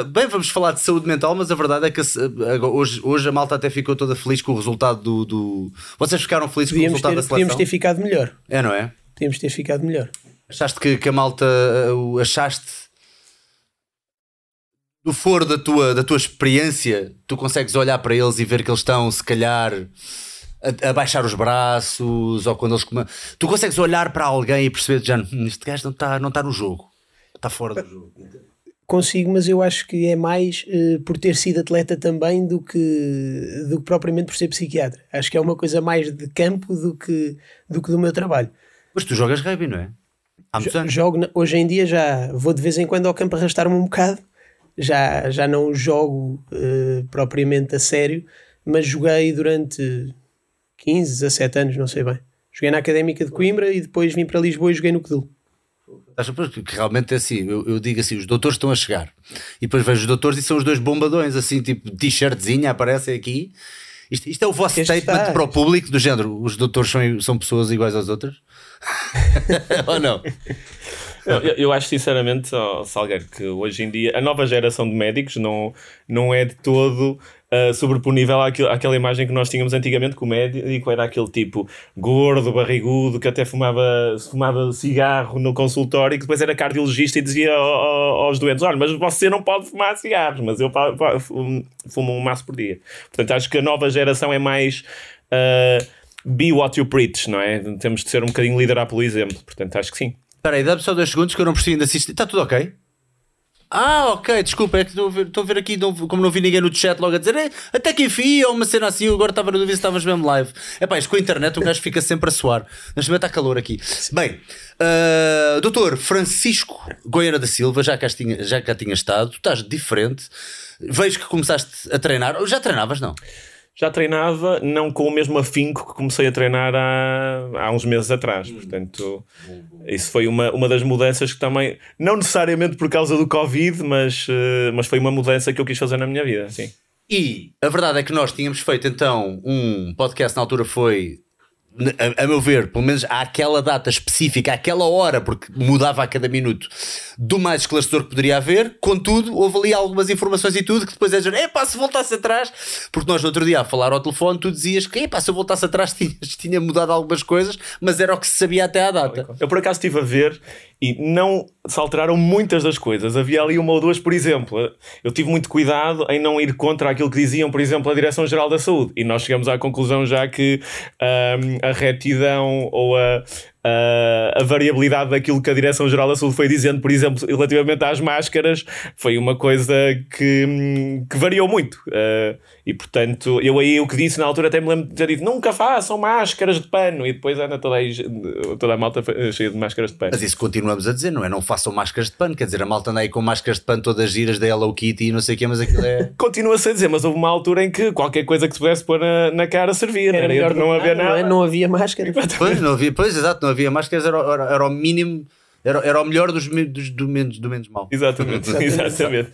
Uh, bem, vamos falar de saúde mental, mas a verdade é que uh, hoje, hoje a malta até ficou toda feliz com o resultado do. do... Vocês ficaram felizes podíamos com o resultado ter, da seleção? Podíamos ter ficado melhor. É, não é? Podíamos ter ficado melhor. Achaste que, que a malta. Uh, achaste. Do foro da tua, da tua experiência, tu consegues olhar para eles e ver que eles estão, se calhar. A, baixar os braços, ou quando eles. Tu consegues olhar para alguém e perceber, já, hum, este gajo não está não tá no jogo, está fora do jogo consigo, mas eu acho que é mais uh, por ter sido atleta também do que, do que propriamente por ser psiquiatra. Acho que é uma coisa mais de campo do que do, que do meu trabalho. Mas tu jogas rugby, não é? Há muitos anos. Jogo, hoje em dia já vou de vez em quando ao campo arrastar-me um bocado, já, já não jogo uh, propriamente a sério, mas joguei durante 15, 17 anos, não sei bem. Joguei na Académica de Coimbra e depois vim para Lisboa e joguei no Codul. Que realmente é assim, eu, eu, digo assim, os doutores estão a chegar e depois vejo os doutores e são os dois bombadões, assim, tipo t-shirtzinha, aparecem aqui. Isto, isto, é o vosso este statement está. para o público do género, os doutores são, são pessoas iguais às outras? Ou não? Eu, eu, acho sinceramente, oh, Salgueiro, que hoje em dia a nova geração de médicos não, não é de todo uh, sobreponível àquilo, àquela imagem que nós tínhamos antigamente, que o médico era aquele tipo gordo, barrigudo, que até fumava, fumava cigarro no consultório e que depois era cardiologista e dizia aos doentes: Olha, mas você não pode fumar cigarros, mas eu fumo um maço por dia. Portanto, acho que a nova geração é mais. Uh, be what you preach, não é? Temos de ser um bocadinho liderar pelo exemplo. Portanto, acho que sim. Espera aí, dá-me só dois segundos que eu não percebi ainda se Está tudo ok? Ah, ok, desculpa, é que estou a ver, estou a ver aqui, não, como não vi ninguém no chat logo a dizer até que enfim, ou uma cena assim, eu agora estava no dúvida se estavas mesmo live. É pá, isto com a internet o gajo fica sempre a suar. Neste momento está calor aqui. Bem, uh, doutor Francisco Goiânia da Silva, já cá, tinha, já cá tinha estado, tu estás diferente, vejo que começaste a treinar, já treinavas não? Já treinava, não com o mesmo afinco que comecei a treinar há, há uns meses atrás. Portanto, isso foi uma, uma das mudanças que também, não necessariamente por causa do Covid, mas, uh, mas foi uma mudança que eu quis fazer na minha vida. Sim. E a verdade é que nós tínhamos feito então um podcast, na altura foi a, a, meu ver, pelo menos àquela data específica, àquela hora, porque mudava a cada minuto, do mais esclarecedor que poderia haver. Contudo, houve ali algumas informações e tudo que depois é dizer, epá, se voltasse atrás, porque nós no outro dia a falar ao telefone, tu dizias que, epá, se eu voltasse atrás tinha, tinha mudado algumas coisas, mas era o que se sabia até à data. Eu por acaso estive a ver e não se alteraram muitas das coisas. Havia ali uma ou duas, por exemplo, eu tive muito cuidado em não ir contra aquilo que diziam, por exemplo, a Direção-Geral da Saúde. E nós chegamos à conclusão já que um, a retidão ou a, a, a variabilidade daquilo que a Direção-Geral da Saúde foi dizendo, por exemplo, relativamente às máscaras, foi uma coisa que, que variou muito. Uh, e portanto, eu aí o que disse na altura até me lembro de ter dito: nunca façam máscaras de pano. E depois anda toda, aí, toda a malta cheia de máscaras de pano. Mas isso continuamos a dizer, não é? Não façam máscaras de pano. Quer dizer, a malta anda aí com máscaras de pano todas giras da Hello Kitty e não sei o que, mas aquilo é. Continua-se a dizer, mas houve uma altura em que qualquer coisa que se pudesse pôr na, na cara servia. Era, era melhor não, não haver nada. Não, não havia máscara. Pois, não havia, pois, exato, não havia máscaras, era, era, era o mínimo. Era, era o melhor dos, dos, do, menos, do menos mal. Exatamente, exatamente.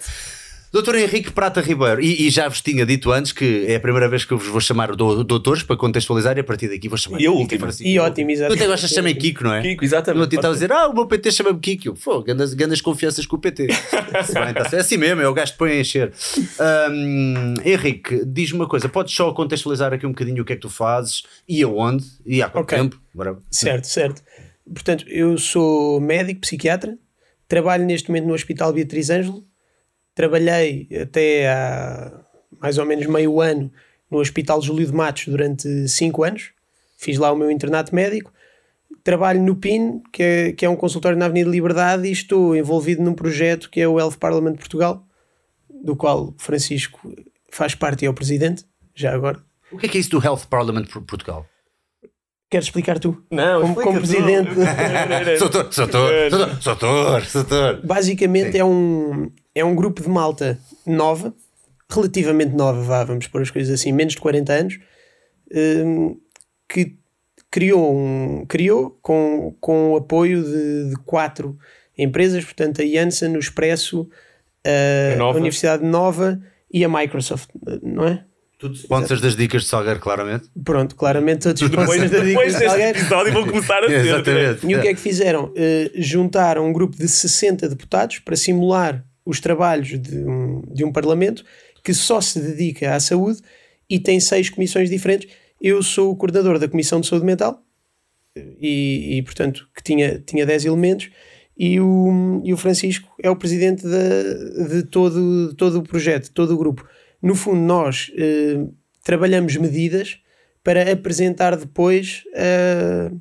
Doutor Henrique Prata Ribeiro, e, e, já vos tinha dito antes que é a primeira vez que eu vos vou chamar do, doutores para contextualizar e a partir daqui vou chamar E a última. E ótimo, exatamente. Tu até gostas de chamar Kiko, não é? Kiko, exatamente. Eu estava a dizer, ah, o meu PT chama-me Kiko. Pô, grandes, grandes confianças com o PT. é assim mesmo, é o gajo que põe a encher. Um, Henrique, diz-me uma coisa, podes só contextualizar aqui um bocadinho o que é que tu fazes e aonde e há quanto okay. tempo? Certo, certo. Portanto, eu sou médico, psiquiatra, trabalho neste momento no Hospital Beatriz Ângelo Trabalhei até há mais ou menos meio ano no Hospital Júlio de Matos durante 5 anos. Fiz lá o meu internato médico. Trabalho no PIN, que é, que é um consultório na Avenida Liberdade, e estou envolvido num projeto que é o Health Parliament Portugal, do qual Francisco faz parte e é o presidente, já agora. O que é, que é isso do Health Parliament Portugal? Queres explicar tu? Não, como, como presidente. Soutor, soutor, soutor, soutor. Basicamente é um, é um grupo de malta nova, relativamente nova, vá, vamos pôr as coisas assim, menos de 40 anos, um, que criou, um, criou com, com o apoio de, de quatro empresas, portanto a Janssen, o Expresso, a, a Universidade Nova e a Microsoft, não é? Sponsors das dicas de Salgueiro, claramente. Pronto, claramente todos sponsors das dicas de Salgueiro. episódio vão começar a ser. Exatamente. E o que é que fizeram? Uh, juntaram um grupo de 60 deputados para simular os trabalhos de um, de um Parlamento que só se dedica à saúde e tem seis comissões diferentes. Eu sou o coordenador da Comissão de Saúde Mental e, e portanto, que tinha, tinha 10 elementos e o, e o Francisco é o presidente de, de todo, de todo o projeto, de todo o grupo. No fundo, nós eh, trabalhamos medidas para apresentar depois a,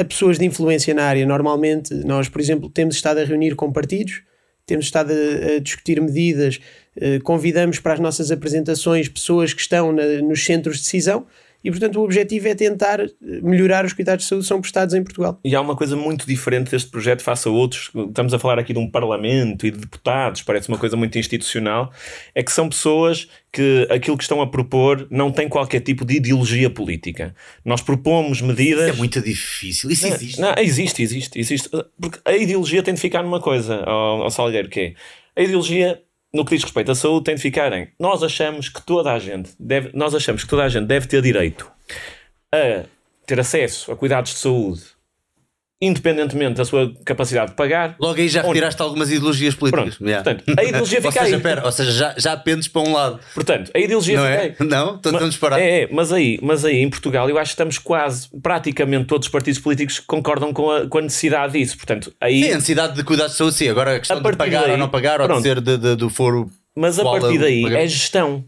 a pessoas de influência na área. Normalmente, nós, por exemplo, temos estado a reunir com partidos, temos estado a, a discutir medidas, eh, convidamos para as nossas apresentações pessoas que estão na, nos centros de decisão e, portanto, o objetivo é tentar melhorar os cuidados de saúde que são prestados em Portugal. E há uma coisa muito diferente deste projeto face a outros. Estamos a falar aqui de um parlamento e de deputados, parece uma coisa muito institucional. É que são pessoas que aquilo que estão a propor não tem qualquer tipo de ideologia política. Nós propomos medidas. Isso é muito difícil. Isso não, existe. Não, existe, existe, existe. Porque a ideologia tem de ficar numa coisa, ao, ao Salgueiro, que é a ideologia no que diz respeito à saúde, tem de ficar em nós achamos que toda a gente deve, nós achamos que toda a gente deve ter direito a ter acesso a cuidados de saúde independentemente da sua capacidade de pagar. Logo aí já retiraste algumas ideologias políticas. Pronto, yeah. Portanto, a ideologia fica ou seja, aí. Pera, ou seja, já, já pendes para um lado. Portanto, a ideologia não fica é? aí. Não? Estão disparar. É, é, mas aí, mas aí em Portugal eu acho que estamos quase, praticamente todos os partidos políticos concordam com a, com a necessidade disso. Portanto, aí... Sim, a necessidade de cuidados de saúde, sim. Agora a questão de pagar daí, ou não pagar, pronto. ou de ser de, de, do foro mas a partir daí é gestão.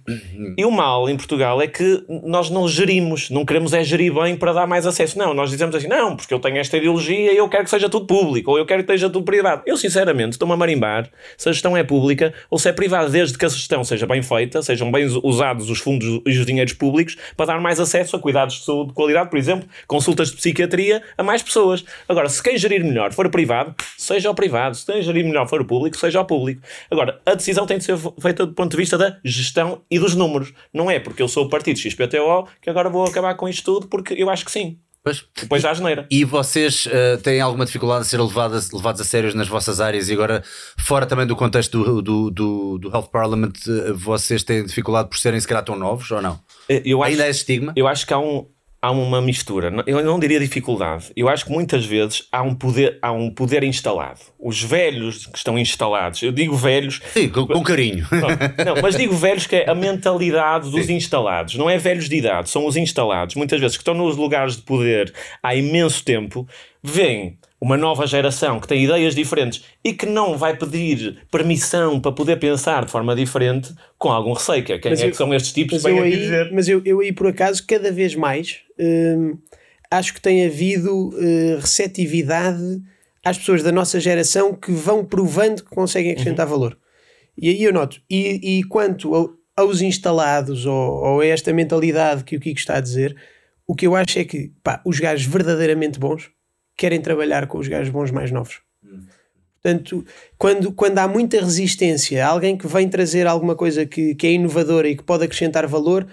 E o mal em Portugal é que nós não gerimos, não queremos é gerir bem para dar mais acesso. Não, nós dizemos assim, não, porque eu tenho esta ideologia e eu quero que seja tudo público, ou eu quero que esteja tudo privado. Eu, sinceramente, estou-me a marimbar se a gestão é pública ou se é privada, desde que a gestão seja bem feita, sejam bem usados os fundos e os dinheiros públicos para dar mais acesso a cuidados de saúde de qualidade, por exemplo, consultas de psiquiatria a mais pessoas. Agora, se quem gerir melhor for privado, seja o privado. Se quem gerir melhor for o público, seja o público. Agora, a decisão tem de ser feita do ponto de vista da gestão e dos números. Não é porque eu sou o partido XPTO que agora vou acabar com isto tudo, porque eu acho que sim. Pois. Depois da asneira. E vocês uh, têm alguma dificuldade a ser levados, levados a sérios nas vossas áreas e agora, fora também do contexto do, do, do, do Health Parliament, uh, vocês têm dificuldade por serem se calhar tão novos ou não? Eu Ainda acho, é estigma? Eu acho que há um, há uma mistura. Eu não diria dificuldade. Eu acho que muitas vezes há um poder, há um poder instalado. Os velhos que estão instalados, eu digo velhos. Sim, com, com carinho. Não, mas digo velhos que é a mentalidade dos Sim. instalados. Não é velhos de idade, são os instalados. Muitas vezes que estão nos lugares de poder há imenso tempo, veem uma nova geração que tem ideias diferentes e que não vai pedir permissão para poder pensar de forma diferente com algum receio. Que é, quem mas é eu, que são estes tipos mas eu aí, dizer? Mas eu, eu aí, por acaso, cada vez mais hum, acho que tem havido uh, receptividade às pessoas da nossa geração que vão provando que conseguem acrescentar uhum. valor. E aí eu noto. E, e quanto ao, aos instalados ou, ou a esta mentalidade que o Kiko está a dizer, o que eu acho é que pá, os gajos verdadeiramente bons querem trabalhar com os gajos bons mais novos. Portanto, quando, quando há muita resistência, alguém que vem trazer alguma coisa que, que é inovadora e que pode acrescentar valor,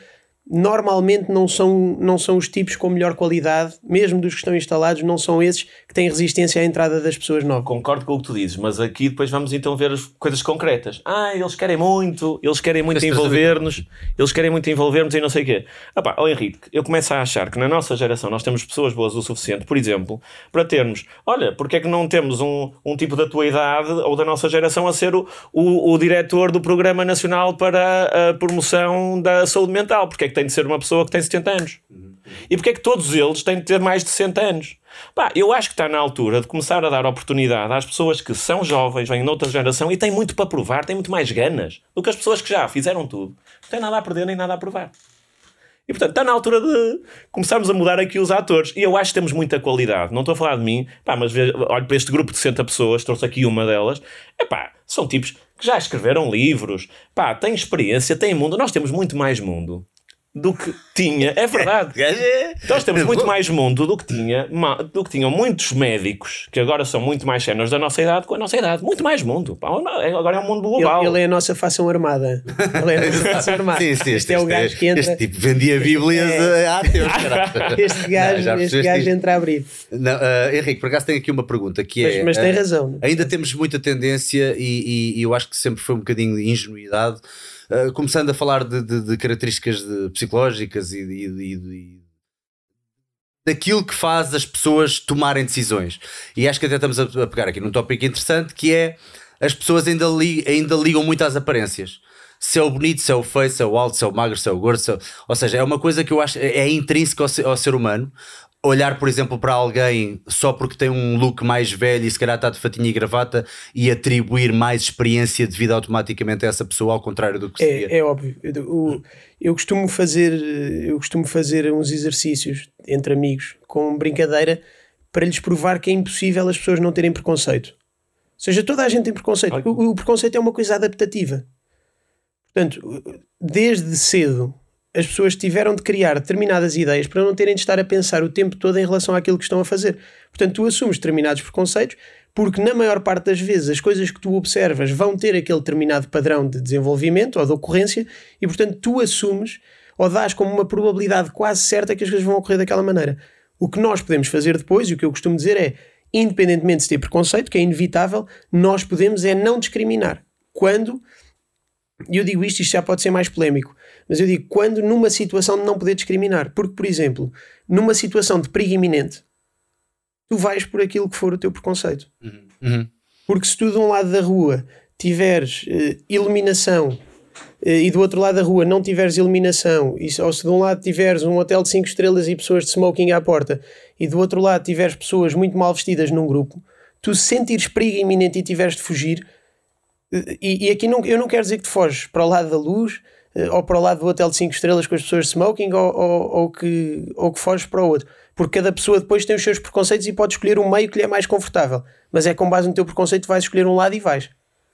normalmente não são, não são os tipos com melhor qualidade, mesmo dos que estão instalados, não são esses que têm resistência à entrada das pessoas novas. Concordo com o que tu dizes, mas aqui depois vamos então ver as coisas concretas. Ah, eles querem muito, eles querem muito envolver-nos, eles querem muito envolver-nos e não sei o quê. Ah pá, oh Henrique, eu começo a achar que na nossa geração nós temos pessoas boas o suficiente, por exemplo, para termos, olha, porque é que não temos um, um tipo da tua idade ou da nossa geração a ser o, o, o diretor do Programa Nacional para a Promoção da Saúde Mental? Porque é que tem de ser uma pessoa que tem 70 anos. E porque é que todos eles têm de ter mais de 60 anos? Pá, eu acho que está na altura de começar a dar oportunidade às pessoas que são jovens, vêm de outra geração e têm muito para provar, têm muito mais ganas do que as pessoas que já fizeram tudo. Não têm nada a perder nem nada a provar. E portanto está na altura de começarmos a mudar aqui os atores. E eu acho que temos muita qualidade. Não estou a falar de mim, pá, mas olho para este grupo de 60 pessoas, trouxe aqui uma delas. É pá, são tipos que já escreveram livros, pá, têm experiência, têm mundo. Nós temos muito mais mundo do que tinha. É verdade. É. Nós temos muito mais mundo do que tinha, do que tinham muitos médicos que agora são muito mais sénios da nossa idade com a nossa idade. Muito mais mundo. É, agora é um mundo global. Ele, ele é a nossa fação armada. Ele é a nossa fação armada. sim, sim, este, este é o gajo que entra. Este tipo vendia Bíblias é. há Deus, Este gajo, não, este gajo entra a abrir. Não, uh, Henrique, por acaso tenho aqui uma pergunta que mas, é. Mas tem uh, razão. Ainda temos muita tendência e, e, e eu acho que sempre foi um bocadinho de ingenuidade Uh, começando a falar de, de, de características de, psicológicas e, daquilo que faz as pessoas tomarem decisões. E acho que até estamos a, pegar aqui num tópico interessante que é as pessoas ainda, li, ainda ligam muito às aparências. Se é o bonito, se é o feio, se é o alto, se é o magro, se é o gordo. Se é. Ou seja, é uma coisa que eu acho é intrínseca ao ser, ao ser humano olhar, por exemplo, para alguém só porque tem um look mais velho e se calhar está de fatinha e gravata e atribuir mais experiência de vida automaticamente a essa pessoa, ao contrário do que seria. É, é óbvio. Eu, eu, costumo fazer, eu costumo fazer uns exercícios entre amigos com brincadeira para lhes provar que é impossível as pessoas não terem preconceito. Ou seja, toda a gente tem preconceito. O, o preconceito é uma coisa adaptativa. Portanto, desde cedo as pessoas tiveram de criar determinadas ideias para não terem de estar a pensar o tempo todo em relação àquilo que estão a fazer. Portanto, tu assumes determinados preconceitos porque, na maior parte das vezes, as coisas que tu observas vão ter aquele determinado padrão de desenvolvimento ou de ocorrência e, portanto, tu assumes ou dás como uma probabilidade quase certa que as coisas vão ocorrer daquela maneira. O que nós podemos fazer depois, e o que eu costumo dizer é, independentemente de ter preconceito, que é inevitável, nós podemos é não discriminar. Quando, e eu digo isto, isto já pode ser mais polémico, mas eu digo quando numa situação de não poder discriminar. Porque, por exemplo, numa situação de perigo iminente, tu vais por aquilo que for o teu preconceito. Uhum. Uhum. Porque se tu de um lado da rua tiveres uh, iluminação uh, e do outro lado da rua não tiveres iluminação, e, ou se de um lado tiveres um hotel de 5 estrelas e pessoas de smoking à porta, e do outro lado tiveres pessoas muito mal vestidas num grupo, tu sentires perigo iminente e tiveres de fugir, uh, e, e, aqui não, eu não quero dizer que tu foges para o lado da luz, eh, ou para o lado do hotel de 5 estrelas com as pessoas de smoking ou, ou, ou, que, ou que foges para o outro. Porque cada pessoa depois tem os seus preconceitos e pode escolher um meio que lhe é mais confortável. Mas é com base no teu preconceito vais escolher um lado e vais.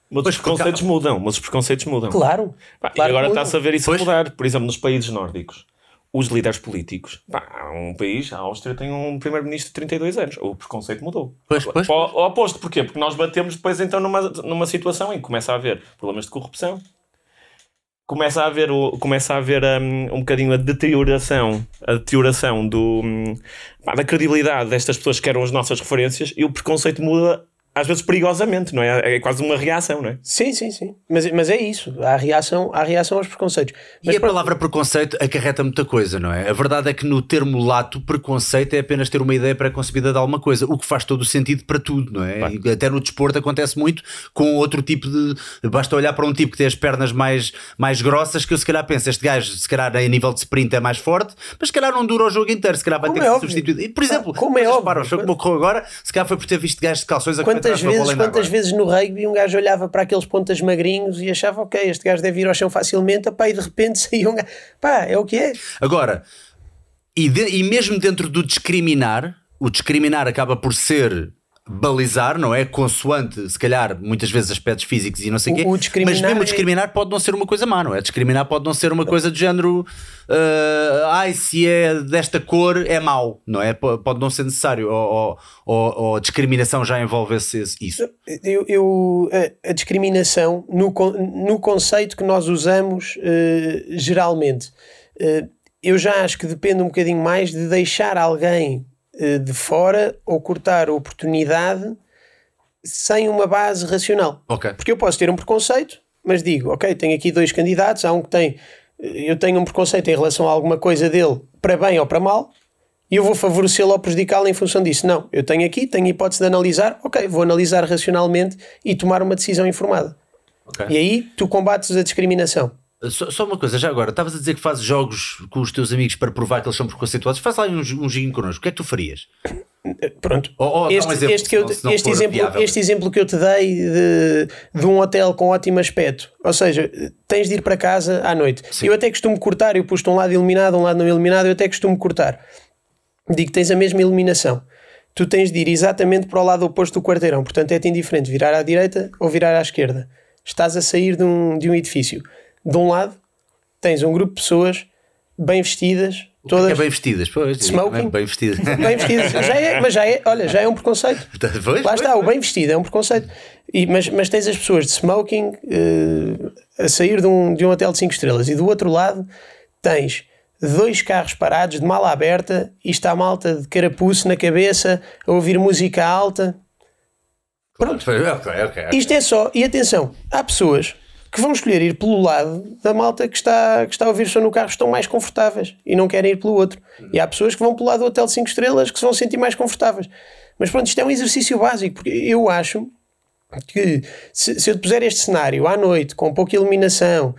Mas os preconceitos mudam, mas os preconceitos mudam. Claro. Pá, claro e agora está-se a ver isso pois. a mudar. Por exemplo, nos países nórdicos, os líderes políticos. Pá, há um país, a Áustria, tem um primeiro-ministro de 32 anos. O preconceito mudou. Pois, pois, o oposto, porquê? Porque nós batemos depois então numa, numa situação em que começa a haver problemas de corrupção, começa a haver, começa a haver um, um bocadinho a deterioração, a deterioração do, um, da credibilidade destas pessoas que eram as nossas referências e o preconceito muda às vezes perigosamente, não é? É quase uma reação, não é? Sim, sim, sim. Mas, mas é isso. Há reação, há reação aos preconceitos. Mas e a palavra preconceito acarreta muita coisa, não é? A verdade é que no termo lato, preconceito é apenas ter uma ideia pré-concebida de alguma coisa, o que faz todo o sentido para tudo, não é? Claro. Até no desporto acontece muito com outro tipo de. Basta olhar para um tipo que tem as pernas mais, mais grossas que eu se calhar penso, este gajo, se calhar a nível de sprint é mais forte, mas se calhar não dura o jogo inteiro, se calhar vai como ter é que ser substituído. E, por exemplo, como é óbvio. Para, como agora, se calhar foi por ter visto gajos de calções a quantas vezes, quantas vezes no rugby um gajo olhava para aqueles pontas magrinhos e achava, ok, este gajo deve ir ao chão facilmente, pá, e de repente saiu um gajo, pá, é o que é. Agora, e, de, e mesmo dentro do discriminar, o discriminar acaba por ser balizar, não é? Consoante, se calhar, muitas vezes aspectos físicos e não sei o quê. Mas mesmo é... discriminar pode não ser uma coisa má, não é? Discriminar pode não ser uma coisa do género. Uh, ai, se é desta cor é mau, não é? Pode não ser necessário. Ou, ou, ou a discriminação já envolve isso. Eu, eu a, a, discriminação, no, no conceito que nós usamos uh, geralmente, uh, eu já acho que depende um bocadinho mais de deixar alguém de fora ou cortar oportunidade sem uma base racional. Okay. Porque eu posso ter um preconceito, mas digo, ok, tenho aqui dois candidatos, há um que tem, eh, eu tenho um preconceito em relação a alguma coisa dele, para bem ou para mal, e eu vou favorecê-lo ou prejudicá-lo em função disso. Não, eu tenho aqui, tenho a hipótese de analisar, ok, vou analisar racionalmente e tomar uma decisão informada. Okay. E aí tu combates a discriminação. Só, só, uma coisa, já agora, estavas a dizer que fazes jogos com os teus amigos para provar que eles são preconceituosos. Faz lá um, um joguinho connosco. O que é que tu farias? Pronto. este, exemplo, este, eu, este, exemplo, este exemplo que eu te dei de, de um hotel com ótimo aspecto, ou seja, tens de ir para casa à noite. Sim. Eu até costumo cortar, eu pus um lado iluminado, um lado não iluminado, eu até costumo cortar. Digo que tens a mesma iluminação. Tu tens de ir exatamente para o lado oposto do quarteirão, portanto é-te indiferente virar à direita ou virar à esquerda. Estás a sair de um, de um edifício de um lado tens um grupo de pessoas bem vestidas, é todas. É bem vestidas, pois. Smoking. Bem vestidas. Bem vestidas. Já é, mas já é, olha, já é um preconceito. Pois, Lá está, o bem vestido é um preconceito. E, mas, mas tens as pessoas de smoking uh, a sair de um, de um hotel de 5 estrelas e do outro lado tens dois carros parados de mala aberta e está a malta de carapuço na cabeça a ouvir música alta. Pronto. Okay, okay, okay. Isto é só. E atenção, há pessoas que vão escolher ir pelo lado da malta que está, que está a ouvir no carro, estão mais confortáveis e não querem ir pelo outro. E há pessoas que vão pelo lado do hotel 5 estrelas que se vão sentir mais confortáveis. Mas pronto, isto é um exercício básico, porque eu acho que se, se eu te puser este cenário à noite, com pouca iluminação,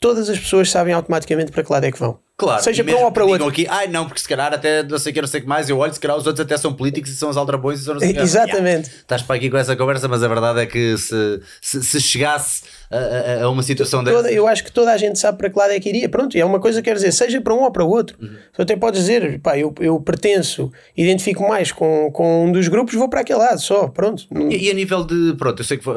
todas as pessoas sabem automaticamente para que lado é que vão. Claro, Seja para um ou para outro. Aqui, Ai, não, porque se calhar até não sei o que, não sei o que mais. Eu olho, se calhar os outros até são políticos e são os aldrabões e são não sei o que. Exatamente. Yeah. Estás para aqui com essa conversa, mas a verdade é que se, se, se chegasse a, a- a uma situação Toda- dessa. eu acho que toda a gente sabe para que lado é que iria. Pronto, e é uma coisa que quer dizer, seja para um ou para o outro. Uhum. Tu até podes dizer, pá, eu, eu pertenço, identifico mais com, com um dos grupos, vou para aquele lado só. Pronto. E, e a nível de. Pronto, eu sei que, uh,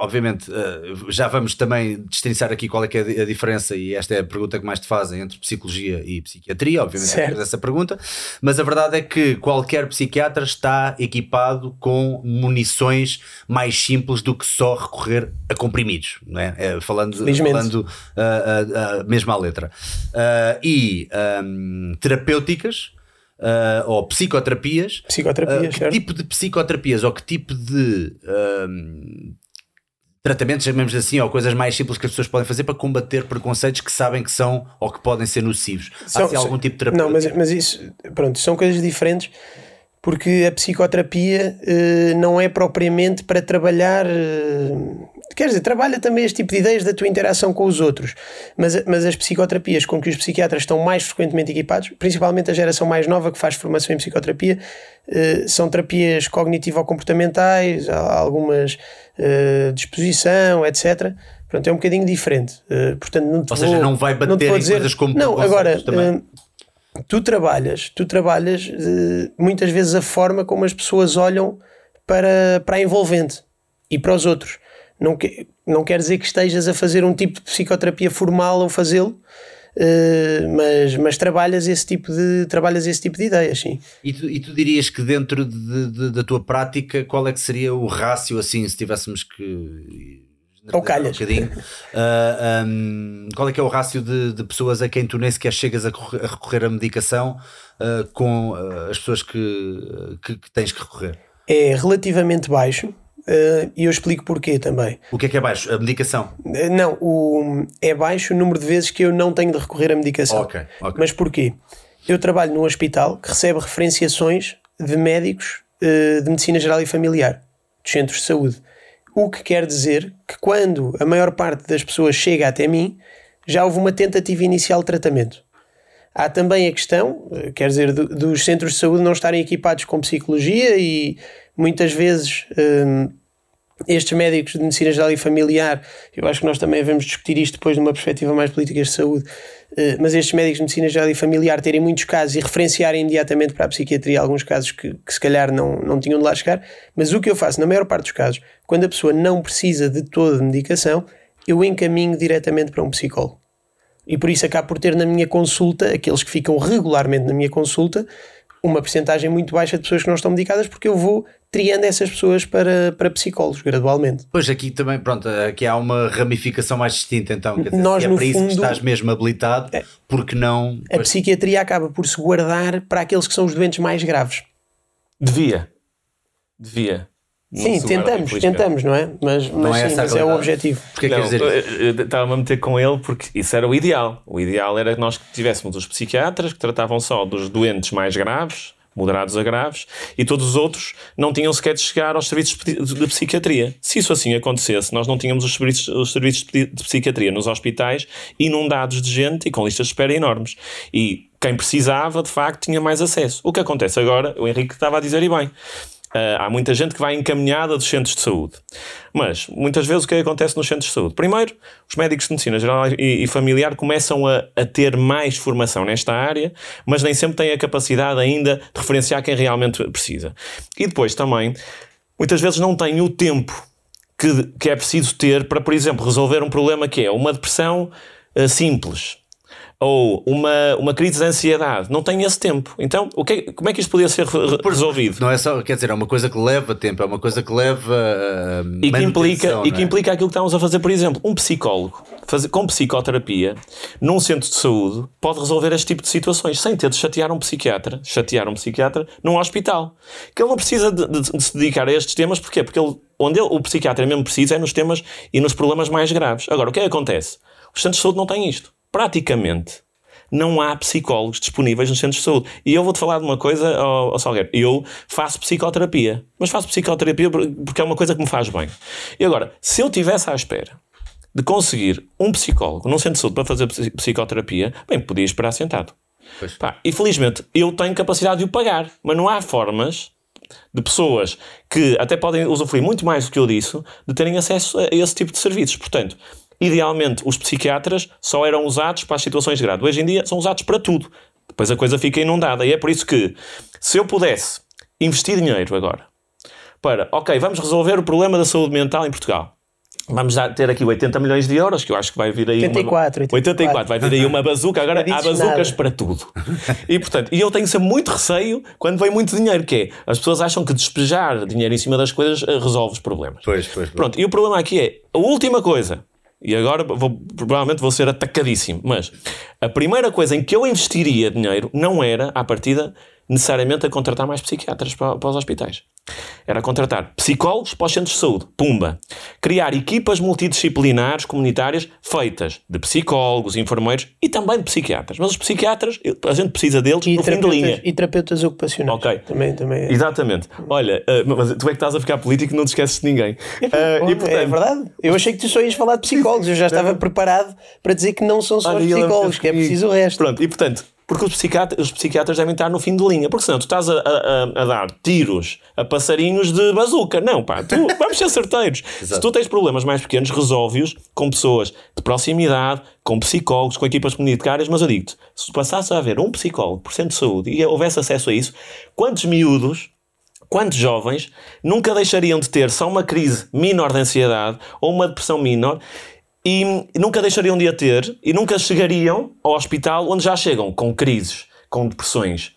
obviamente, uh, já vamos também destrinçar aqui qual é que é a diferença, e esta é a pergunta que mais te fazem entre psicologia e psiquiatria, obviamente, Certo. é essa pergunta, mas a verdade é que qualquer psiquiatra está equipado com munições mais simples do que só recorrer a comprimidos, não é? É, falando falando uh, uh, uh, mesmo à letra. Uh, e um, terapêuticas. uh, ou psicoterapias Psicoterapias, Uh, que certo? tipo de psicoterapias ou que tipo de um, tratamentos, chamemos assim, ou coisas mais simples que as pessoas podem fazer para combater preconceitos que sabem que são ou que podem ser nocivos? Há São- assim, algum tipo de terapia? Não, mas, mas isso, pronto, são coisas diferentes porque a psicoterapia eh, não é propriamente para trabalhar. eh, quer dizer, trabalha também este tipo de ideias da tua interação com os outros, mas, mas as psicoterapias com que os psiquiatras estão mais frequentemente equipados, principalmente a geração mais nova que faz formação em psicoterapia, eh, são terapias cognitivo-comportamentais, há algumas eh, disposição, etc. Pronto, é um bocadinho diferente. Eh, portanto, não te Ou seja, vou- não vai te bater vou em coisas como Não, agora, também. eh, tu trabalhas, tu trabalhas muitas vezes a forma como as pessoas olham para, para a envolvente e para os outros. Não, que, não quer dizer que estejas a fazer um tipo de psicoterapia formal ou fazê-lo, eh, mas, mas trabalhas esse tipo de trabalhas esse tipo de ideias, sim. E tu, e tu dirias que dentro de- de- da tua prática, qual é que seria o rácio, assim, se tivéssemos que. Ou calhas. Um bocadinho, Ah, um, qual é que é o rácio de, de pessoas a quem tu nem sequer chegas a, correr- a recorrer à medicação ah, com ah, as pessoas que, que, que tens que recorrer? É relativamente baixo eh, e eu explico porquê também. O que é que é baixo? A medicação. Eh, Não, o, é baixo o número de vezes que eu não tenho de recorrer à medicação. Ok, ok. Mas porquê? Eu trabalho num hospital que recebe referenciações de médicos eh, de medicina geral e familiar, dos centros de saúde. O que quer dizer que quando a maior parte das pessoas chega até mim, já houve uma tentativa inicial de tratamento. Há também a questão, quer dizer, do- dos centros de saúde não estarem equipados com psicologia e muitas vezes hum, estes médicos de medicina geral e familiar, eu acho que nós também devemos discutir isto depois de uma perspectiva mais política de saúde, eh, mas estes médicos de medicina geral e familiar terem muitos casos e referenciarem imediatamente para a psiquiatria alguns casos que, que se calhar não, não tinham de lá chegar, mas o que eu faço na maior parte dos casos, quando a pessoa não precisa de toda a medicação, eu encaminho diretamente para um psicólogo. E por isso acabo por ter na minha consulta, aqueles que ficam regularmente na minha consulta, uma percentagem muito baixa de pessoas que não estão medicadas, porque eu vou triando essas pessoas para, para psicólogos gradualmente. Pois aqui também, pronto, aqui há uma ramificação mais distinta, então. Quer dizer, Nós, é no para isso que fundo- estás mesmo habilitado, porque não. A psiquiatria acaba por se guardar para aqueles que são os doentes mais graves. Devia. Devia. Não Sim, tentamos, tentamos, não é? Mas, mas, é sim, mas é o objetivo. Porquê que Não, eu- eu Estava-me a meter com ele porque isso era o ideal. O ideal era que nós tivéssemos os psiquiatras que tratavam só dos doentes mais graves, moderados a graves, e todos os outros não tinham sequer de chegar aos serviços de psiquiatria. Se isso assim acontecesse, nós não tínhamos os serviços, os serviços de de psiquiatria nos hospitais inundados de gente e com listas de espera enormes. E quem precisava, de facto, tinha mais acesso. O que acontece agora, o Henrique estava a dizer e bem. Uh, há muita gente que vai encaminhada dos centros de saúde. Mas, muitas vezes, o que acontece nos centros de saúde? Primeiro, os médicos de medicina geral e, e familiar começam a, a ter mais formação nesta área, mas nem sempre têm a capacidade ainda de referenciar quem realmente precisa. E depois também, muitas vezes não têm o tempo que, que é preciso ter para, por exemplo, resolver um problema que é uma depressão uh, simples ou uma, uma crise de ansiedade. Não tem esse tempo. Então, o que é- como é que isto podia ser re- resolvido? Não é só, quer dizer, é uma coisa que leva tempo, é uma coisa que leva. ah, E que, implica, e que é? implica aquilo que estamos a fazer, por exemplo, um psicólogo fazer, com psicoterapia num centro de saúde pode resolver este tipo de situações sem ter de chatear um psiquiatra, chatear um psiquiatra num hospital. Que ele não precisa de, de- de se dedicar a estes temas, porquê? Porque ele, onde ele- o psiquiatra mesmo precisa é nos temas e nos problemas mais graves. Agora, o que é que acontece? Os centros de saúde não têm isto. Praticamente não há psicólogos disponíveis nos centros de saúde. E eu vou-te falar de uma coisa, ao, ao Salgueiro. Eu faço psicoterapia, mas faço psicoterapia porque é uma coisa que me faz bem. E agora, se eu tivesse à espera de conseguir um psicólogo num centro de saúde para fazer psicoterapia, bem, podia esperar sentado. Pá, e felizmente eu tenho capacidade de o pagar, mas não há formas de pessoas que até podem usufruir muito mais do que eu disso, de terem acesso a esse tipo de serviços. Portanto, idealmente os psiquiatras só eram usados para as situações de grado. Hoje em dia são usados para tudo. Depois a coisa fica inundada. E é por isso que, se eu pudesse investir dinheiro agora para, ok, vamos resolver o problema da saúde mental em Portugal. Vamos ter aqui 80 milhões de euros, que eu acho que vai vir aí. 84, uma... 84. 84. Vai vir aí uma bazuca. Agora há bazucas nada. para tudo. E portanto, e eu tenho sempre muito receio quando vem muito dinheiro, que é as pessoas acham que despejar dinheiro em cima das coisas eh, resolve os problemas. Pois, pois, pois. Pronto, e o problema aqui é a última coisa. E agora vou, provavelmente vou ser atacadíssimo, mas a primeira coisa em que eu investiria dinheiro não era, à partida, necessariamente a contratar mais psiquiatras para, para os hospitais. Era contratar psicólogos para os centros de saúde. Pumba. Criar equipas multidisciplinares comunitárias feitas de psicólogos, enfermeiros e também de psiquiatras. Mas os psiquiatras, a gente precisa deles e no fim de linha. E terapeutas ocupacionais. Ok. Também, também é. Exatamente. Olha, uh, mas tu é que estás a ficar político e não te esqueces de ninguém. Uh, Bom, e, portanto... É verdade. Eu achei que tu só ias falar de psicólogos. Eu já estava preparado para dizer que não são só os psicólogos, que é preciso o resto. Pronto, e portanto, porque os psiquiatras, os psiquiatras devem estar no fim de linha. Porque senão tu estás a, a, a dar tiros a passarinhos de bazuca. Não, pá, tu, vamos ser certeiros. Se tu tens problemas mais pequenos, resolve-os com pessoas de proximidade, com psicólogos, com equipas comunitárias. Mas eu digo-te, se tu passasses a haver um psicólogo por centro de saúde e houvesse acesso a isso, quantos miúdos quantos jovens nunca deixariam de ter só uma crise menor de ansiedade ou uma depressão menor e nunca deixariam de a ter e nunca chegariam ao hospital onde já chegam com crises, com depressões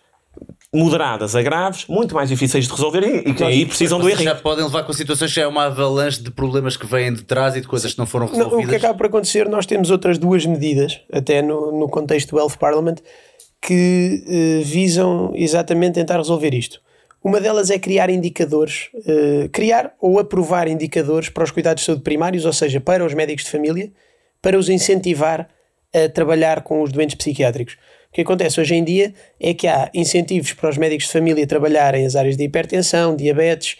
moderadas a graves, muito mais difíceis de resolver e, e que aí precisam do erro. Já podem levar com situações que é uma avalanche de problemas que vêm de trás e de coisas que não foram resolvidas. Não, o que acaba por acontecer, nós temos outras duas medidas, até no, no contexto do Health Parliament, que eh, visam exatamente tentar resolver isto. Uma delas é criar indicadores, uh, criar ou aprovar indicadores para os cuidados de saúde primários, ou seja, para os médicos de família, para os incentivar a trabalhar com os doentes psiquiátricos. O que acontece hoje em dia é que há incentivos para os médicos de família trabalharem as áreas de hipertensão, diabetes,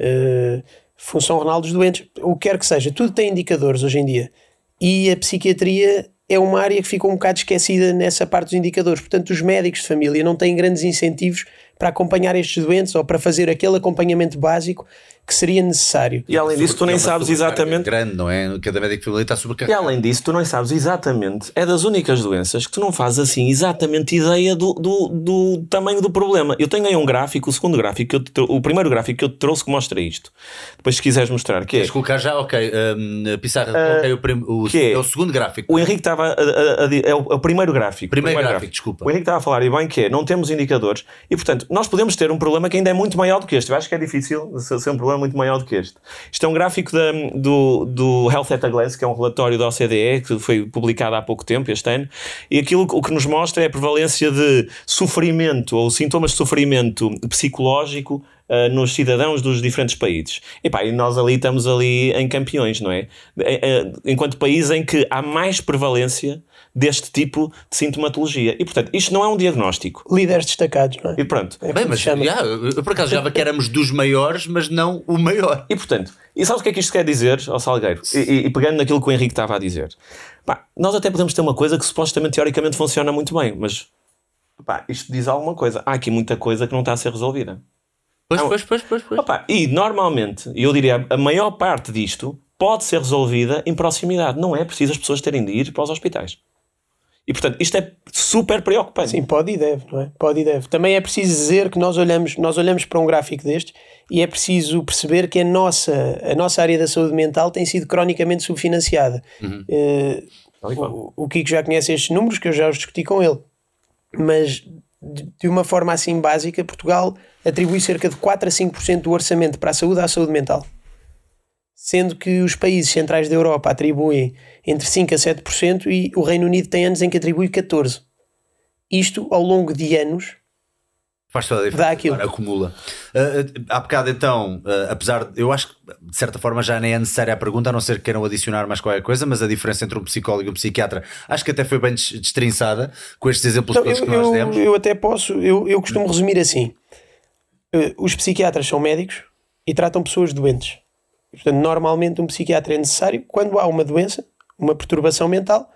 uh, função renal dos doentes, o que quer que seja. Tudo tem indicadores hoje em dia. E a psiquiatria é uma área que ficou um bocado esquecida nessa parte dos indicadores. Portanto, os médicos de família não têm grandes incentivos para acompanhar estes doentes ou para fazer aquele acompanhamento básico que seria necessário. E além disso, tu nem sabes exatamente. grande, não é? Cada médico de família está sobrecarregado. E além disso, tu não sabes exatamente. É das únicas doenças que tu não fazes assim exatamente ideia do, do, do tamanho do problema. Eu tenho aí um gráfico, o segundo gráfico, que eu te, o primeiro gráfico que eu te trouxe que mostra isto. Depois, se quiseres mostrar, que Queres é. colocar já, ok. Um, Pissarra, uh, okay, o, prim, o, que é, é, o segundo gráfico. O Henrique estava. A, a, a, é, o, é o primeiro gráfico. Primeiro, primeiro gráfico, gráfico, desculpa. O Henrique estava a falar e bem que é, não temos indicadores e, portanto, nós podemos ter um problema que ainda é muito maior do que este. Eu acho que é difícil ser um problema muito maior do que este. Isto é um gráfico da, do, do Health at a Glance, que é um relatório da OCDE, que foi publicado há pouco tempo, este ano, e aquilo o que nos mostra é a prevalência de sofrimento ou sintomas de sofrimento psicológico Uh, nos cidadãos dos diferentes países. E, pá, e nós ali estamos ali em campeões, não é? é, é enquanto país em que há mais prevalência deste tipo de sintomatologia. E, portanto, isto não é um diagnóstico. Líderes destacados, não é? E pronto. É Bem, mas já, eu por acaso já que éramos dos maiores, mas não o maior. E, portanto, e sabes o que é que isto quer dizer, ao Salgueiro? E, e, e, pegando naquilo que o Henrique estava a dizer. Pá, nós até podemos ter uma coisa que supostamente, teoricamente, funciona muito bem, mas pá, isto diz alguma coisa. Há aqui muita coisa que não está a ser resolvida. Pois, pois, pois, pois, pois. Opa, e normalmente, eu diria, a maior parte disto pode ser resolvida em proximidade. Não é preciso as pessoas terem de ir para os hospitais. E portanto, isto é super preocupante. Sim, pode e deve, não é? Pode e deve. Também é preciso dizer que nós olhamos, nós olhamos para um gráfico deste e é preciso perceber que a nossa, a nossa área da saúde mental tem sido cronicamente subfinanciada. Uhum. Uh, o, o Kiko já conhece estes números, que eu já os discuti com ele. Mas de, de uma forma assim básica, Portugal atribui cerca de 4 a 5% do orçamento para a saúde à saúde mental sendo que os países centrais da Europa atribuem entre 5% a 7% e o Reino Unido tem anos em que atribui 14%. Isto, ao longo de anos, Faz toda a diferença. Dá aquilo. Acumula. Uh, uh, há bocado, então, uh, apesar de. Eu acho que, de certa forma, já nem é necessária a pergunta, a não ser que queiram adicionar mais qualquer coisa, mas a diferença entre um psicólogo e um psiquiatra acho que até foi bem des- destrinçada com estes exemplos todos eu, que nós eu- demos. eu até posso, eu, eu costumo resumir assim: Eh, os psiquiatras são médicos e tratam pessoas doentes. Portanto, normalmente um psiquiatra é necessário quando há uma doença, uma perturbação mental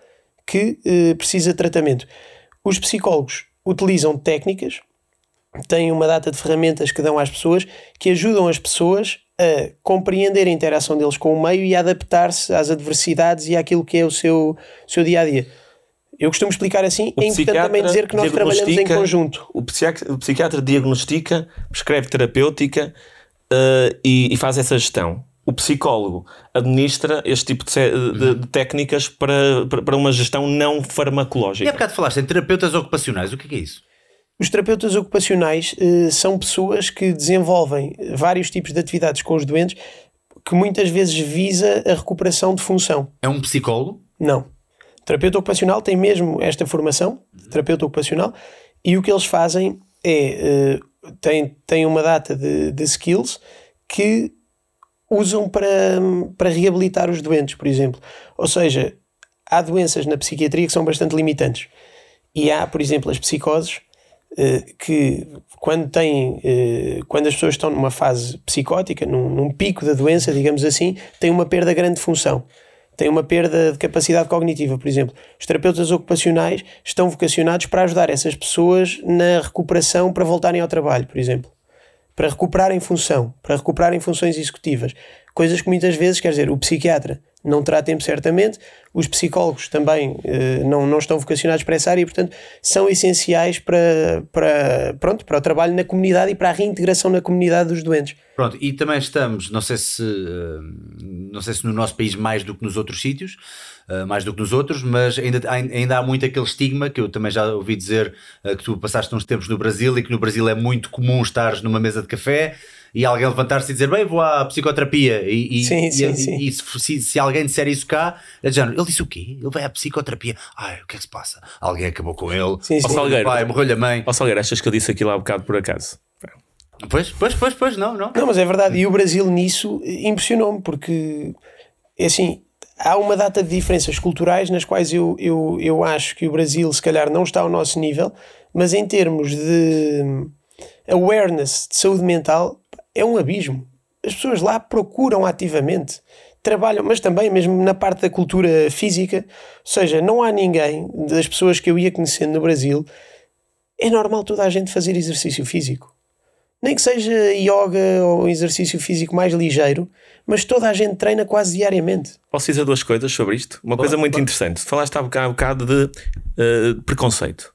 que eh, precisa de tratamento. Os psicólogos utilizam técnicas, têm uma data de ferramentas que dão às pessoas que ajudam as pessoas a compreender a interação deles com o meio e a adaptar-se às adversidades e àquilo que é o seu, seu dia a dia. Eu costumo explicar assim, O é importante também dizer que nós trabalhamos em conjunto. O psiquiatra, o psiquiatra diagnostica, prescreve terapêutica eh, e, e faz essa gestão. O psicólogo administra este tipo de, de- de técnicas para, para, uma gestão não E há farmacológica. bocado falaste em terapeutas ocupacionais, o que é, que é isso? Os terapeutas ocupacionais eh, são pessoas que desenvolvem vários tipos de atividades com os doentes que muitas vezes visa a recuperação de função. É um psicólogo? Não. O terapeuta ocupacional tem mesmo esta formação, terapeuta ocupacional, e o que eles fazem é eh, tem, tem uma data de, de skills que usam para, para reabilitar os doentes, por exemplo. Ou seja, há doenças na psiquiatria que são bastante limitantes. E há, por exemplo, as psicoses, eh, que quando têm, eh, quando as pessoas estão numa fase psicótica, num, num pico da doença, digamos assim, têm uma perda grande de função. Têm uma perda de capacidade cognitiva, por exemplo. Os terapeutas ocupacionais estão vocacionados para ajudar essas pessoas na recuperação para voltarem ao trabalho, por exemplo para recuperarem função, para recuperarem funções executivas. Coisas que muitas vezes, quer dizer, o psiquiatra não terá tempo certamente, os psicólogos também eh, não, não estão vocacionados para essa área e, portanto, são essenciais para, para, pronto, para o trabalho na comunidade e para a reintegração na comunidade dos doentes. Pronto, e também estamos, não sei se eh, não sei se no nosso país mais do que nos outros sítios, eh, mais do que nos outros, mas ainda, ainda há muito aquele estigma que eu também já ouvi dizer eh, que tu passaste uns tempos no Brasil e que no Brasil é muito comum estares numa mesa de café e alguém levantar-se e dizer bem, vou à psicoterapia e, e, Sim, e- sim, e- sim. e se, se- se alguém disser isso cá, é género, ele disse o quê? Ele vai à psicoterapia. Ai, o que é que se passa? Alguém acabou com ele, Sim, sim. morreu-lhe o Salgueiro. pai, morreu-lhe a mãe. Ó Salgueiro, achas que eu disse aquilo há bocado por acaso? Pois, pois, pois, pois, não, não. Não, mas é verdade. E o Brasil nisso impressionou-me, porque é assim, há uma data de diferenças culturais nas quais eu, eu, eu acho que o Brasil se calhar não está ao nosso nível, mas em termos de awareness de saúde mental é um abismo. As pessoas lá procuram ativamente, trabalham, mas também mesmo na parte da cultura física, ou seja, não há ninguém das pessoas que eu ia conhecendo no Brasil, é normal toda a gente fazer exercício físico nem que seja yoga ou exercício físico mais ligeiro, mas toda a gente treina quase diariamente. Posso dizer duas coisas sobre isto? Uma coisa muito interessante. Falaste há bocado, há bocado de eh, preconceito.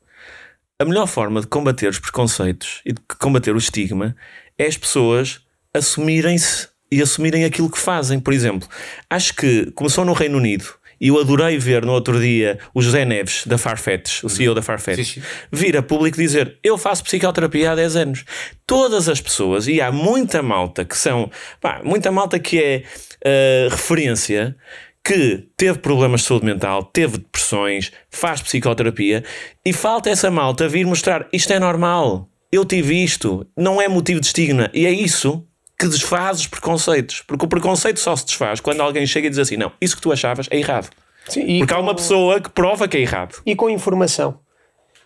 A melhor forma de combater os preconceitos e de combater o estigma é as pessoas assumirem-se e assumirem aquilo que fazem. Por exemplo, acho que começou no Reino Unido e eu adorei ver no outro dia o José Neves da Farfetch, o CEO da Farfetch, vir a público dizer eu faço psicoterapia há 10 anos. Todas as pessoas, e há muita malta que são, pá, muita malta que é eh, referência, que teve problemas de saúde mental, teve depressões, faz psicoterapia, e falta essa malta vir mostrar isto é normal, eu tive isto, não é motivo de estigma, e é isso que desfaz os preconceitos, porque o preconceito só se desfaz quando alguém chega e diz assim: não, isso que tu achavas é errado. Sim, e, Porque há uma pessoa que prova que é errado. e com informação.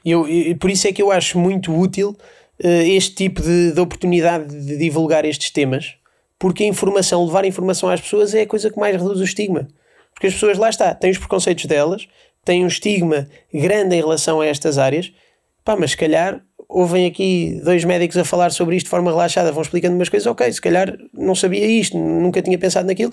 Eu, por isso é que eu acho muito útil eh, este tipo de, de oportunidade de divulgar estes temas, porque a informação, levar informação às pessoas é a coisa que mais reduz o estigma. Porque as pessoas, lá está, têm os preconceitos delas, têm um estigma grande em relação a estas áreas, pá, mas se calhar ouvem aqui dois médicos a falar sobre isto de forma relaxada, vão explicando umas coisas, ok, se calhar não sabia isto, nunca tinha pensado naquilo,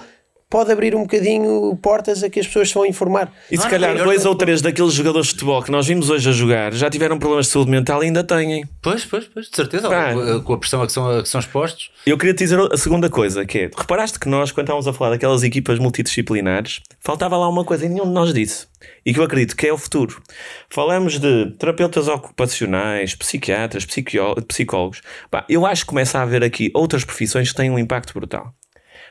pode abrir um bocadinho portas a que as pessoas se vão informar. E se calhar dois ou três daqueles jogadores de futebol que nós vimos hoje a jogar já tiveram problemas de saúde mental e ainda têm. Pois, pois, pois, de certeza, Pá. com a pressão a que são, a que são expostos. Eu queria te dizer a segunda coisa, que é, reparaste que nós, quando estávamos a falar daquelas equipas multidisciplinares, faltava lá uma coisa e nenhum de nós disse. E que eu acredito que é o futuro. Falamos de terapeutas ocupacionais, psiquiatras, psicólogos. Pá, eu acho que começa a haver aqui outras profissões que têm um impacto brutal.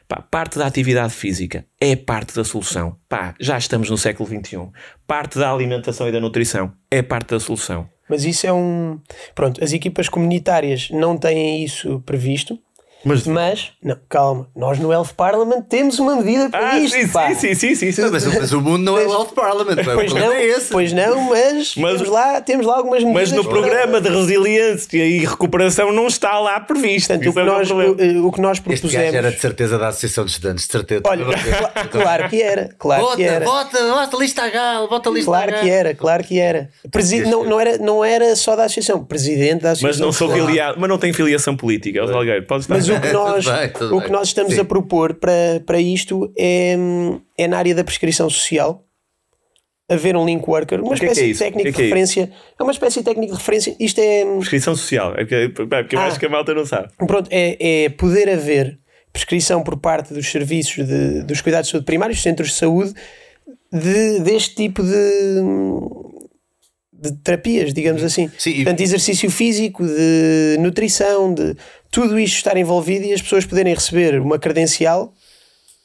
Pá, parte da atividade física é parte da solução. Pá, já estamos no século XXI. Parte da alimentação e da nutrição é parte da solução. Mas isso é um. Pronto, as equipas comunitárias não têm isso previsto. Mas, Mas, não, calma, nós no Elf Parliament temos uma medida para ah, isto. sim, pá. sim, sim, sim, sim. Mas, mas o mundo não é o Health Parliament. pá, o Pois não, é esse. pois não, mas, Mas- temos, lá, temos lá algumas medidas. Mas no para- programa de resiliência e recuperação não está lá previsto. Portanto, o que, é o nós, o, o que nós Este gajo propusemos. era de certeza da Associação de Estudantes, de certeza. Olha, cla- claro que era, claro Vota, que era. vota, vota, lista a galo, vota lista a Claro galo. que era, claro que era. Presi não, não era. não era só da associação, presidente da associação. Mas não sou filiado, mas não tem filiação política, o Salgueiro. Pode estar. Mas o que nós, bem, o que nós estamos Sim. a propor para, para isto é, é na área da prescrição social haver um link worker, uma que é que espécie é de isso? técnico que é de é referência. É uma espécie de técnico de referência. Isto é. Prescrição social. É porque, é porque eu Ah. acho que a malta não sabe. Pronto, é, é poder haver prescrição por parte dos serviços de, dos cuidados de saúde primários, centros de saúde, de, deste tipo de, de terapias, digamos assim. Sim, e- Portanto, exercício físico, de nutrição, de tudo isto estar envolvido e as pessoas poderem receber uma credencial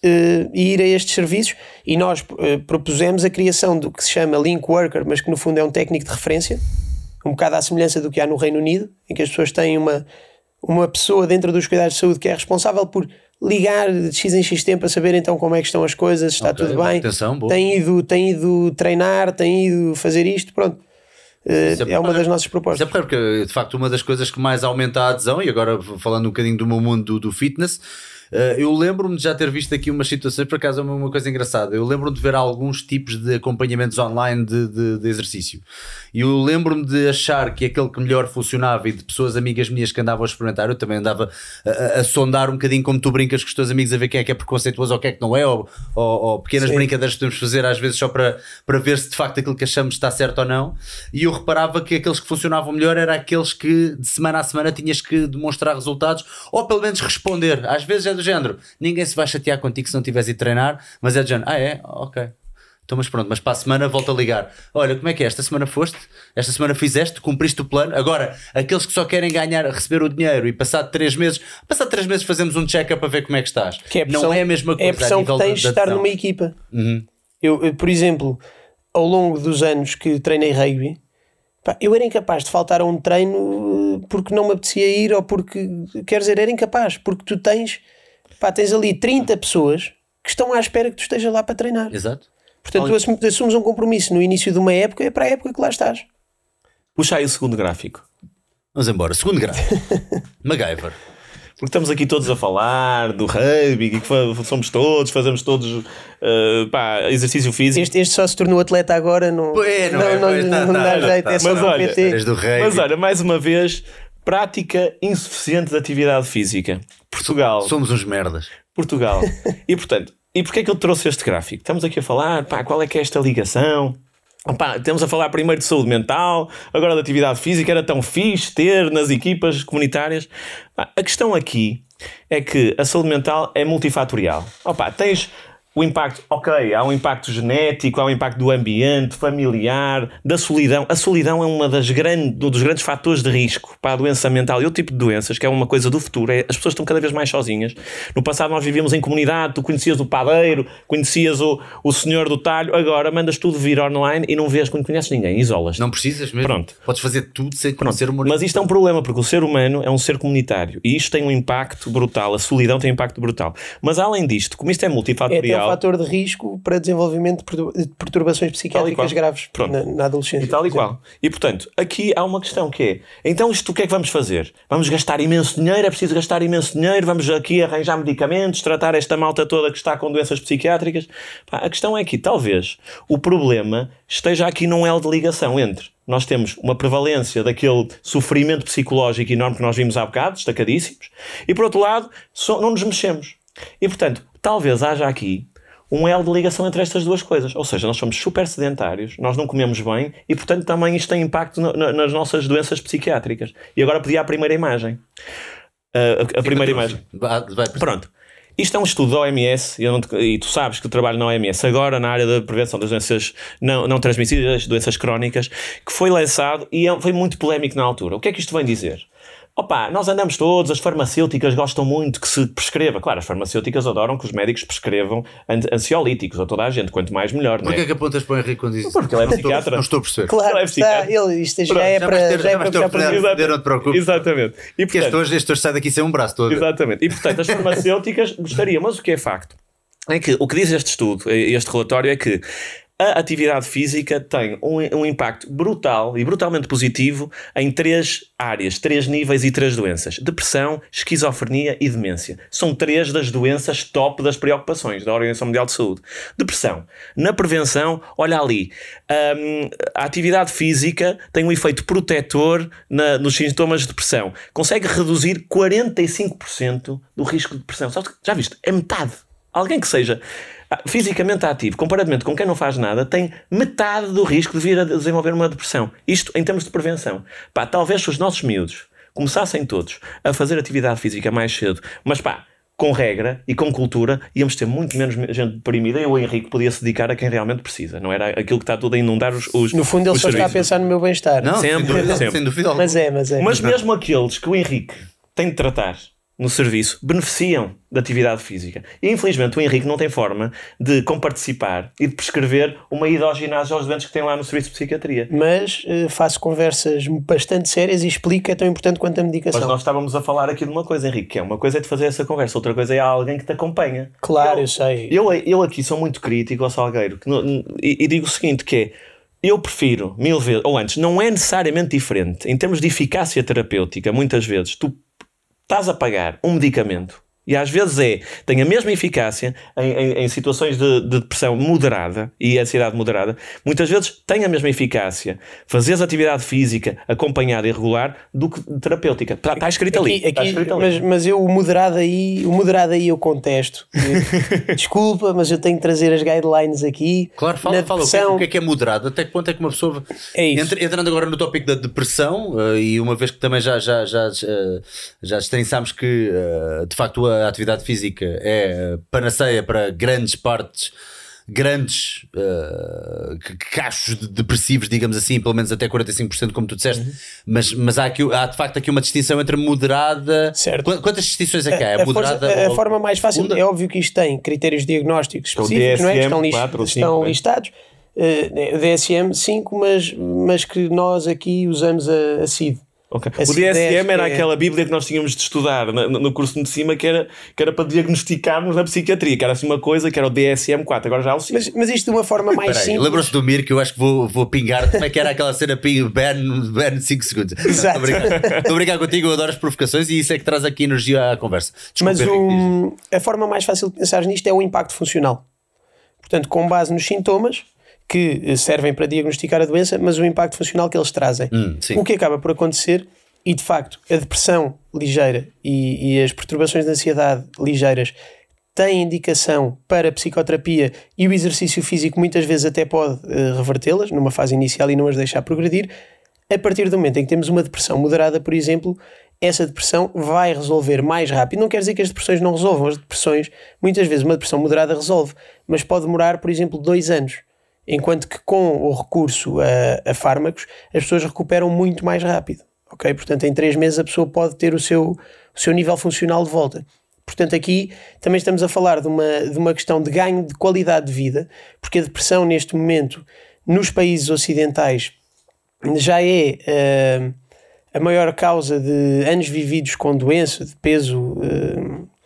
eh, e ir a estes serviços. E nós eh, propusemos a criação do que se chama Link Worker, mas que no fundo é um técnico de referência, um bocado à semelhança do que há no Reino Unido, em que as pessoas têm uma, uma pessoa dentro dos cuidados de saúde que é responsável por ligar de X em X tempo a saber então como é que estão as coisas, se está Ok, tudo bem, atenção, boa. tem ido, tem ido treinar, tem ido fazer isto, pronto. Eh, Isso é é uma das nossas Mas é propostas. porque, de facto, uma das coisas que mais aumenta a adesão, e agora falando um bocadinho do meu mundo do, do fitness, eu lembro-me de já ter visto aqui umas situações, por acaso é uma, uma coisa engraçada. Eu lembro-me de ver alguns tipos de acompanhamentos online de, de- de exercício. E eu lembro-me de achar que aquele que melhor funcionava e de pessoas amigas minhas que andavam a experimentar, eu também andava a, a- a sondar um bocadinho como tu brincas com os teus amigos a ver quem é que é preconceituoso ou quem é que não é, ou, ou- ou pequenas Sim. brincadeiras que podemos fazer às vezes só para, para ver se de facto aquilo que achamos está certo ou não. E eu reparava que aqueles que funcionavam melhor eram aqueles que de semana a semana tinhas que demonstrar resultados ou pelo menos responder. Às vezes é do género, ninguém se vai chatear contigo se não tiveres a treinar, mas é do género, ah é? Ok. Então, mas pronto, mas para a semana volta a ligar. Olha, como é que é? Esta semana foste? Esta semana fizeste? Cumpriste o plano? Agora, aqueles que só querem ganhar, receber o dinheiro e passado três meses, passado três meses fazemos um check-up para ver como é que estás. Que é pressão, não é a mesma coisa. É a pressão a que tens de estar numa equipa. Uhum. Eu, eu, por exemplo, ao longo dos anos que treinei rugby, pá, eu era incapaz de faltar a um treino eh, porque não me apetecia ir ou porque, quer dizer, era incapaz, porque tu tens, pá, tens ali 30 pessoas que estão à espera que tu estejas lá para treinar. Exato. Portanto, tu assumes, assumes um compromisso no início de uma época, é para a época que lá estás. Puxa aí o segundo gráfico. Vamos embora. Segundo grau. MacGyver. Porque estamos aqui todos a falar do rugby, que somos todos, fazemos todos eh, pá, exercício físico. Este, este só se tornou atleta agora, não, não não, é, não, tá, não tá, dá tá, jeito, tá. é só Mas olha. Mas olha, mais uma vez, prática insuficiente de atividade física. Portugal. Somos uns merdas. Portugal. E portanto, e porquê é que eu trouxe este gráfico? Estamos aqui a falar, pá, qual é que é esta ligação? Opá, estamos a falar primeiro de saúde mental, agora de atividade física, era tão fixe ter nas equipas comunitárias. A questão aqui é que a saúde mental é multifatorial. Opá, tens o impacto, ok, há um impacto genético, há um impacto do ambiente, familiar, da solidão. A solidão é uma das grandes, um dos grandes fatores de risco para a doença mental e outro tipo de doenças, que é uma coisa do futuro. É, as pessoas estão cada vez mais sozinhas. No passado nós vivíamos em comunidade, tu conhecias o padeiro, conhecias o, o senhor do talho, agora mandas tudo vir online e não vês quando conheces ninguém, isolas. Não precisas mesmo. Pronto. Podes fazer tudo sem conhecer uma Mas isto é um problema, porque o ser humano é um ser comunitário e isto tem um impacto brutal, a solidão tem um impacto brutal. Mas além disto, como isto é até um fator de risco para desenvolvimento de pertur- de perturbações psiquiátricas graves na, na adolescência. E tal e qual. E portanto, aqui há uma questão que é: então isto o que é que vamos fazer? Vamos gastar imenso dinheiro? É preciso gastar imenso dinheiro? Vamos aqui arranjar medicamentos, tratar esta malta toda que está com doenças psiquiátricas? Pá, a questão é que talvez o problema esteja aqui num elo de ligação entre. Nós temos uma prevalência daquele sofrimento psicológico enorme que nós vimos há bocado, destacadíssimos, e por outro lado, só- não nos mexemos. E portanto, talvez haja aqui um elo de ligação entre estas duas coisas. Ou seja, nós somos super sedentários, nós não comemos bem e, portanto, também isto tem impacto na- na- nas nossas doenças psiquiátricas. E agora pedi a primeira imagem. A- a, a primeira imagem. Vai, vai, Pronto. Isto é um estudo da OMS, e eu não te- e tu sabes que eu trabalho na OMS agora, na área da prevenção das doenças não, não transmissíveis, doenças crónicas, que foi lançado e é- foi muito polémico na altura. O que é que isto vem dizer? Opa, nós andamos todos, as farmacêuticas gostam muito que se prescreva. Claro, as farmacêuticas adoram que os médicos prescrevam an- ansiolíticos a toda a gente, quanto mais melhor, não Porquê é? é que apontas para o Henrique quando diz isso? Porque ele é Não estou- psiquiatra. Não estou a perceber. Claro, Ele é está, psiquiatra. ele, isto já é para. Já é já para não te preocupes. Exatamente. E, Porque este hoje, este hoje sai daqui sem um braço todo. Exatamente. E portanto, as farmacêuticas gostariam, mas o que é facto é que o que diz este estudo, este relatório, é que a atividade física tem um, um impacto brutal e brutalmente positivo em três áreas, três níveis e três doenças: depressão, esquizofrenia e demência. São três das doenças top das preocupações da Organização Mundial de Saúde. Depressão. Na prevenção, olha ali, hum, a atividade física tem um efeito protetor na- nos sintomas de depressão. Consegue reduzir 45% do risco de depressão. Que- Já viste? É metade. Alguém que seja fisicamente ativo, comparativamente com quem não faz nada, tem metade do risco de vir a desenvolver uma depressão. Isto em termos de prevenção. Pá, talvez se os nossos miúdos começassem todos a fazer atividade física mais cedo, mas pá, com regra e com cultura, íamos ter muito menos gente deprimida e o Henrique podia se dedicar a quem realmente precisa. Não era aquilo que está tudo a inundar os, os No fundo, ele só está a serviços. pensar no meu bem-estar. Não, Sempre, sem dúvida, sempre. sem dúvida. Mas é, mas é. Mas mesmo aqueles que o Henrique tem de tratar no serviço beneficiam da atividade física. E infelizmente o Henrique não tem forma de comparticipar e de prescrever uma ida ao ginásio aos doentes que tem lá no serviço de psiquiatria. Mas eh, faço conversas bastante sérias e explico que é tão importante quanto a medicação. Mas nós estávamos a falar aqui de uma coisa, Henrique, que é uma coisa é de fazer essa conversa, outra coisa é alguém que te acompanha. Claro, Eu- eu sei. Eu, eu aqui sou muito crítico ao Salgueiro e, e digo o seguinte: que é. Eu prefiro mil vezes, ou antes, não é necessariamente diferente. Em termos de eficácia terapêutica, muitas vezes tu estás a pagar um medicamento e às vezes é, tem a mesma eficácia em, em- em situações de, de depressão moderada e ansiedade moderada, muitas vezes tem a mesma eficácia fazeres atividade física acompanhada e regular do que terapêutica. Está, está escrito ali. Aqui- está aqui- escrito ali. mas, mas eu o moderado aí, o moderado aí eu contesto. Desculpa, mas eu tenho que trazer as guidelines aqui. Claro, fala, Na fala o que, é, depressão- o que é que é moderado, até que ponto é que uma pessoa. É isso. Entra- entrando agora no tópico da depressão, eh, e uma vez que também já, já, já, eh, já estrençámos que eh, de facto a atividade física é eh, panaceia para grandes partes. Grandes c- cachos de- depressivos, digamos assim, pelo menos até 45%, como tu disseste, Uhum. mas, mas há, aqui, há de facto aqui uma distinção entre moderada. Certo. Qu- Quantas distinções é que há? É a, força- moderada? a ou- forma mais fácil é óbvio que isto tem critérios diagnósticos É específicos, não é? que estão, DSM lis- 4 ou 5, estão é? listados. Eh, DSM 5, mas, mas que nós aqui usamos a, a CID. Ok. Assim, O DSM era é- aquela bíblia que nós tínhamos de estudar no, curso de cima que era, que era para diagnosticarmos na psiquiatria, que era assim uma coisa que era o DSM-4, agora já há o 5. Mas, mas isto de uma forma mais Peraí, simples. lembram-se do Mir que eu acho que vou, vou pingar como é que era aquela cena ping, ban, ban 5 segundos. Exato. Estou a brincar. Estou a brincar contigo, eu adoro as provocações e isso é que traz aqui energia à conversa. Desculpa, Mas um, a forma mais fácil de pensar nisto é o impacto funcional. Portanto, com base nos sintomas que eh, servem para diagnosticar a doença, mas o impacto funcional que eles trazem. Hum, o que acaba por acontecer, e de facto, a depressão ligeira e, e as perturbações de ansiedade ligeiras têm indicação para psicoterapia e o exercício físico muitas vezes até pode eh, revertê-las numa fase inicial e não as deixar progredir. A partir do momento em que temos uma depressão moderada, por exemplo, essa depressão vai resolver mais rápido. Não quer dizer que as depressões não resolvam. As depressões, muitas vezes, uma depressão moderada resolve, mas pode demorar, por exemplo, dois anos. Enquanto que com o recurso a, a fármacos, as pessoas recuperam muito mais rápido. Ok? Portanto, em três meses a pessoa pode ter o seu, o seu nível funcional de volta. Portanto, aqui também estamos a falar de uma, de uma questão de ganho de qualidade de vida, porque a depressão, neste momento, nos países ocidentais, já é eh, a maior causa de anos vividos com doença, de peso. eh,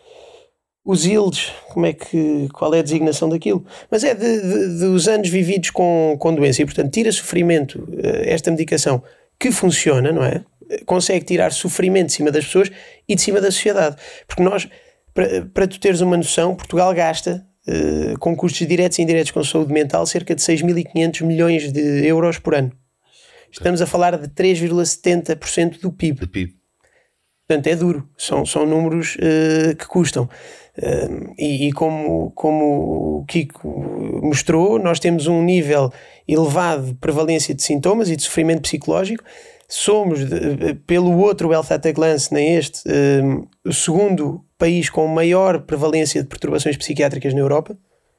os ILDs, como é que, qual é a designação daquilo? Mas é de, de- dos anos vividos com, com doença e, portanto, tira sofrimento, eh, esta medicação que funciona, não é? Consegue tirar sofrimento de cima das pessoas e de cima da sociedade. Porque nós, para, para tu teres uma noção, Portugal gasta eh, com custos diretos e indiretos com saúde mental cerca de 6.500 milhões de euros por ano. Estamos a falar de 3,70% do PIB. De PIB. Portanto, é duro. São, são números eh, que custam. Eh, e, e como, como o Kiko mostrou, nós temos um nível elevado de prevalência de sintomas e de sofrimento psicológico. Somos, de- pelo outro Health at a Glance, nem este, eh, o segundo país com maior prevalência de perturbações psiquiátricas na Europa.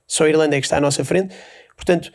Só a Irlanda é que está à nossa frente. Portanto,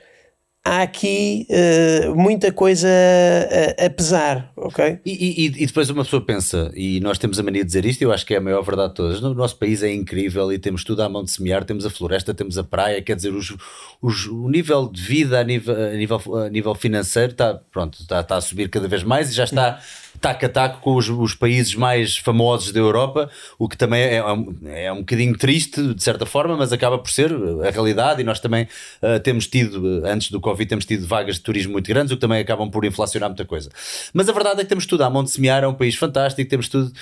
há aqui uh, muita coisa a, a, pesar, ok? E, e, e, depois uma pessoa pensa, e nós temos a mania de dizer isto, eu acho que é a maior verdade de todas. No nosso país é incrível e temos tudo à mão de semear, temos a floresta, temos a praia, quer dizer, os, os, o nível de vida a nível, a nível, a nível financeiro está, pronto, está, está a subir cada vez mais e já está taco a taco com os, os, países mais famosos da Europa, o que também é, é, um, é um bocadinho triste, de certa forma, mas acaba por ser a realidade. E nós também uh, temos tido, antes do Covid, temos tido vagas de turismo muito grandes, o que também acabam por inflacionar muita coisa. Mas a verdade é que temos tudo mão de semear, é um país fantástico, temos tudo,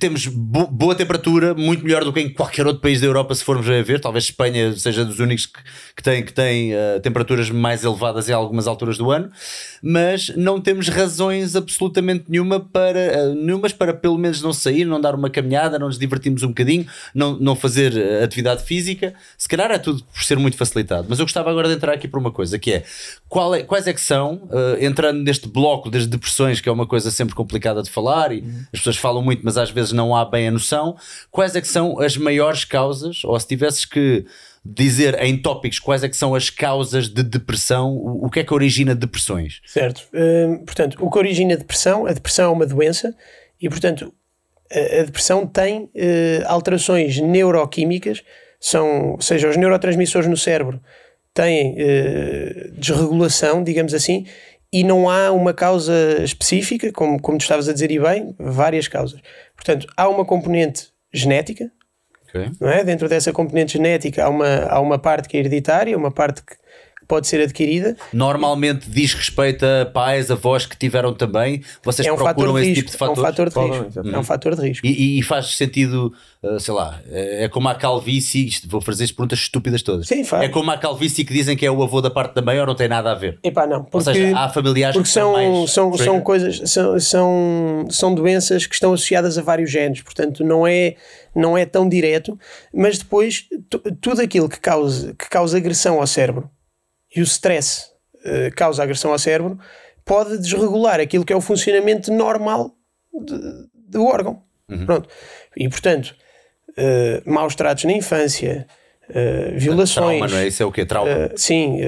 temos bo boa temperatura, muito melhor do que em qualquer outro país da Europa, se formos a ver. Talvez Espanha seja dos únicos que, que tem, que tem uh, temperaturas mais elevadas em algumas alturas do ano, mas não temos razões absolutamente nenhuma nenhuma para, eh, nenhumas para pelo menos não sair, não dar uma caminhada, não nos divertirmos um bocadinho, não, não fazer eh, atividade física. Se calhar é tudo por ser muito facilitado. Mas eu gostava agora de entrar aqui por uma coisa que é, qual é quais é que são, uh, entrando neste bloco das depressões, que é uma coisa sempre complicada de falar e uhum. as pessoas falam muito, mas às vezes não há bem a noção, quais é que são as maiores causas, ou se tivesses que dizer em tópicos quais é que são as causas de depressão, o, o que é que origina depressões? Certo. Uh, portanto, o que origina depressão, a depressão é uma doença e, portanto, a, a depressão tem uh, alterações neuroquímicas, são, ou seja, os neurotransmissores no cérebro têm uh, desregulação, digamos assim, e não há uma causa específica, como, como tu estavas a dizer e bem, várias causas. Portanto, há uma componente genética, Okay. Não é? Dentro dessa componente genética há uma, há uma parte que é hereditária, uma parte que pode ser adquirida. Normalmente diz respeito a pais, avós que tiveram também. Vocês é um procuram esse tipo de fator? É um fator de risco. É um fator de risco. E, e faz sentido, uh, sei lá, é, é como a calvície, isto, vou fazer as perguntas estúpidas todas. Sim, faz. É como a calvície que dizem que é o avô da parte da mãe ou não tem nada a ver? Epá, não. Porque, ou seja, há familiares porque são, são, são, são coisas, são, são, são doenças que estão associadas a vários genes, portanto não é não é tão direto, mas depois tudo aquilo que causa, que causa agressão ao cérebro e o stress uh, causa agressão ao cérebro pode desregular aquilo que é o funcionamento normal de, do órgão. Uhum. Pronto. E portanto, uh, maus tratos na infância, uh, violações. Trauma, não é? Isso é o que? Trauma? Uh, sim,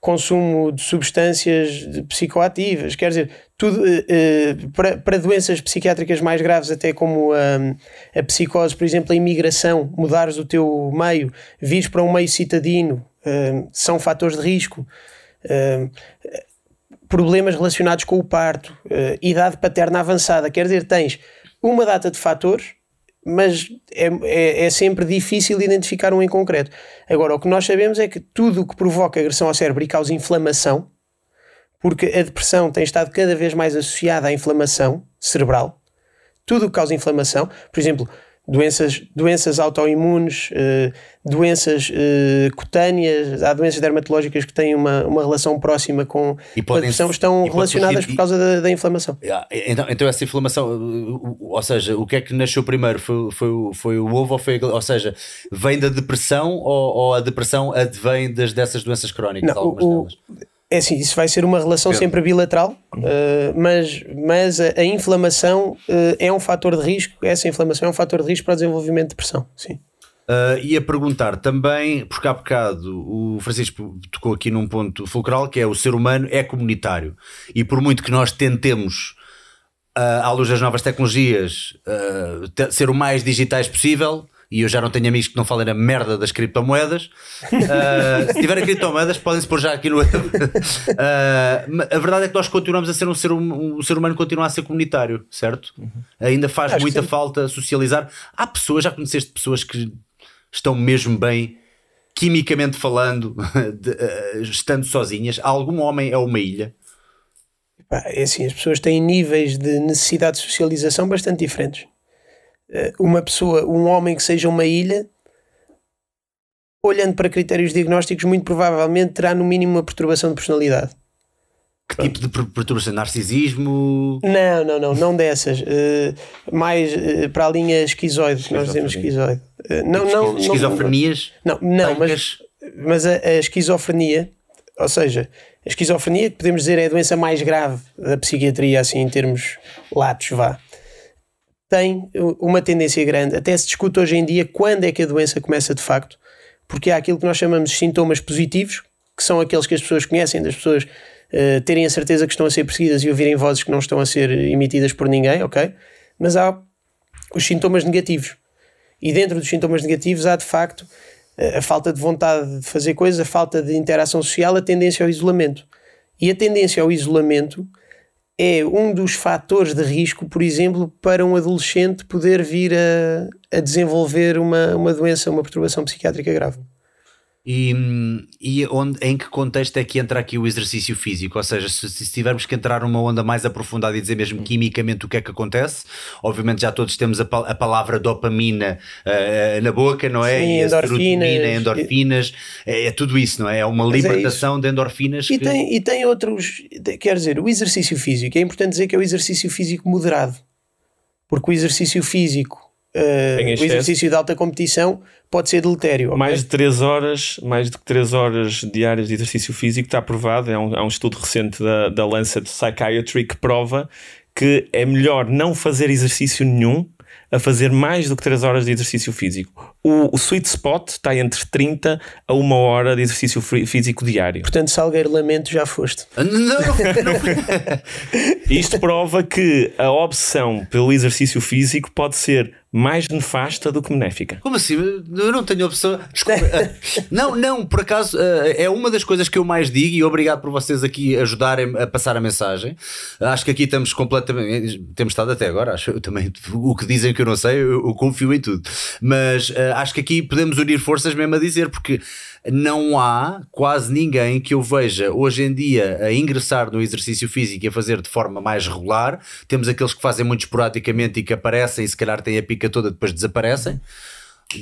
consumo de substâncias psicoativas, quer dizer, tudo para, para doenças psiquiátricas mais graves, até como a psicose, por exemplo, a imigração, mudares o teu meio, vires para um meio citadino, são fatores de risco. problemas relacionados com o parto, idade paterna avançada, quer dizer, tens uma data de fatores mas é, é, é, sempre difícil identificar um em concreto. Agora, o que nós sabemos é que tudo o que provoca agressão ao cérebro e causa inflamação, porque a depressão tem estado cada vez mais associada à inflamação cerebral, tudo o que causa inflamação, por exemplo, doenças, doenças autoimunes, uh, doenças uh, cutâneas, há doenças dermatológicas que têm uma, uma relação próxima com e a depressão, estão relacionadas surgir, por causa da, da, inflamação. Então, então, essa inflamação, ou seja, o que é que nasceu primeiro? Foi, foi, foi o ovo ou foi Ou seja, vem da depressão ou, ou a depressão advém das, dessas doenças crónicas? Não, o, é assim, isso vai ser uma relação sempre bilateral, uh, mas, mas a, a inflamação uh, é um fator de risco, essa inflamação é um fator de risco para o desenvolvimento de depressão, sim. Uh, e a perguntar também, porque há bocado o Francisco tocou aqui num ponto fulcral que é o ser humano é comunitário e por muito que nós tentemos, uh, à luz das novas tecnologias, uh, ser o mais digitais possível, e eu já não tenho amigos que não falem a merda das criptomoedas. Uh, se tiverem criptomoedas, podem-se pôr já aqui no. uh, a verdade é que nós continuamos a ser um ser, um, um ser humano, continua a ser comunitário, certo? Uhum. Ainda faz Acho muita falta socializar. Há pessoas, já conheceste pessoas que estão mesmo bem, quimicamente falando, de, uh, estando sozinhas. Algum homem é uma ilha. É assim, as pessoas têm níveis de necessidade de socialização bastante diferentes. Eh, uma pessoa, um homem que seja uma ilha, olhando para critérios diagnósticos, muito provavelmente terá no mínimo uma perturbação de personalidade. Que Pronto. tipo de perturbação? Narcisismo? Não, não, não, não dessas. Uh, mais uh, para a linha esquizoide, nós dizemos esquizoide. Uh, não, não, Esquizofrenias? Não, não, mas, mas a, a, esquizofrenia, ou seja, a esquizofrenia, que podemos dizer é a doença mais grave da psiquiatria, assim em termos latos, vá tem uma tendência grande. Até se discute hoje em dia quando é que a doença começa de facto, porque há aquilo que nós chamamos de sintomas positivos, que são aqueles que as pessoas conhecem, das pessoas uh, terem a certeza que estão a ser perseguidas e ouvirem vozes que não estão a ser emitidas por ninguém, ok? Mas há os sintomas negativos. E dentro dos sintomas negativos há de facto a falta de vontade de fazer coisas, a falta de interação social, a tendência ao isolamento. E a tendência ao isolamento é um dos fatores de risco, por exemplo, para um adolescente poder vir a, a desenvolver uma, uma doença, uma perturbação psiquiátrica grave. E, e onde, em que contexto é que entra aqui o exercício físico? Ou seja, se, se tivermos que entrar numa onda mais aprofundada e dizer mesmo quimicamente o que é que acontece, obviamente já todos temos a, a palavra dopamina uh, na boca, não é? Sim, e endorfinas, endorfinas, é, é, tudo isso, não é? É uma é libertação é de endorfinas. E, que... tem, e tem outros, quer dizer, o exercício físico, é importante dizer que é o exercício físico moderado, porque o exercício físico uh, o exercício de alta competição pode ser deletério. Mais de 3 horas, mais de 3 horas diárias de exercício físico está provado. É um, é um estudo recente da, da Lancet Psychiatry que prova que é melhor não fazer exercício nenhum a fazer mais do que 3 horas de exercício físico. O, o sweet spot está entre 30 a 1 hora de exercício físico diário. Portanto, Salgueiro Lamento já foste. Não, não, não. Isto prova que a obsessão pelo exercício físico pode ser mais nefasta do que benéfica. Como assim? Eu não tenho opção. Desculpa. não, não, por acaso eh, é uma das coisas que eu mais digo e obrigado por vocês aqui ajudarem a passar a mensagem. Acho que aqui estamos completamente. Temos estado até agora, acho eu também. O que dizem que eu não sei, eu, eu confio em tudo. Mas acho que aqui podemos unir forças mesmo a dizer, porque não há quase ninguém que eu veja hoje em dia a ingressar no exercício físico e a fazer de forma mais regular. Temos aqueles que fazem muito esporadicamente e que aparecem e se calhar têm a pica toda depois desaparecem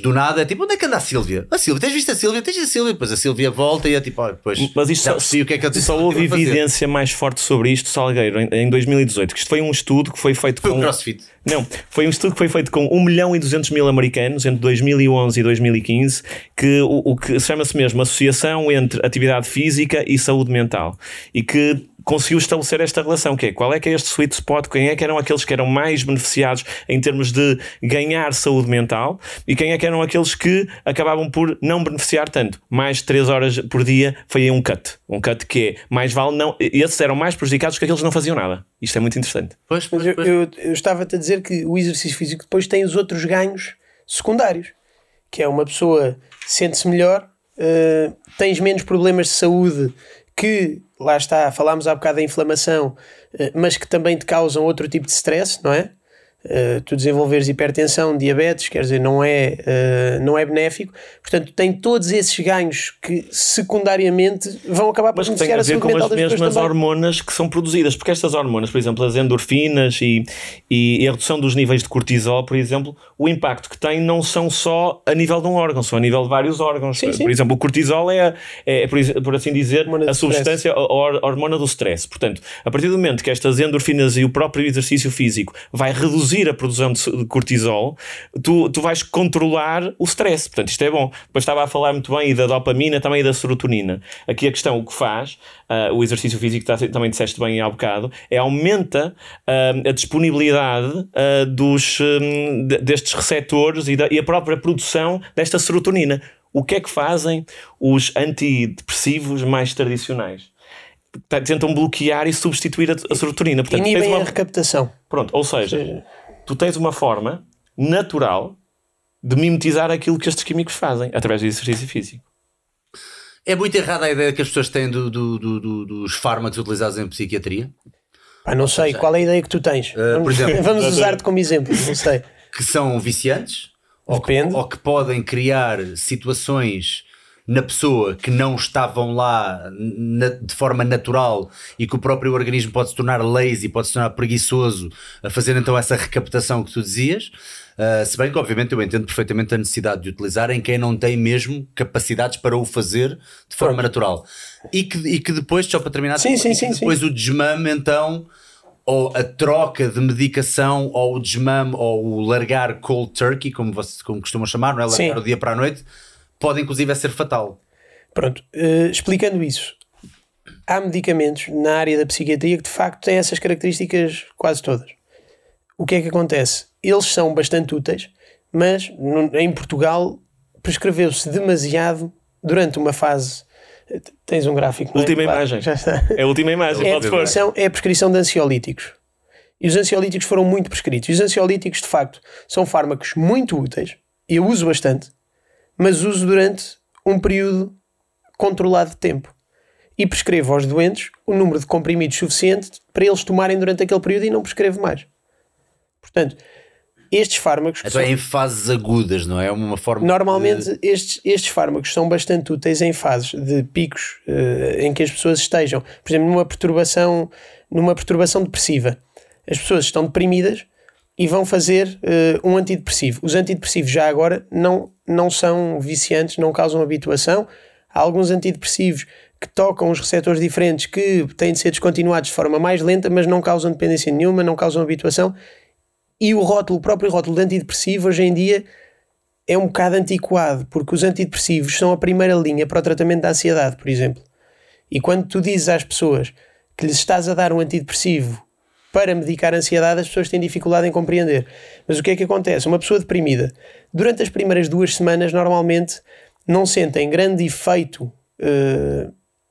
do nada é tipo, onde é que anda a Sílvia? A Sílvia, tens visto a Sílvia? Tens a Sílvia? Depois a Sílvia volta e é tipo, olha, depois. Mas isto só, o que é que eu só houve evidência mais forte sobre isto, Salgueiro, em, em 2018, que isto foi um estudo que foi feito foi com. Um crossfit. Não, foi um estudo que foi feito com 1 milhão e 200 mil americanos entre 2011 e 2015, que o, o que chama-se mesmo Associação entre Atividade Física e Saúde Mental. E que conseguiu estabelecer esta relação, que é qual é que é este sweet spot, quem é que eram aqueles que eram mais beneficiados em termos de ganhar saúde mental e quem é que eram aqueles que acabavam por não beneficiar tanto. Mais de 3 horas por dia foi um cut. Um cut que é mais vale não. Esses eram mais prejudicados que aqueles que não faziam nada. Isto é muito interessante. Pois, pois, pois. Eu, eu, eu estava-te a dizer que o exercício físico depois tem os outros ganhos secundários, que é uma pessoa sente-se melhor, uh, tens menos problemas de saúde que lá está, falámos há bocado da inflamação, eh, mas que também te causam outro tipo de stress, não é? Uh, tu desenvolveres hipertensão, diabetes, quer dizer, não é, uh, não é benéfico. Portanto, tem todos esses ganhos que secundariamente vão acabar por Mas tem a ver com as mesmas hormonas que são produzidas, porque estas hormonas, por exemplo, as endorfinas e, e, a redução dos níveis de cortisol, por exemplo, o impacto que tem não são só a nível de um órgão, são a nível de vários órgãos. Sim, sim. Por exemplo, o cortisol é, é, por, por assim dizer, a substância, a, a hormona do stress. Portanto, a partir do momento que estas endorfinas e o próprio exercício físico vai reduzir reduzir a produção de cortisol, tu, tu vais controlar o stress. Portanto, isto é bom. Depois estava a falar muito bem e da dopamina, também e da serotonina. Aqui a questão, o que faz, uh, o exercício físico, tá, também disseste bem há bocado, é aumenta uh, a disponibilidade uh, dos, um, destes receptores e, da, e a própria produção desta serotonina. O que é que fazem os antidepressivos mais tradicionais? tentam bloquear e substituir a, a serotonina. Portanto, Inibem uma... a recaptação. Pronto, ou seja, ou seja, tu tens uma forma natural de mimetizar aquilo que estes químicos fazem através do exercício físico. É muito errada a ideia que as pessoas têm do, do, do, dos fármacos utilizados em psiquiatria? Ah, não sei, qual é a ideia que tu tens? Uh, vamos, exemplo, vamos usar-te como exemplo, não sei. Que são viciantes? Depende. Ou que, ou que podem criar situações na pessoa que não estavam lá na, de forma natural e que o próprio organismo pode se tornar lazy, pode se tornar preguiçoso a fazer então essa recaptação que tu dizias. Uh, se bem que, obviamente, eu entendo perfeitamente a necessidade de utilizar em quem não tem mesmo capacidades para o fazer de forma Pronto. natural. E que, e que depois, só para terminar, sim, sim, sim, depois o desmame, então, ou a troca de medicação, ou o desmame, ou o largar cold turkey, como, vocês, como costumam chamar, não é? Largar o dia para a noite pode inclusive ser fatal. Pronto, uh, explicando isso, há medicamentos na área da psiquiatria que de facto têm essas características quase todas. O que é que acontece? Eles são bastante úteis, mas em Portugal prescreveu-se demasiado durante uma fase Tens um gráfico. não é? Última Pá, imagem. Já está. É a última imagem, É a, prescrição, é a prescrição de ansiolíticos. E os ansiolíticos foram muito prescritos. E os ansiolíticos, de facto, são fármacos muito úteis. Eu uso bastante, mas uso durante um período controlado de tempo. E prescrevo aos doentes o número de comprimidos suficiente para eles tomarem durante aquele período e não prescrevo mais. Portanto, estes fármacos. Então é são- em fases agudas, não é? Uma forma. Normalmente estes, estes fármacos são bastante úteis em fases de picos eh, em que as pessoas estejam, por exemplo, numa perturbação, numa perturbação depressiva. As pessoas estão deprimidas e vão fazer eh, um antidepressivo. Os antidepressivos já agora não, não são viciantes, não causam habituação. Há alguns antidepressivos que tocam os receptores diferentes que têm de ser descontinuados de forma mais lenta, mas não causam dependência nenhuma, não causam habituação. E o rótulo, o próprio rótulo de antidepressivo, hoje em dia é um bocado antiquado, porque os antidepressivos são a primeira linha para o tratamento da ansiedade, por exemplo. E quando tu dizes às pessoas que lhes estás a dar um antidepressivo para medicar a ansiedade, as pessoas têm dificuldade em compreender. Mas o que é que acontece? Uma pessoa deprimida, durante as primeiras duas semanas, normalmente não sentem grande efeito eh,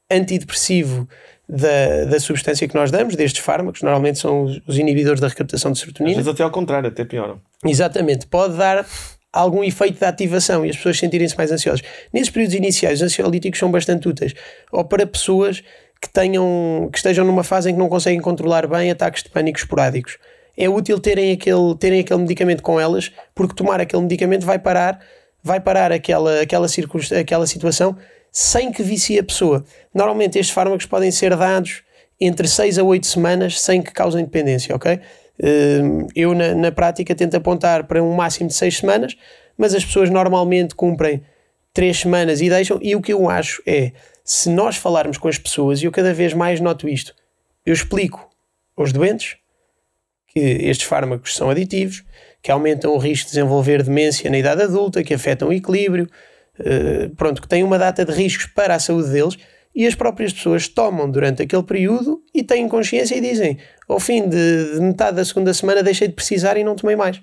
antidepressivo da, da substância que nós damos, destes fármacos, normalmente são os, os inibidores da recaptação de Às serotonina. vezes até ao contrário, até pioram. Exatamente, pode dar algum efeito de ativação e as pessoas sentirem-se mais ansiosas. Nesses períodos iniciais, os ansiolíticos são bastante úteis, ou para pessoas que, tenham, que estejam numa fase em que não conseguem controlar bem ataques de pânico esporádicos. É útil terem aquele, terem aquele medicamento com elas, porque tomar aquele medicamento vai parar, vai parar aquela, aquela, aquela situação sem que vicie a pessoa. Normalmente estes fármacos podem ser dados entre 6 a 8 semanas sem que causem dependência, ok? Hum, Eu, na, na prática, tento apontar para um máximo de 6 semanas, mas as pessoas normalmente cumprem 3 semanas e deixam. E o que eu acho é, se nós falarmos com as pessoas, e eu cada vez mais noto isto, eu explico aos doentes que estes fármacos são aditivos, que aumentam o risco de desenvolver demência na idade adulta, que afetam o equilíbrio, eh, pronto, que têm uma data de riscos para a saúde deles e as próprias pessoas tomam durante aquele período e têm consciência e dizem ao fim de, de metade da segunda semana deixei de precisar e não tomei mais.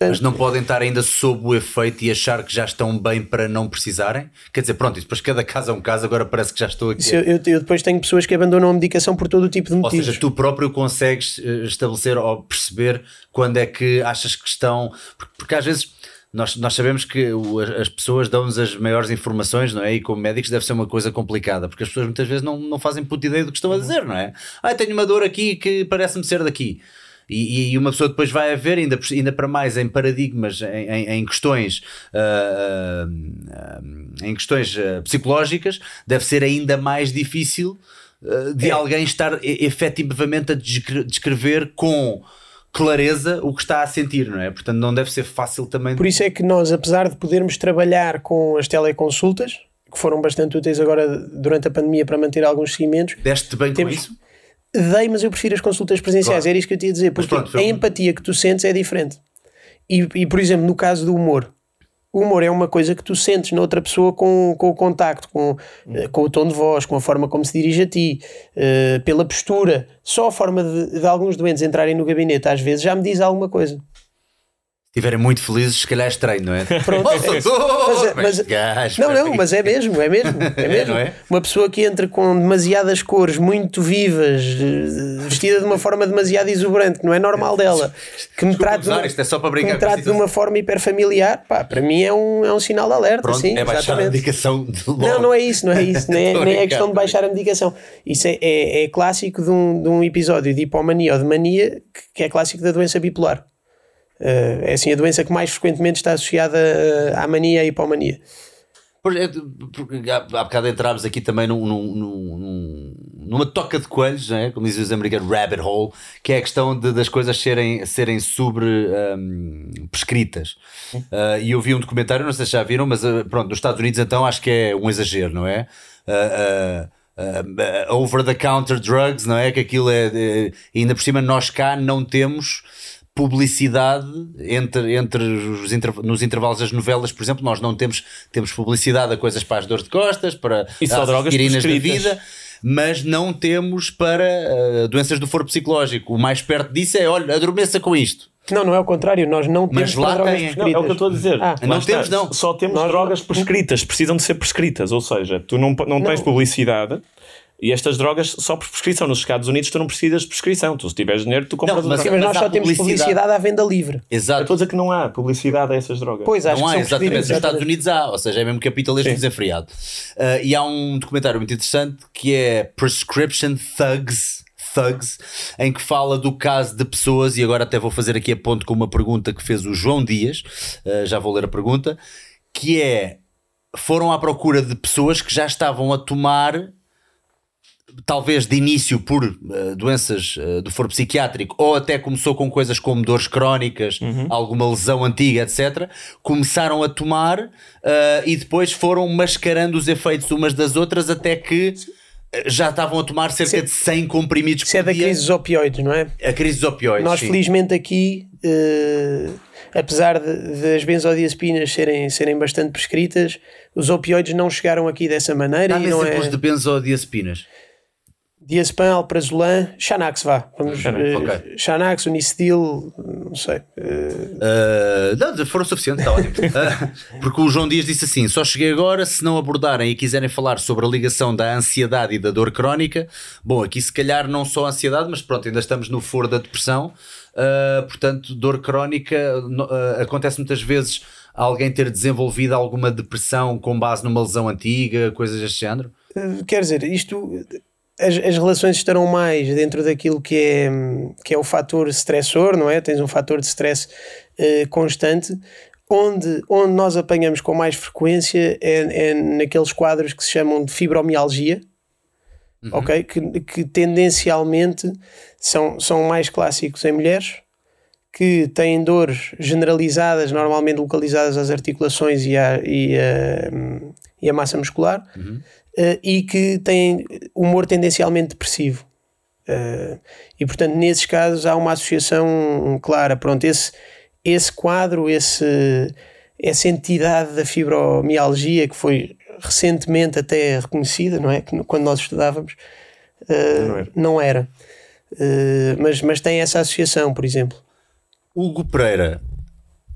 Mas não podem estar ainda sob o efeito e achar que já estão bem para não precisarem? Quer dizer, pronto, e depois cada caso é um caso, agora parece que já estou aqui. Eu, eu- eu depois tenho pessoas que abandonam a medicação por todo o tipo de Ou motivos. seja, tu próprio consegues eh, estabelecer ou perceber quando é que achas que estão. Porque, porque às vezes nós, nós sabemos que as, as pessoas dão-nos as maiores informações, não é? E como médicos deve ser uma coisa complicada, porque as pessoas muitas vezes não, não fazem puta ideia do que estão a dizer, não é? Ah, tenho uma dor aqui que parece-me ser daqui. E, e uma pessoa depois vai a ver, ainda, ainda para mais em paradigmas, em, em- em questões, ah, ah, em questões ah, psicológicas, deve ser ainda mais difícil de alguém estar efetivamente a descre- descrever com clareza o que está a sentir, não é? Portanto, não deve ser fácil também. Por isso é que nós, apesar de podermos trabalhar com as teleconsultas, que foram bastante úteis agora durante a pandemia para manter alguns seguimentos, Deste bem Temos- com isso? Dei, mas eu prefiro as consultas presenciais, Claro. era isso que eu te ia dizer, porque pronto, a um- empatia que tu sentes é diferente. E, e, por exemplo, no caso do humor, o humor é uma coisa que tu sentes na outra pessoa com, com o contacto, com, eh, com o tom de voz, com a forma como se dirige a ti, eh, pela postura. Só a forma de, de alguns doentes entrarem no gabinete às vezes já me diz alguma coisa. Estiverem muito felizes, se calhar é estranho, não é? Pronto. Oh, doutor! Mas- mas- Este gajo, Não, não, mas é mesmo, é mesmo, é mesmo. não é? Uma pessoa que entra com demasiadas cores muito vivas, vestida de uma forma demasiado exuberante, que não é normal dela, que me trate, de uma, isto, é só para que brincar me com a trate de uma forma hiperfamiliar, pá, para mim é um, é um sinal de alerta, Pronto, sim, é baixar a exatamente. medicação de logo. Não, não é isso, não é isso, nem, é- a nem é questão de a baixar a medicação. Isso é, é, é clássico de um, de um episódio de hipomania ou de mania que, que é clássico da doença bipolar. Eh, é assim a doença que mais frequentemente está associada eh, à mania e à hipomania. É, porque há há bocado entrámos aqui também num, num- num- numa toca de coelhos, é? como dizem os americanos, rabbit hole, que é a questão de- das coisas serem, serem sobre hum, prescritas. Ah, e eu vi um documentário, não sei se já viram, mas pronto, nos Estados Unidos então acho que é um exagero, não é? Ah, ah, ah, over the counter drugs, não é? Que aquilo é. é- ainda por cima, nós cá não temos publicidade entre, entre os inter- nos intervalos das novelas, por exemplo, nós não temos, temos publicidade a coisas para as dores de costas, para E só as drogas aspirinas da vida. mas não temos para uh, doenças do foro psicológico. O mais perto disso é, olha, adormeça com isto. Não, não é o contrário, nós não temos Mas lá drogas tem. prescritas. Não, é o que eu estou a dizer. Ah. Não está. temos, não. Só temos Nós- drogas prescritas, precisam de ser prescritas, ou seja, tu não, não tens publicidade e estas drogas só por prescrição. Nos Estados Unidos tu não precisas de prescrição, tu se tiveres dinheiro tu compras Não, a mas- droga. mas nós só temos publicidade. publicidade à venda livre. Eu Exato. estou a dizer que não há publicidade a essas drogas. Pois, acho não há, exatamente. Nos Estados Unidos há, ou seja, é mesmo Sim. dizer feriado. Uh, e há um documentário muito interessante que é Prescription Thugs. Thugs, em que fala do caso de pessoas, e agora até vou fazer aqui a ponto com uma pergunta que fez o João Dias, uh, já vou ler a pergunta, que é: foram à procura de pessoas que já estavam a tomar talvez de início por eh, doenças eh, do foro psiquiátrico ou até começou com coisas como dores crónicas, alguma lesão antiga, etc. Começaram a tomar eh, e depois foram mascarando os efeitos umas das outras até que já estavam a tomar cerca de 100 comprimidos Isso é por da dia. crise dos opioides, não é? A crise dos opioides. Nós, sim. felizmente, aqui, eh, apesar das benzodiazepinas serem, serem bastante prescritas, os opioides não chegaram aqui dessa maneira Dá-me exemplos é de benzodiazepinas. Diazepam, alprazolam, Xanax, vá. Vamos, Xanax, eh, ok. Xanax, Unistil, não sei. eh, Uh, não, foram suficientes, está ótimo. Uh, porque o João Dias disse assim: só cheguei agora, se não abordarem e quiserem falar sobre a ligação da ansiedade e da dor crónica, bom, aqui se calhar não só a ansiedade, mas pronto, ainda estamos no foro da depressão. Uh, portanto, dor crónica uh, acontece muitas vezes alguém ter desenvolvido alguma depressão com base numa lesão antiga, coisas deste género. Uh, quer dizer, isto as, as relações estarão mais dentro daquilo que é, que é o fator estressor, não é? Tens um fator de stress eh, constante. Onde, onde nós apanhamos com mais frequência é, é naqueles quadros que se chamam de fibromialgia, ok? Que, que tendencialmente são, são mais clássicos em mulheres que têm dores generalizadas, normalmente localizadas às articulações e à, e à, hum, e à massa muscular, eh, e que têm humor tendencialmente depressivo. Eh, e portanto, nesses casos, há uma associação clara. Pronto, esse, esse quadro, esse, essa entidade da fibromialgia que foi recentemente até reconhecida, não é? Quando nós estudávamos, eh, Não era. não era. Eh, mas, mas tem essa associação, por exemplo. Hugo Pereira,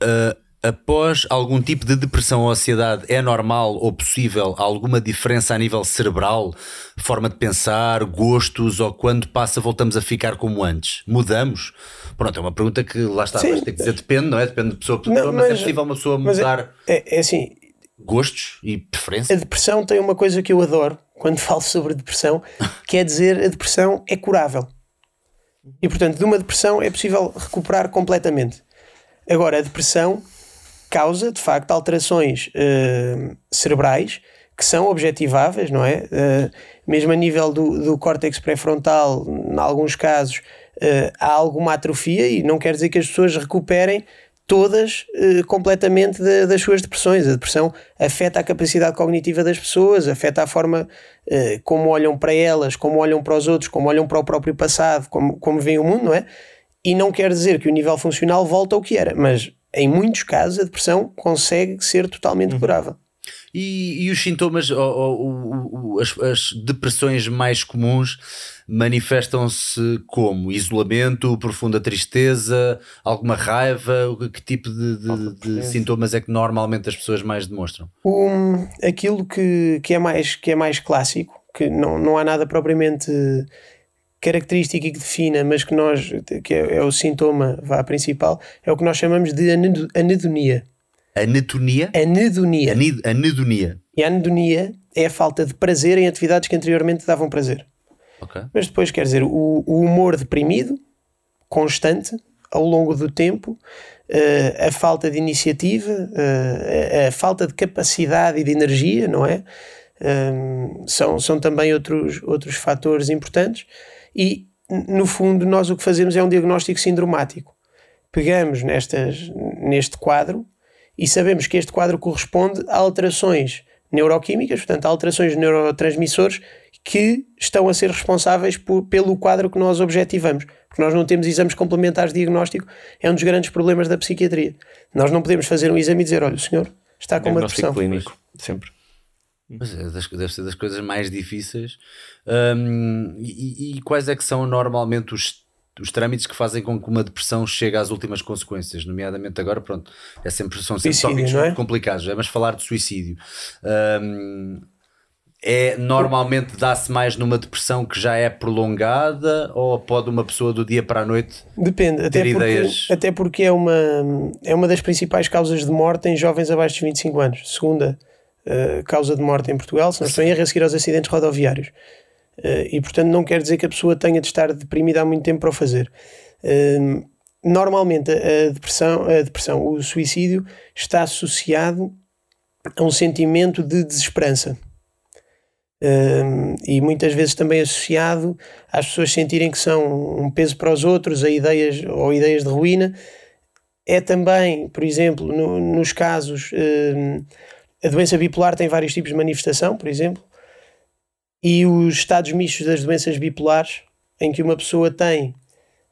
uh, após algum tipo de depressão ou ansiedade, é normal ou possível alguma diferença a nível cerebral, forma de pensar, gostos, ou quando passa voltamos a ficar como antes? Mudamos? Pronto, é uma pergunta que lá está, Sim. vais ter que dizer depende, não é? Depende de pessoa para Não, pessoa, mas, é mas- possível uma pessoa Mas é- mudar é, é assim, gostos e a preferência? depressão tem uma coisa que eu adoro quando falo sobre depressão, que é dizer a depressão é curável. E portanto, de uma depressão é possível recuperar completamente. Agora, a depressão causa, de facto, alterações eh, cerebrais que são objetiváveis, não é? Eh, mesmo a nível do, do córtex pré-frontal, em alguns casos, eh, há alguma atrofia e não quer dizer que as pessoas recuperem todas eh, completamente da- das suas depressões. A depressão afeta a capacidade cognitiva das pessoas, afeta a forma como olham para elas, como olham para os outros, como olham para o próprio passado, como, como veem o mundo, não é? E não quer dizer que o nível funcional volta ao que era, mas em muitos casos a depressão consegue ser totalmente curável. E, e os sintomas, ou, ou- o- o- as, as depressões mais comuns manifestam-se como? Isolamento, profunda tristeza, alguma raiva? Que tipo de, de- de sintomas é que normalmente as pessoas mais demonstram? Um, aquilo que, que, é mais, que é mais clássico, que não, não há nada propriamente característico e que defina, mas que nós, que é, é o sintoma vá, principal, é o que nós chamamos de anedo- anedonia. Anetonia? Anedonia. Anid- Anedonia. E a anedonia é a falta de prazer em atividades que anteriormente davam prazer. Ok. Mas depois, quer dizer, o, o humor deprimido, constante, ao longo do tempo, eh, a falta de iniciativa, eh, a, a falta de capacidade e de energia, não é? Hum, são, são também outros, outros fatores importantes. E, no fundo, nós o que fazemos é um diagnóstico sindromático. Pegamos nestas, neste quadro e sabemos que este quadro corresponde a alterações neuroquímicas, portanto, a alterações de neurotransmissores que estão a ser responsáveis por- pelo quadro que nós objetivamos. Porque nós não temos exames complementares de diagnóstico, é um dos grandes problemas da psiquiatria. Nós não podemos fazer um exame e dizer: olha, o senhor está com uma depressão. clínico, sempre. Mas é das, deve ser das coisas mais difíceis. Um, e, e, quais é que são normalmente os, os trâmites que fazem com que uma depressão chegue às últimas consequências? Nomeadamente agora, pronto, é sempre, são sempre suicídio, tópicos é? muito complicados, é? mas falar de suicídio. Um, é normalmente dá-se mais numa depressão que já é prolongada ou pode uma pessoa do dia para a noite Depende, ter até ideias? Porque, até porque é uma, é uma das principais causas de morte em jovens abaixo de 25 anos. Segunda uh, causa de morte em Portugal, se não estou em erro, a seguir aos acidentes rodoviários. Uh, e portanto não quer dizer que a pessoa tenha de estar deprimida há muito tempo para o fazer. Uh, normalmente a depressão, a depressão, o suicídio está associado a um sentimento de desesperança um, e muitas vezes também associado às pessoas sentirem que são um peso para os outros, a ideias ou ideias de ruína. É também, por exemplo, no, nos casos, a doença bipolar tem vários tipos de manifestação, por exemplo, e os estados mistos das doenças bipolares, em que uma pessoa tem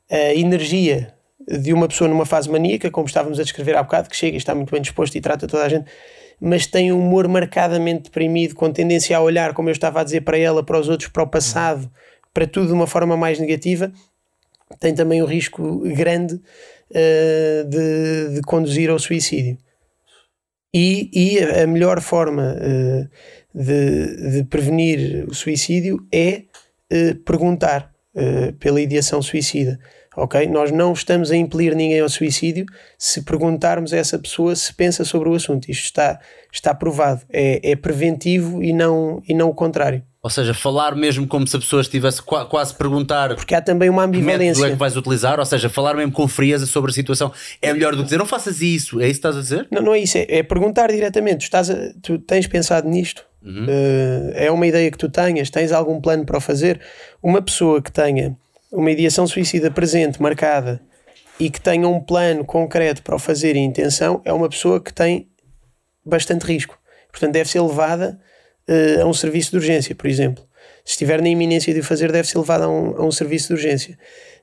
a energia de uma pessoa numa fase maníaca, como estávamos a descrever há bocado, que chega e está muito bem disposto e trata toda a gente mas tem um humor marcadamente deprimido, com tendência a olhar, como eu estava a dizer, para ela, para os outros, para o passado, para tudo de uma forma mais negativa, tem também um risco grande uh, de, de, conduzir ao suicídio. E, e a melhor forma uh, de, de, prevenir o suicídio é uh, perguntar pela ideação suicida ok? Nós não estamos a impelir ninguém ao suicídio se perguntarmos a essa pessoa se pensa sobre o assunto. Isto está, está provado. É, é preventivo e não, e não o contrário. Ou seja, falar mesmo como se a pessoa estivesse quase perguntar. Porque há também uma ambivalência. Que é que vais utilizar? Ou seja, falar mesmo com frieza sobre a situação é melhor do que dizer não faças isso. É isso que estás a dizer? Não, não é isso. É, é perguntar diretamente. Tu, estás a, tu tens pensado nisto? Uhum. Uh, é uma ideia que tu tenhas? Tens algum plano para o fazer? Uma pessoa que tenha uma ideação suicida presente, marcada e que tenha um plano concreto para o fazer e intenção, é uma pessoa que tem bastante risco. Portanto, deve ser levada uh, a um serviço de urgência, por exemplo. Se estiver na iminência de o fazer, deve ser levada a um, a um serviço de urgência.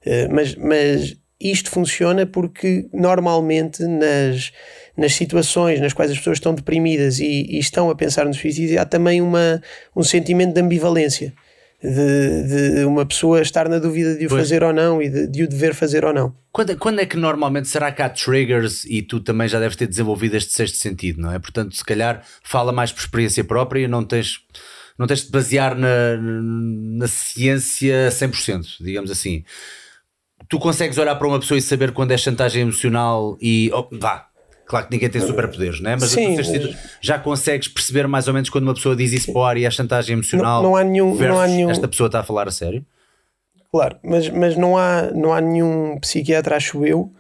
Uh, mas, mas isto funciona porque normalmente nas, nas situações nas quais as pessoas estão deprimidas e, e estão a pensar no suicídio, há também uma, um sentimento de ambivalência de, de, uma pessoa estar na dúvida de o pois. fazer ou não e de, de, o dever fazer ou não. Quando, quando é que normalmente será que há triggers e tu também já deves ter desenvolvido este sexto sentido, não é? Portanto, se calhar fala mais por experiência própria e não tens, não tens de basear na, na ciência 100%, digamos assim. Tu consegues olhar para uma pessoa e saber quando é chantagem emocional e oh, vá, Claro que ninguém tem superpoderes, não é? Mas Sim, já consegues perceber mais ou menos quando uma pessoa diz isso para o ar e a chantagem emocional. Não, não há nenhum, não há nenhum. Esta pessoa está a falar a sério? Claro, mas, mas não, há, não há nenhum psiquiatra, acho eu,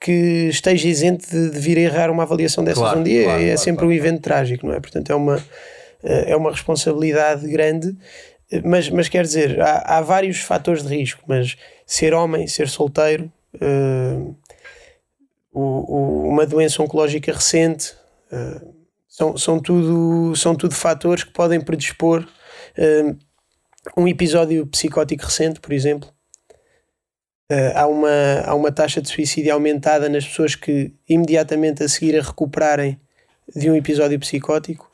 que esteja isento de, de vir a errar uma avaliação dessas claro, um dia. Claro, é claro, sempre um evento trágico, não é? Portanto, é uma, é uma responsabilidade grande. Mas, mas quer dizer, há, há vários fatores de risco, mas ser homem, ser solteiro. Uh, o, o, uma doença oncológica recente, uh, são, são, tudo, são tudo fatores que podem predispor uh, um episódio psicótico recente, por exemplo. Uh, há, uma, há uma taxa de suicídio aumentada nas pessoas que imediatamente a seguir a recuperarem de um episódio psicótico.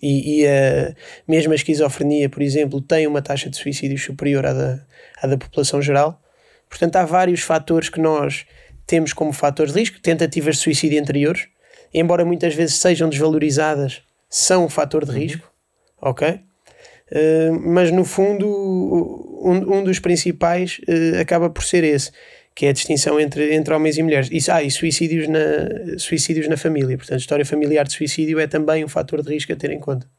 e, e a mesma esquizofrenia, por exemplo, tem uma taxa de suicídio superior à da, à da população geral. Portanto, há vários fatores que nós temos como fatores de risco tentativas de suicídio anteriores, embora muitas vezes sejam desvalorizadas, são um fator de uhum. risco, ok? Uh, mas no fundo, um, um dos principais uh, acaba por ser esse, que é a distinção entre, entre homens e mulheres. Isso, ah, e suicídios na, suicídios na família. Portanto, história familiar de suicídio é também um fator de risco a ter em conta.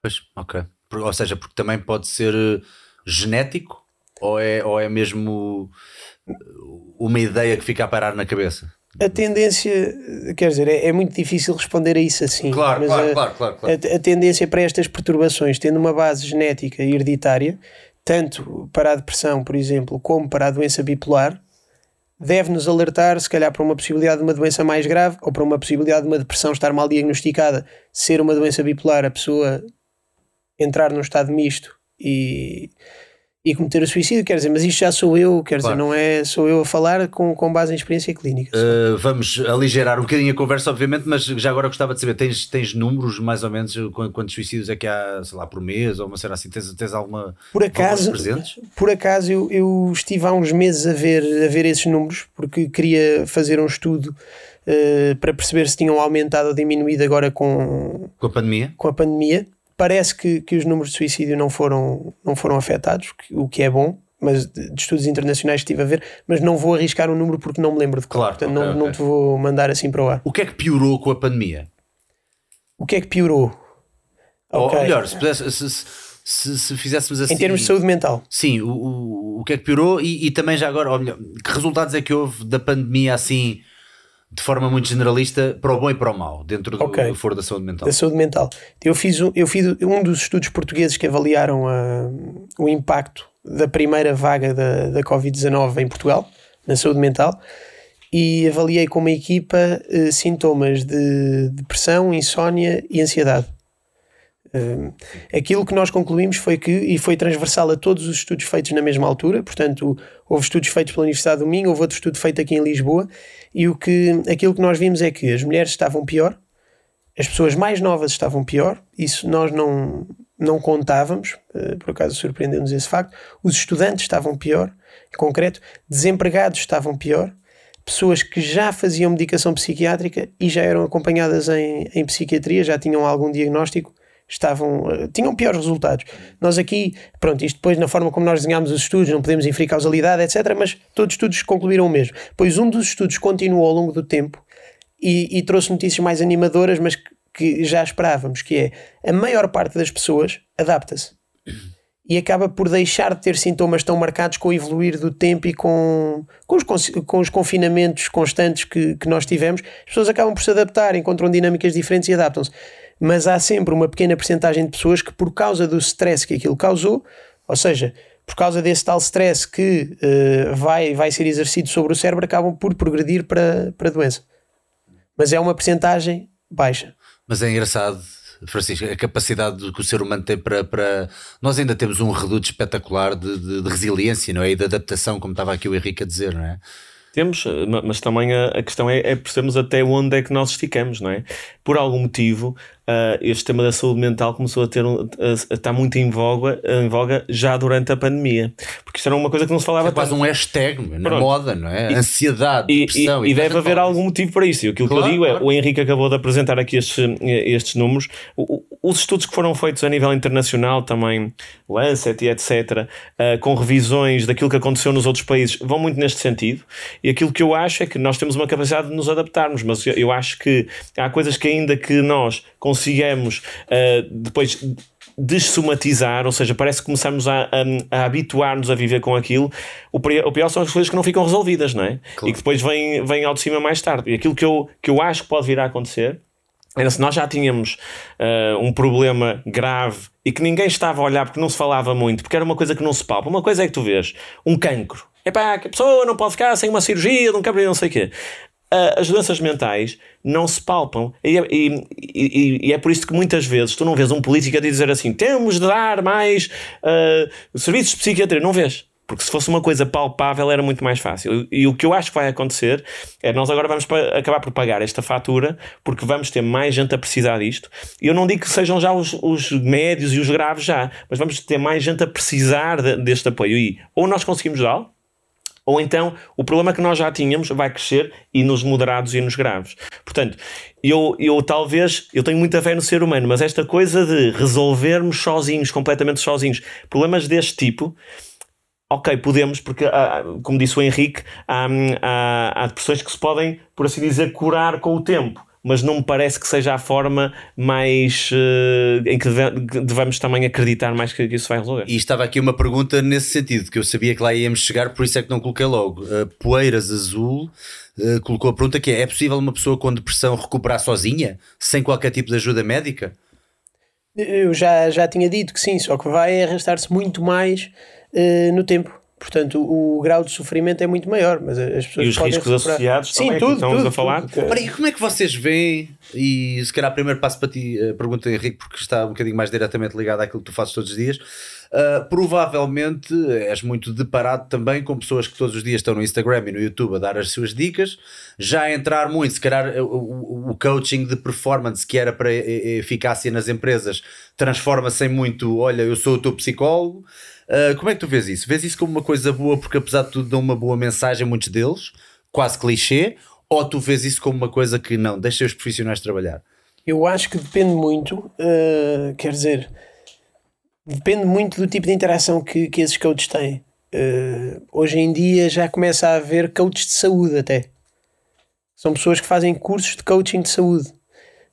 Pois, ok. Ou seja, porque também pode ser eh, genético ou é, ou é mesmo uma ideia que fica a parar na cabeça? A tendência, quer dizer, é, é muito difícil responder a isso assim. Claro, claro, a, claro, claro, claro. A, a, tendência para estas perturbações, tendo uma base genética e hereditária, tanto para a depressão, por exemplo, como para a doença bipolar, deve-nos alertar, se calhar, para uma possibilidade de uma doença mais grave ou para uma possibilidade de uma depressão estar mal diagnosticada, ser uma doença bipolar, a pessoa entrar num estado misto e e cometer o suicídio, quer dizer, mas isto já sou eu, quer Claro. dizer, não é sou eu a falar com, com base em experiência clínica. Uh, vamos aligerar um bocadinho a conversa, obviamente, mas já agora gostava de saber: tens, tens números mais ou menos qu- quantos suicídios é que há, sei lá, por mês ou uma cena assim? Tens, tens alguma. Por acaso, por acaso eu, eu estive há uns meses a ver, a ver esses números porque queria fazer um estudo eh, para perceber se tinham aumentado ou diminuído agora com, Com a pandemia? com a pandemia. Parece que, que os números de suicídio não foram, não foram afetados, o que é bom, mas de, de estudos internacionais estive a ver, mas não vou arriscar um número porque não me lembro de qual. Claro, Portanto, ok, não, ok. não te vou mandar assim para o ar. O que é que piorou com a pandemia? O que é que piorou? Ou- Ok. Ou melhor, se, pudesse- se, se, se fizéssemos assim. Em termos de saúde mental. Sim, o, o, o que é que piorou e, e também já agora, ou melhor, que resultados é que houve da pandemia assim, de forma muito generalista, para o bom e para o mau, dentro do, Ok. do foro da saúde mental? da saúde mental. Eu fiz, um- eu fiz um dos estudos portugueses que avaliaram a- o impacto da primeira vaga da, da Covid-19 em Portugal, na saúde mental, e avaliei com uma equipa eh, sintomas de depressão, insónia e ansiedade. Um, aquilo que nós concluímos foi que, e foi transversal a todos os estudos feitos na mesma altura, portanto, houve estudos feitos pela Universidade do Minho, houve outro estudo feito aqui em Lisboa, e o que, aquilo que nós vimos é que as mulheres estavam pior, as pessoas mais novas estavam pior, isso nós não, não contávamos, eh, por acaso surpreendeu-nos esse facto. Os estudantes estavam pior, em concreto, desempregados estavam pior, pessoas que já faziam medicação psiquiátrica e já eram acompanhadas em, em psiquiatria, já tinham algum diagnóstico, estavam, eh, tinham piores resultados. Nós aqui, pronto, isto depois na forma como nós desenhámos os estudos, não podemos inferir causalidade, etc., mas todos os estudos concluíram o mesmo. Pois um dos estudos continuou ao longo do tempo e, e trouxe notícias mais animadoras, mas que, que já esperávamos, que é a maior parte das pessoas adapta-se e acaba por deixar de ter sintomas tão marcados com o evoluir do tempo e com, com, os, com os confinamentos constantes que, que nós tivemos. As pessoas acabam por se adaptar, encontram dinâmicas diferentes e adaptam-se. Mas há sempre uma pequena percentagem de pessoas que, por causa do stress que aquilo causou, ou seja, por causa desse tal stress que eh, vai, vai ser exercido sobre o cérebro, acabam por progredir para, para a doença. Mas é uma percentagem baixa. Mas é engraçado, Francisco, a capacidade que o ser humano tem para. para... Nós ainda temos um reduto espetacular de, de- de resiliência, não é? E de adaptação, como estava aqui o Henrique a dizer, não é? Temos, eh, ma- mas também a, a questão é, é percebermos até onde é que nós esticamos, não é? Por algum motivo, ah, este tema da saúde mental começou a, ter um, a, a estar muito em voga, em voga já durante a pandemia. Isto era uma coisa que não se falava É quase um hashtag meu, na Pronto. moda, não é? Ansiedade, E, e- depressão. e deve depois haver algum motivo para isso. E aquilo que Claro, eu digo é: claro. o Henrique acabou de apresentar aqui estes, estes números. O- os estudos que foram feitos a nível internacional, também Lancet e etc., ah, com revisões daquilo que aconteceu nos outros países, vão muito neste sentido. E aquilo que eu acho é que nós temos uma capacidade de nos adaptarmos, mas eu, eu acho que há coisas que, ainda que nós consigamos ah, depois dessomatizar, ou seja, parece que começamos a, a- a habituar-nos a viver com aquilo. O, o pior são as coisas que não ficam resolvidas, não é? E que depois vêm, vêm ao de cima mais tarde. E aquilo que eu, que eu acho que pode vir a acontecer era se nós já tínhamos ah, um problema grave e que ninguém estava a olhar porque não se falava muito, porque era uma coisa que não se palpa. Uma coisa é que tu vês um cancro. Epá, que a pessoa não pode ficar sem uma cirurgia de um cancro e não sei o quê. Ah, as doenças mentais não se palpam. E é, e- e- e é por isso que muitas vezes tu não vês um político a dizer assim: temos de dar mais ah, serviços de psiquiatria. Não vês. Porque se fosse uma coisa palpável era muito mais fácil. E o que eu acho que vai acontecer é nós agora vamos acabar por pagar esta fatura porque vamos ter mais gente a precisar disto. E eu não digo que sejam já os, os médios e os graves já, mas vamos ter mais gente a precisar de- deste apoio. E ou nós conseguimos dá-lo, ou então o problema que nós já tínhamos vai crescer e nos moderados e nos graves. Portanto, eu, eu talvez, eu tenho muita fé no ser humano, mas esta coisa de resolvermos sozinhos, completamente sozinhos, problemas deste tipo, ok, podemos, porque, ah, como disse o Henrique, há, há, há depressões que se podem, por assim dizer, curar com o tempo. Mas não me parece que seja a forma mais eh, em que deve- que devemos também acreditar mais que, isso vai resolver. E estava aqui uma pergunta nesse sentido, que eu sabia que lá íamos chegar, por isso é que não coloquei logo. Uh, Poeiras Azul uh, colocou a pergunta que é: é possível uma pessoa com depressão recuperar sozinha, sem qualquer tipo de ajuda médica? Eu já, já tinha dito que sim, só que vai arrastar-se muito mais no tempo. Portanto, o, o grau de sofrimento é muito maior, mas as pessoas E os podem riscos recuperar. associados Sim, também, que tudo, estamos tudo, a falar. tudo. Ora, e como é que vocês veem, e se calhar primeiro passo para ti, a pergunta Henrique, porque está um bocadinho mais diretamente ligado àquilo que tu fazes todos os dias, uh, provavelmente és muito deparado também com pessoas que todos os dias estão no Instagram e no YouTube a dar as suas dicas, já a entrar muito, se calhar o, o- o coaching de performance que era para eficácia nas empresas transforma-se em muito, olha, eu sou o teu psicólogo, Uh, como é que tu vês isso? Vês isso como uma coisa boa porque apesar de tudo dão uma boa mensagem muitos deles, quase clichê, ou tu vês isso como uma coisa que não, deixa os profissionais trabalhar? Eu acho que depende muito, uh, quer dizer, depende muito do tipo de interação que, que esses coaches têm. Uh, hoje em dia já começa a haver coaches de saúde até. São pessoas que fazem cursos de coaching de saúde.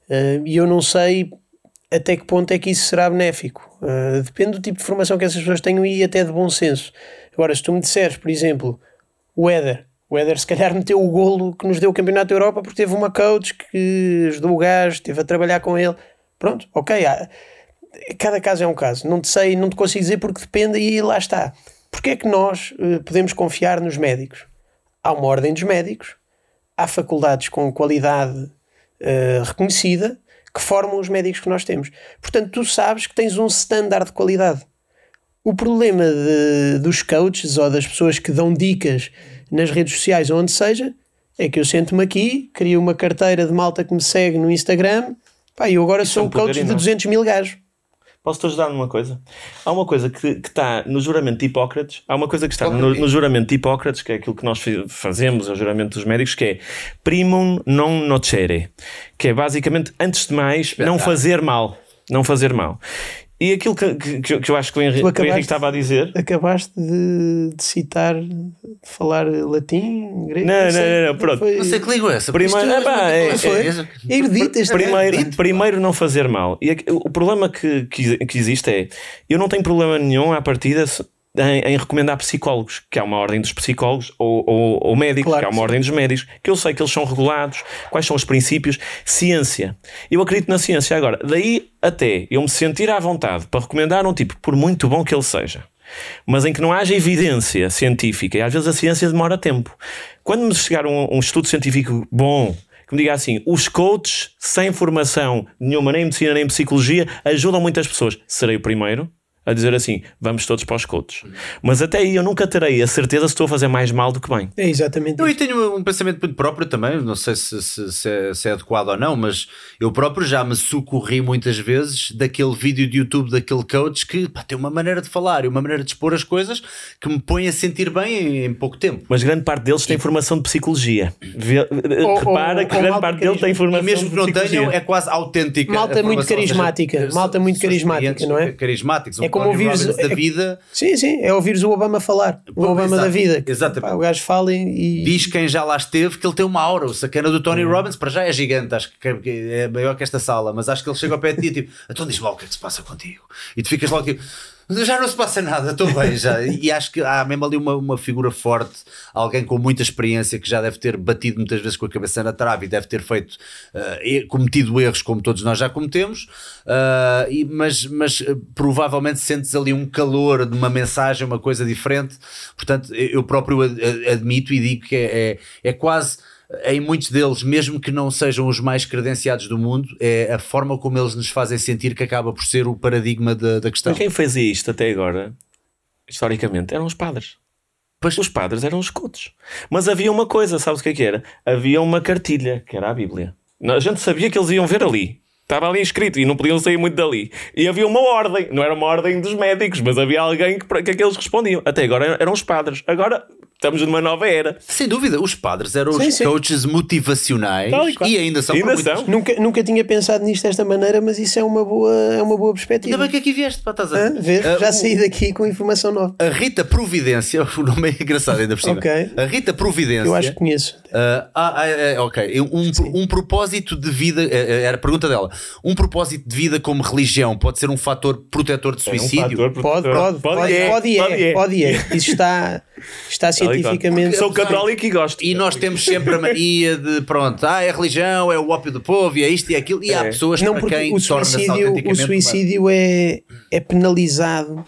Uh, e eu não sei até que ponto é que isso será benéfico. Uh, depende do tipo de formação que essas pessoas tenham e até de bom senso. Agora, se tu me disseres, por exemplo, o Éder, o Éder se calhar meteu o golo que nos deu o Campeonato da Europa porque teve uma coach que ajudou o gajo, esteve a trabalhar com ele. Pronto, ok. há- cada caso é um caso. Não te sei, não te consigo dizer porque depende e lá está. Porque é que nós eh, podemos confiar nos médicos? Há uma ordem dos médicos, há faculdades com qualidade eh, reconhecida que formam os médicos que nós temos. Portanto, tu sabes que tens um standard de qualidade. O problema de- dos coaches ou das pessoas que dão dicas nas redes sociais ou onde seja é que eu sento-me aqui, crio uma carteira de malta que me segue no Instagram pá, eu agora sou é poder coach de enorme. 200 mil gajos. Posso-te ajudar numa coisa? Há uma coisa que que está no juramento de Hipócrates, há uma coisa que está no, no juramento de Hipócrates, que é aquilo que nós fazemos, é o juramento dos médicos, que é primum non nocere, que é basicamente, antes de mais, não fazer mal. Não fazer mal. E aquilo que, que, que eu acho que o Henrique, que o Henrique acabaste- estava a dizer. Acabaste de, de citar, de falar latim, grego. Não, sei. não, não, pronto. Foi- Não sei que língua é essa. Primeiro- Isto epá, é- foi. Erudito este Primeiro, gajo. primeiro não fazer mal. E aqui- o problema que, que, que existe é: eu não tenho problema nenhum à partida se- em, em recomendar psicólogos, que há uma ordem dos psicólogos, ou, ou, ou médicos, Claro que há que uma ordem dos médicos, que eu sei que eles são regulados, quais são os princípios, ciência. Eu acredito na ciência. Agora, daí até eu me sentir à vontade para recomendar um tipo, por muito bom que ele seja. Mas em que não haja evidência científica, e às vezes a ciência demora tempo. Quando me chegar um, um estudo científico bom, que me diga assim: os coaches sem formação nenhuma, nem em medicina nem em psicologia, ajudam muitas pessoas. Serei o primeiro a dizer assim: vamos todos para os coaches. Mas até aí eu nunca terei a certeza se estou a fazer mais mal do que bem. É exatamente Eu isso. tenho um pensamento muito próprio também, não sei se, se- se é, se é adequado ou não, mas eu próprio já me socorri muitas vezes daquele vídeo de YouTube daquele coach que pá, tem uma maneira de falar e uma maneira de expor as coisas que me põe a sentir bem em, em pouco tempo. Mas grande parte deles tem formação de psicologia. Vê- Ou- repara ou- que ou grande parte deles tem E formação mesmo que não de psicologia. tenham, é quase autêntica. Malta a muito carismática, malta muito carismática, não é? Carismáticos, É como Tony ouvires- Robbins da é- vida. Sim, sim, é ouvires o Obama falar. O Obama exato, da vida. exatamente. Pá, o gajo fala e. Diz quem já lá esteve que ele tem uma aura. O sacana do Tony Robbins, para já é gigante, acho que que é maior que esta sala, mas acho que ele chega ao pé de ti e tipo, então diz lá o que é que se passa contigo. E tu ficas logo tipo, já não se passa nada, estou bem já. E acho que há mesmo ali uma, uma figura forte, alguém com muita experiência que já deve ter batido muitas vezes com a cabeça na trave e deve ter feito, e- cometido erros como todos nós já cometemos, ah, e- mas, mas eh, provavelmente sentes ali um calor de uma mensagem, uma coisa diferente. Portanto, eu próprio ad- ad- admito e digo que é, é, é quase em muitos deles, mesmo que não sejam os mais credenciados do mundo, é a forma como eles nos fazem sentir que acaba por ser o paradigma da, da questão. Mas quem fazia isto até agora, historicamente, eram os padres. Pois. Os padres eram os cotos. Mas havia uma coisa, sabes o que é que era? Havia uma cartilha, que era a Bíblia. A gente sabia que eles iam ver ali. Estava ali escrito e não podiam sair muito dali. E havia uma ordem. Não era uma ordem dos médicos, mas havia alguém que, para que aqueles respondiam. Até agora eram os padres. Agora estamos numa nova era. Sem dúvida, os padres eram Sim, os sim. coaches motivacionais Tal e e ainda são. Ainda são. muitos- Nunca, nunca tinha pensado nisto desta maneira, mas isso é uma boa, é uma boa perspectiva. Ainda bem que aqui vieste, pá, estás a Hã? Vês? Ah, Já o- saí daqui com informação nova. A Rita Providência, o nome é engraçado ainda por cima. Ok. A Rita Providência. Eu acho que conheço. Ah, ah, ah, é, ok. Um, um propósito de vida, eh, era a pergunta dela. Um propósito de vida como religião pode ser um fator protetor de É um suicídio? fator Pode, protetor. pode, pode, é, pode, é, pode é. Isso está, está cientificamente. Sou católico e gosto. E nós temos sempre a mania de pronto, ah, é a religião, é o ópio do povo, e é isto e aquilo. E há É. pessoas Não, para porque quem o suicídio, o suicídio é, é penalizado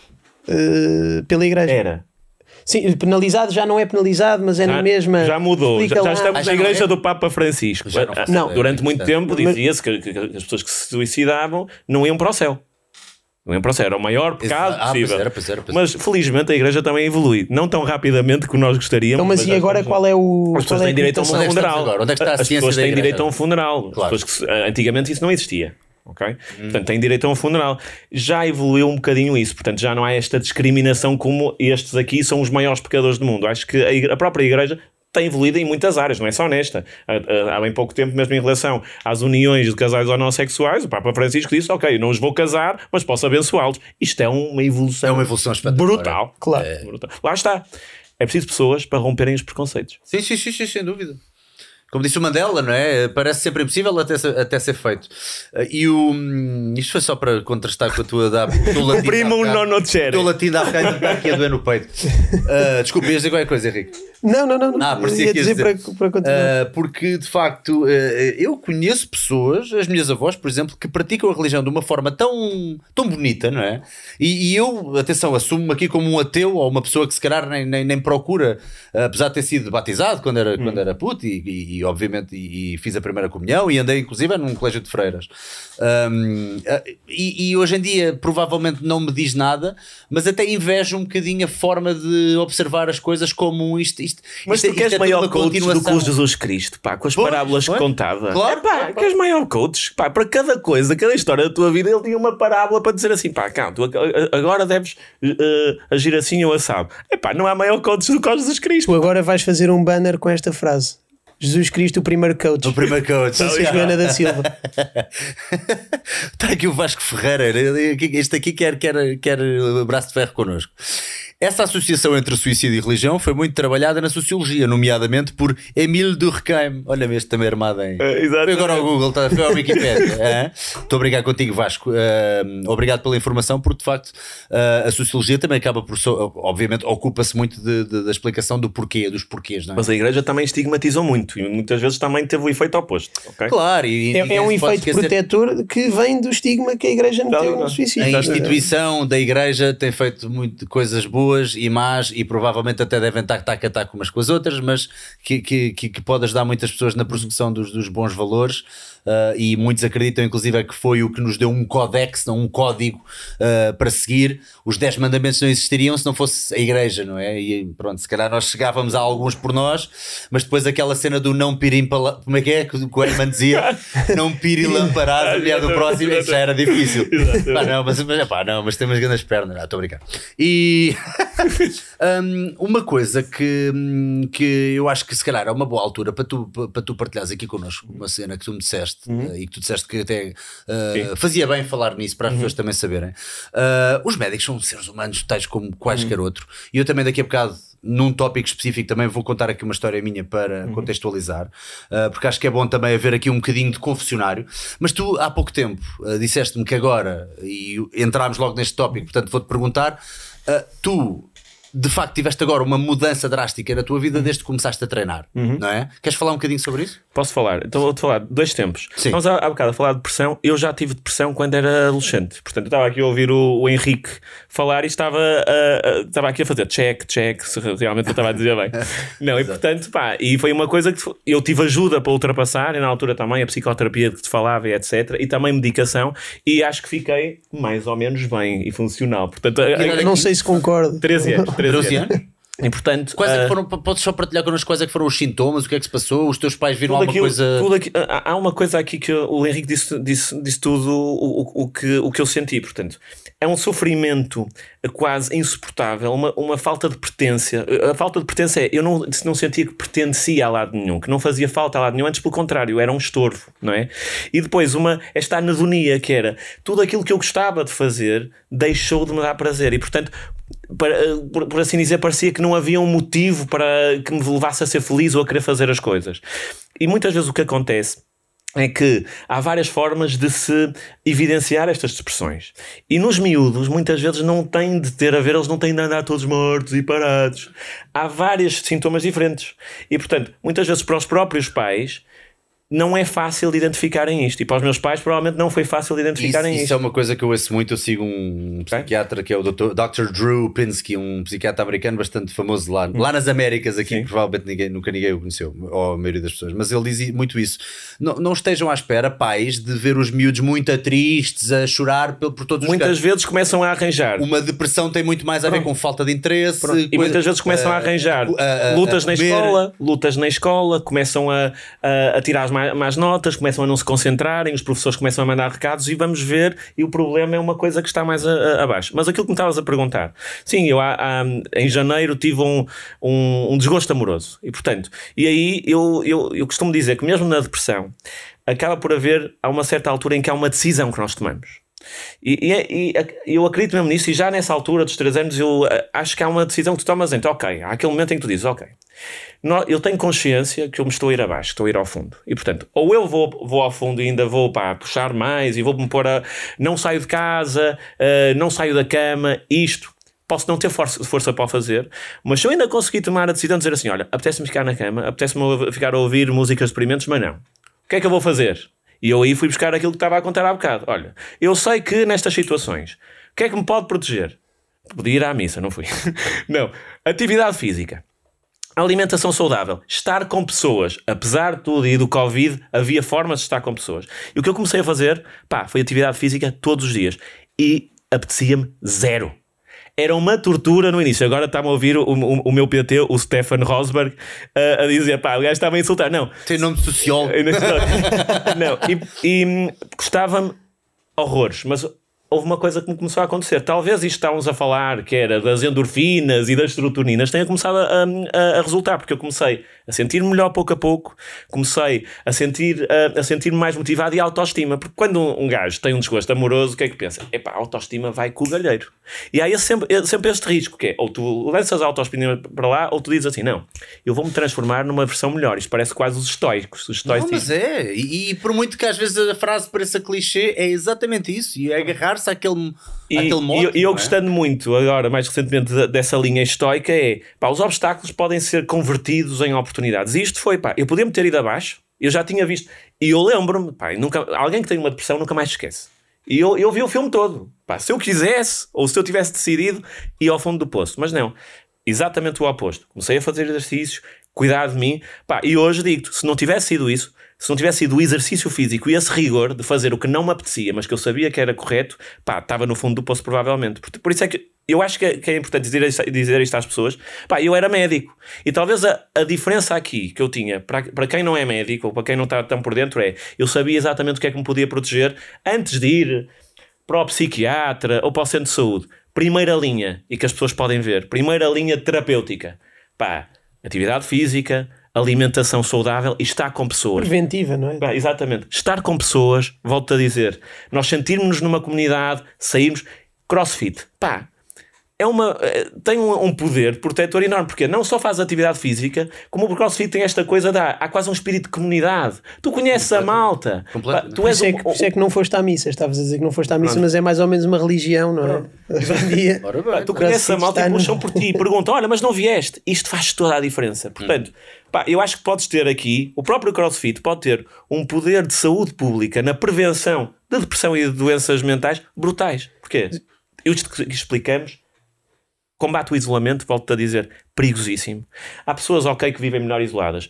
eh, pela igreja. Era. Sim, penalizado já não é penalizado, mas é na Já- mesma. Já mudou, já, já estamos Ah, já na não igreja é? do Papa Francisco. Já não Ah, funciona, Durante muito tempo dizia-se que, que- que as pessoas que se suicidavam não iam para o céu. Não iam para o céu, era o maior pecado Ah, pois possível. era, pois era, pois mas felizmente a igreja também evolui. Não tão rapidamente como nós gostaríamos. Então, mas e já agora qual é o. As pessoas é têm direito a um é funeral. agora? Onde é que está a As pessoas têm direito a um funeral. Antigamente isso não existia. Ok? Hum. Portanto, têm direito a um funeral. Já evoluiu um bocadinho isso. Portanto, já não há esta discriminação como estes aqui são os maiores pecadores do mundo. Acho que a, igre- a própria igreja tem evoluído em muitas áreas, não é só nesta. Há, há- há bem pouco tempo, mesmo em relação às uniões de casais homossexuais, o Papa Francisco disse: Ok, não os vou casar, mas posso abençoá-los. Isto é uma evolução, É uma evolução espetacular. brutal. Claro. É. Brutal. Lá está. É preciso pessoas para romperem os preconceitos. Sim, sim, sim, sim, sem dúvida. Como disse o Mandela, não é? Parece sempre impossível até ser, até ser feito. Uh, E o. hum, Isto foi só para contrastar com a tua da. O primo um nono cherry. teu latim da bocado está aqui a doer no peito. Uh, desculpa, ias dizer qualquer coisa, Henrique. Não, não, não. não. Ah, parecia ia que ias dizer para, dizer. para continuar. Uh, porque de facto uh, eu conheço pessoas, as minhas avós, por exemplo, que praticam a religião de uma forma tão, tão bonita, não é? E, e eu, atenção, assumo-me aqui como um ateu ou uma pessoa que se calhar nem, nem, nem procura, apesar de ter sido batizado quando era, quando era puto e, e- e, obviamente e, e fiz a primeira comunhão e andei inclusive num colégio de freiras. Um, uh, e, e hoje em dia provavelmente não me diz nada, mas até invejo um bocadinho a forma de observar as coisas como isto. isto Mas isto, tu queres isto é maior coach do que o Jesus Cristo, pá, com as Pois, parábolas que pois. contava. Claro, É, pá, claro, queres maior coach? Pá, para cada coisa, cada história da tua vida, ele tinha uma parábola para dizer assim, pá, cá, tu ag- agora deves eh, agir assim ou assado. É pá, não há maior coach do que o Jesus Cristo. Tu agora vais fazer um banner com esta frase: Jesus Cristo, o primeiro coach. O primeiro coach. Francisco Ana da Silva. Está aqui o Vasco Ferreira. Este aqui quer, quer, quer braço de ferro connosco. Essa associação entre suicídio e religião foi muito trabalhada na sociologia, nomeadamente por Emile Durkheim. Olha-me este também armado em. É, exatamente. foi agora ao Google, tá? foi ao Wikipedia. Estou a obrigar contigo, Vasco. Ah, obrigado pela informação, porque de facto ah, a sociologia também acaba por. so- obviamente, ocupa-se muito de- de- da explicação do porquê, dos porquês, não é? Mas a igreja também estigmatizou muito e muitas vezes também teve o efeito oposto. ok? Claro, e, É, ninguém é um efeito esquecer- protetor que vem do estigma que a igreja meteu Não, no suicídio. A instituição da igreja tem feito muito coisas boas e más e provavelmente até devem estar tac a tac umas com as outras, mas que, que, que, pode ajudar muitas pessoas na prossecução dos, dos bons valores. ah, e muitos acreditam, inclusive, é que foi o que nos deu um codex, não um código ah, para seguir. Os 10 mandamentos não existiriam se não fosse a igreja, não é? E pronto, se calhar nós chegávamos a alguns por nós, mas depois aquela cena do não pirim para como é que é? Que o Herman dizia, não piri lamparado, mulher do próximo, isso já era difícil. Pá, não, mas, mas, pá, não, mas temos grandes pernas, estou a brincar. E hum, uma coisa que, que eu acho que se calhar é uma boa altura para tu, para tu partilhares aqui connosco, uma cena que tu me disseste eh, e que tu disseste que até eh, fazia bem falar nisso para as pessoas também saberem. Eh, os médicos são seres humanos, tais como quaisquer outro, e eu também daqui a bocado. Num tópico específico também vou contar aqui uma história minha para contextualizar, eh, porque acho que é bom também haver aqui um bocadinho de confessionário. Mas tu há pouco tempo eh, disseste-me que agora, e entrámos logo neste tópico, portanto vou-te perguntar: tu de facto tiveste agora uma mudança drástica na tua vida desde que começaste a treinar, não é? Queres falar um bocadinho sobre isso? Posso falar? Então vou-te falar de dois tempos. Sim. Nós há, há bocado a falar de depressão. Eu já tive depressão quando era adolescente. Portanto, eu estava aqui a ouvir o, o Henrique falar e estava, a- a- estava aqui a fazer check, check, se realmente eu estava a dizer bem. Não, e portanto, pá, e foi uma coisa que eu tive ajuda para ultrapassar, e na altura também a psicoterapia que te falava e etc. E também medicação, e acho que fiquei mais ou menos bem e funcional. Portanto, a- Não sei se concordo. 13 anos. 13 13 anos. anos? E portanto, Quais é ah, que foram, podes só partilhar connosco quais é que foram os sintomas, o que é que se passou, os teus pais viram Tudo alguma aquilo- coisa... tudo aqui- há uma coisa aqui que o Henrique disse, disse, disse tudo o, o, o que, o que eu senti, portanto. É um sofrimento quase insuportável, uma, uma falta de pertença. A falta de pertença é, eu não, não sentia que pertencia a lado nenhum, que não fazia falta a lado nenhum, antes pelo contrário, era um estorvo, não é? E depois uma, esta anedonia que era, tudo aquilo que eu gostava de fazer deixou de me dar prazer e, portanto, para- por, por assim dizer, parecia que não havia um motivo para que me levasse a ser feliz ou a querer fazer as coisas. E muitas vezes o que acontece é que há várias formas de se evidenciar estas expressões. E nos miúdos, muitas vezes, não tem de ter a ver, eles não têm de andar todos mortos e parados. Há vários sintomas diferentes. E, portanto, muitas vezes para os próprios pais, não é fácil de identificarem isto. E para os meus pais, provavelmente não foi fácil de Isso, identificarem isso isto. é uma coisa que eu ouço muito. Eu sigo um psiquiatra que é o Dr. Dr. Drew Pinsky, um psiquiatra americano bastante famoso lá, lá nas Américas, aqui Sim. provavelmente ninguém, nunca ninguém o conheceu, ou a maioria das pessoas. Mas ele diz muito isso. Não, não estejam à espera, pais, de ver os miúdos muito tristes, a chorar por, por todos os Muitas vezes começam a arranjar. Uma depressão tem muito mais a ver com falta de interesse. E coisa- muitas vezes começam a ah, arranjar ah, ah, lutas na escola, lutas na escola, começam a, a, a tirar as má- más notas, começam a não se concentrarem, os professores começam a mandar recados e vamos ver, e o problema é uma coisa que está mais a- a- abaixo. Mas aquilo que me estavas a perguntar, sim, eu há- há- em janeiro tive um, um, um desgosto amoroso, e portanto, e aí eu, eu, eu costumo dizer que mesmo na depressão, acaba por haver, há uma certa altura em que há uma decisão que nós tomamos. E, e é- e eu acredito mesmo nisso, e já nessa altura dos 3 anos, eu eh, acho que há uma decisão que tu tomas entre, ok, há aquele momento em que tu dizes, ok, eu tenho consciência que eu me estou a ir abaixo, estou a ir ao fundo. E portanto, ou eu vou, vou ao fundo e ainda vou pá, puxar mais e vou-me pôr a. Não saio de casa, eh, não saio da cama, isto. Posso não ter força, força para o fazer, mas se eu ainda conseguir tomar a decisão de dizer assim: olha, apetece-me ficar na cama, apetece-me ficar a ouvir músicas experimentos, mas não. O que é que eu vou fazer? E eu aí fui buscar aquilo que estava a contar há bocado. Olha, eu sei que nestas situações, o que é que me pode proteger? Podia ir à missa, não fui. não. Atividade física. Alimentação saudável, estar com pessoas, apesar de tudo e do Covid, havia formas de estar com pessoas. E o que eu comecei a fazer, pá, foi atividade física todos os dias. E apetecia-me zero. Era uma tortura no início. Agora está-me a ouvir o, o- o meu PT, o Stefan Rosberg, a, a dizer, pá, o gajo está-me a insultar. Não, Tem nome de sociólogo. eu não e, e hum, custava-me horrores, mas houve uma coisa que me começou a acontecer. Talvez isto estávamos a falar, que era das endorfinas e das serotoninas, tenha começado a, a- a resultar, porque eu comecei a sentir-me melhor pouco a pouco, comecei a sentir a, a sentir-me mais motivado e a autoestima, porque quando um, um gajo tem um desgosto amoroso, o que é que pensa? Epá, a autoestima vai com o galheiro. E há esse, sempre, sempre este risco, que é, ou tu lanças a autoestima para lá, ou tu dizes assim, não, eu vou-me transformar numa versão melhor. Isto parece quase os estoicos. Os Não, estoicos mas é, e, e por muito que às vezes a frase pareça clichê, é exatamente isso, e é agarrar-se àquele, E, àquele mote. e eu, é? gostando muito, agora, mais recentemente, de- dessa linha estoica, é pá, os obstáculos podem ser convertidos em oportunidades. E isto foi, pá, eu podia-me ter ido abaixo, eu já tinha visto, e eu lembro-me, pá, nunca, alguém que tem uma depressão nunca mais esquece. E eu, eu vi o filme todo. Pá, se eu quisesse, ou se eu tivesse decidido, ia ao fundo do poço. Mas não, exatamente o oposto. Comecei a fazer exercícios, cuidar de mim, pá, e hoje digo-te, se não tivesse sido isso, se não tivesse sido o exercício físico e esse rigor de fazer o que não me apetecia, mas que eu sabia que era correto, pá, estava no fundo do poço provavelmente. Por, por isso é que eu acho que é, que é importante dizer, dizer isto às pessoas. Pá, eu era médico. E talvez a, a diferença aqui que eu tinha, para, para quem não é médico, ou para quem não está tão por dentro, é eu sabia exatamente o que é que me podia proteger antes de ir para o psiquiatra ou para o centro de saúde. Primeira linha, e que as pessoas podem ver, primeira linha terapêutica. Pá, atividade física, alimentação saudável e estar com pessoas. Preventiva, não é? Exatamente. Estar com pessoas, volto a dizer, nós sentirmos-nos numa comunidade, sairmos. Crossfit, pá, é uma, eh, tem um, um poder protetor enorme, porque não só faz atividade física, como o CrossFit tem esta coisa, dá, há quase um espírito de comunidade. Tu conheces a malta, Completamente. tu és é um- que, por isso é que não foste à missa. Estavas a dizer que não foste à missa, mas é mais ou menos uma religião, não é? Hoje em dia. Ora Pá, bem, tu conheces a malta e no- puxam por ti e perguntam: olha, mas não vieste? Isto faz toda a diferença. Portanto, pá, eu acho que podes ter aqui, o próprio CrossFit pode ter um poder de saúde pública na prevenção de depressão e de doenças mentais brutais. Porquê? Eu isto que explicamos. Combate o isolamento, volto-te a dizer, perigosíssimo. Há pessoas, ok, que vivem melhor isoladas.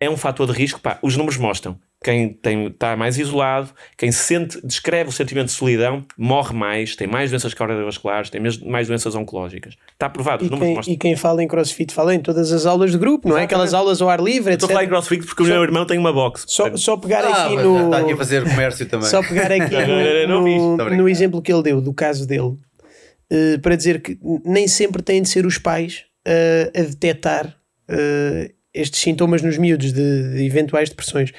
É um fator de risco, pá, os números mostram. Quem tem, está mais isolado, quem sente, descreve o sentimento de solidão, morre mais, tem mais doenças cardiovasculares, tem mais doenças oncológicas. Está provado, os E números quem, mostram. e quem fala em crossfit fala em todas as aulas de grupo, não é? Aquelas aulas ao ar livre, Estou a falar em crossfit porque o meu irmão tem uma box. Só, só pegar Ah, aqui no. está aqui a fazer comércio também. Só pegar aqui no, vi. no- brincar. no exemplo que ele deu, do caso dele, eh, para dizer que nem sempre têm de ser os pais eh, a detectar eh, estes sintomas nos miúdos de, de eventuais depressões.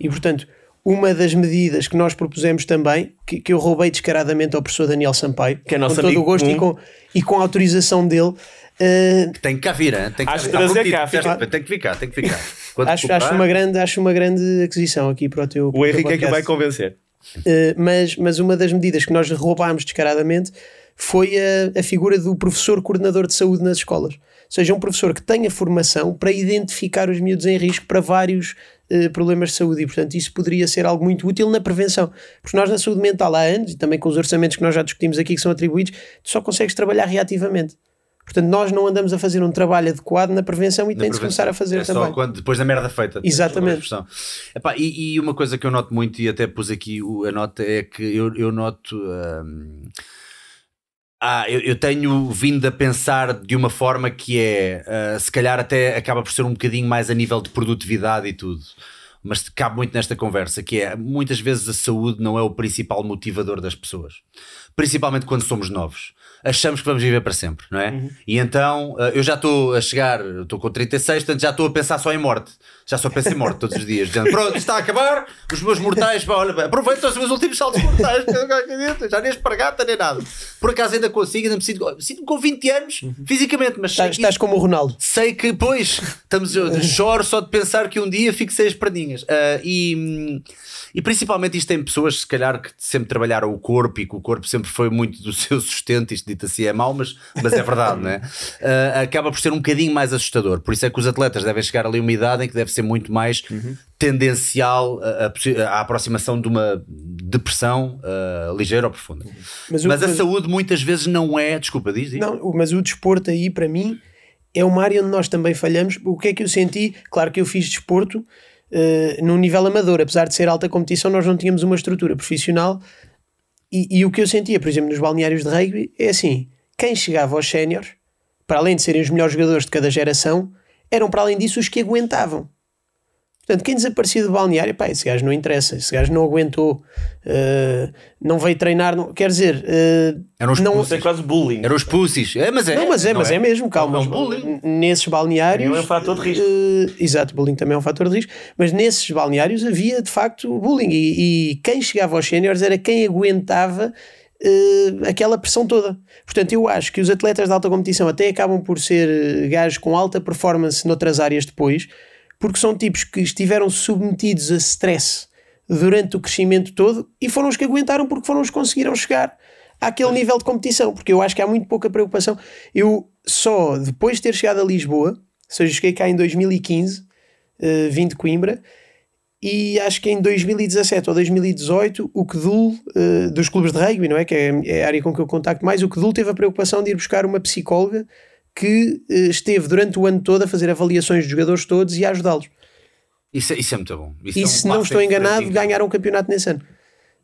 E, portanto, uma das medidas que nós propusemos também, que, que eu roubei descaradamente ao professor Daniel Sampaio, Que é nosso com todo amigo o gosto e com, e com a autorização dele, eh, Tem que cá vir, hein? tem que Acho trazer cá, fica- Tem que ficar, tem que ficar. Acho, acho, uma grande, acho uma grande aquisição aqui para o teu. O teu Henrique é que vai convencer. Uh, mas, mas uma das medidas que nós roubámos descaradamente foi a, a figura do professor coordenador de saúde nas escolas. Ou seja, um professor que tenha formação para identificar os miúdos em risco para vários eh, problemas de saúde e, portanto, isso poderia ser algo muito útil na prevenção. Porque nós, na saúde mental, há anos, e também com os orçamentos que nós já discutimos aqui que são atribuídos, tu só consegues trabalhar reativamente. Portanto, nós não andamos a fazer um trabalho adequado na prevenção e tem de começar a fazer é também. Só quando, depois da merda feita. Exatamente. Epá, e, e, uma coisa que eu noto muito, e até pus aqui a nota, é que eu, eu noto. Hum, ah, eu, eu, tenho vindo a pensar de uma forma que é, uh, se calhar até acaba por ser um bocadinho mais a nível de produtividade e tudo. Mas cabe muito nesta conversa, que é muitas vezes a saúde não é o principal motivador das pessoas, principalmente quando somos novos achamos que vamos viver para sempre, não é? Uhum. E então eh, eu já estou a chegar, estou com 36, portanto já estou a pensar só em morte. Já só penso em morte todos os dias, dizendo pronto, está a acabar, os meus mortais, pá, olha, aproveita os meus últimos saltos mortais, já nem espargata nem nada. Por acaso ainda consigo, ainda me sinto, sinto com 20 anos, uhum. fisicamente, mas estás, sei, estás como o Ronaldo. Sei que, pois, estamos, eu choro só de pensar que um dia fico sem as perninhas. Uh, e. E principalmente isto tem pessoas, se calhar, que sempre trabalharam o corpo e que o corpo sempre foi muito do seu sustento, isto assim é mau, mas, mas é verdade, não é? Uh, acaba por ser um bocadinho mais assustador. Por isso é que os atletas devem chegar ali a uma idade em que deve ser muito mais uhum. tendencial a, aproximação de uma depressão uh, ligeira ou profunda. Uhum. Mas, o, mas, a mas, saúde muitas vezes não é. Desculpa, diz, diz. Não, mas o desporto aí, para mim, é uma área onde nós também falhamos. O que é que eu senti? Claro que eu fiz desporto uh, num nível amador, apesar de ser alta competição, nós não tínhamos uma estrutura profissional. E, e o que eu sentia, por exemplo, nos balneários de rugby é assim: quem chegava aos séniores, para além de serem os melhores jogadores de cada geração, eram para além disso os que aguentavam. Portanto, quem desaparecia do balneário, pá, esse gajo não interessa, esse gajo não aguentou, uh, não veio treinar, não, quer dizer, uh, eram os não, é quase bullying. Eram os pussies, é, mas é. Não, mas é, mas é? é mesmo, calma. É um bullying. Nesses balneários. É um fator de risco. Uh, exato, bullying também é um fator de risco, mas nesses balneários havia de facto bullying e, e quem chegava aos séniores era quem aguentava Uh, aquela pressão toda. Portanto, eu acho que os atletas de alta competição até acabam por ser gajos com alta performance noutras áreas depois, porque são tipos que estiveram submetidos a stress durante o crescimento todo e foram os que aguentaram porque foram os que conseguiram chegar àquele nível de competição, porque eu acho que há muito pouca preocupação. Eu só depois de ter chegado a Lisboa, ou seja, cheguei cá em 2015, uh, vim de Coimbra, e acho que em 2017 ou 2018 o Kedul, uh, dos clubes de rugby, não é? Que é, é a área com que eu contacto mais, o Kedul teve a preocupação de ir buscar uma psicóloga que uh, esteve durante o ano todo a fazer avaliações dos jogadores todos e a ajudá-los. Isso, isso, é muito bom. Isso e é se não estou enganado, ganharam o campeonato nesse ano.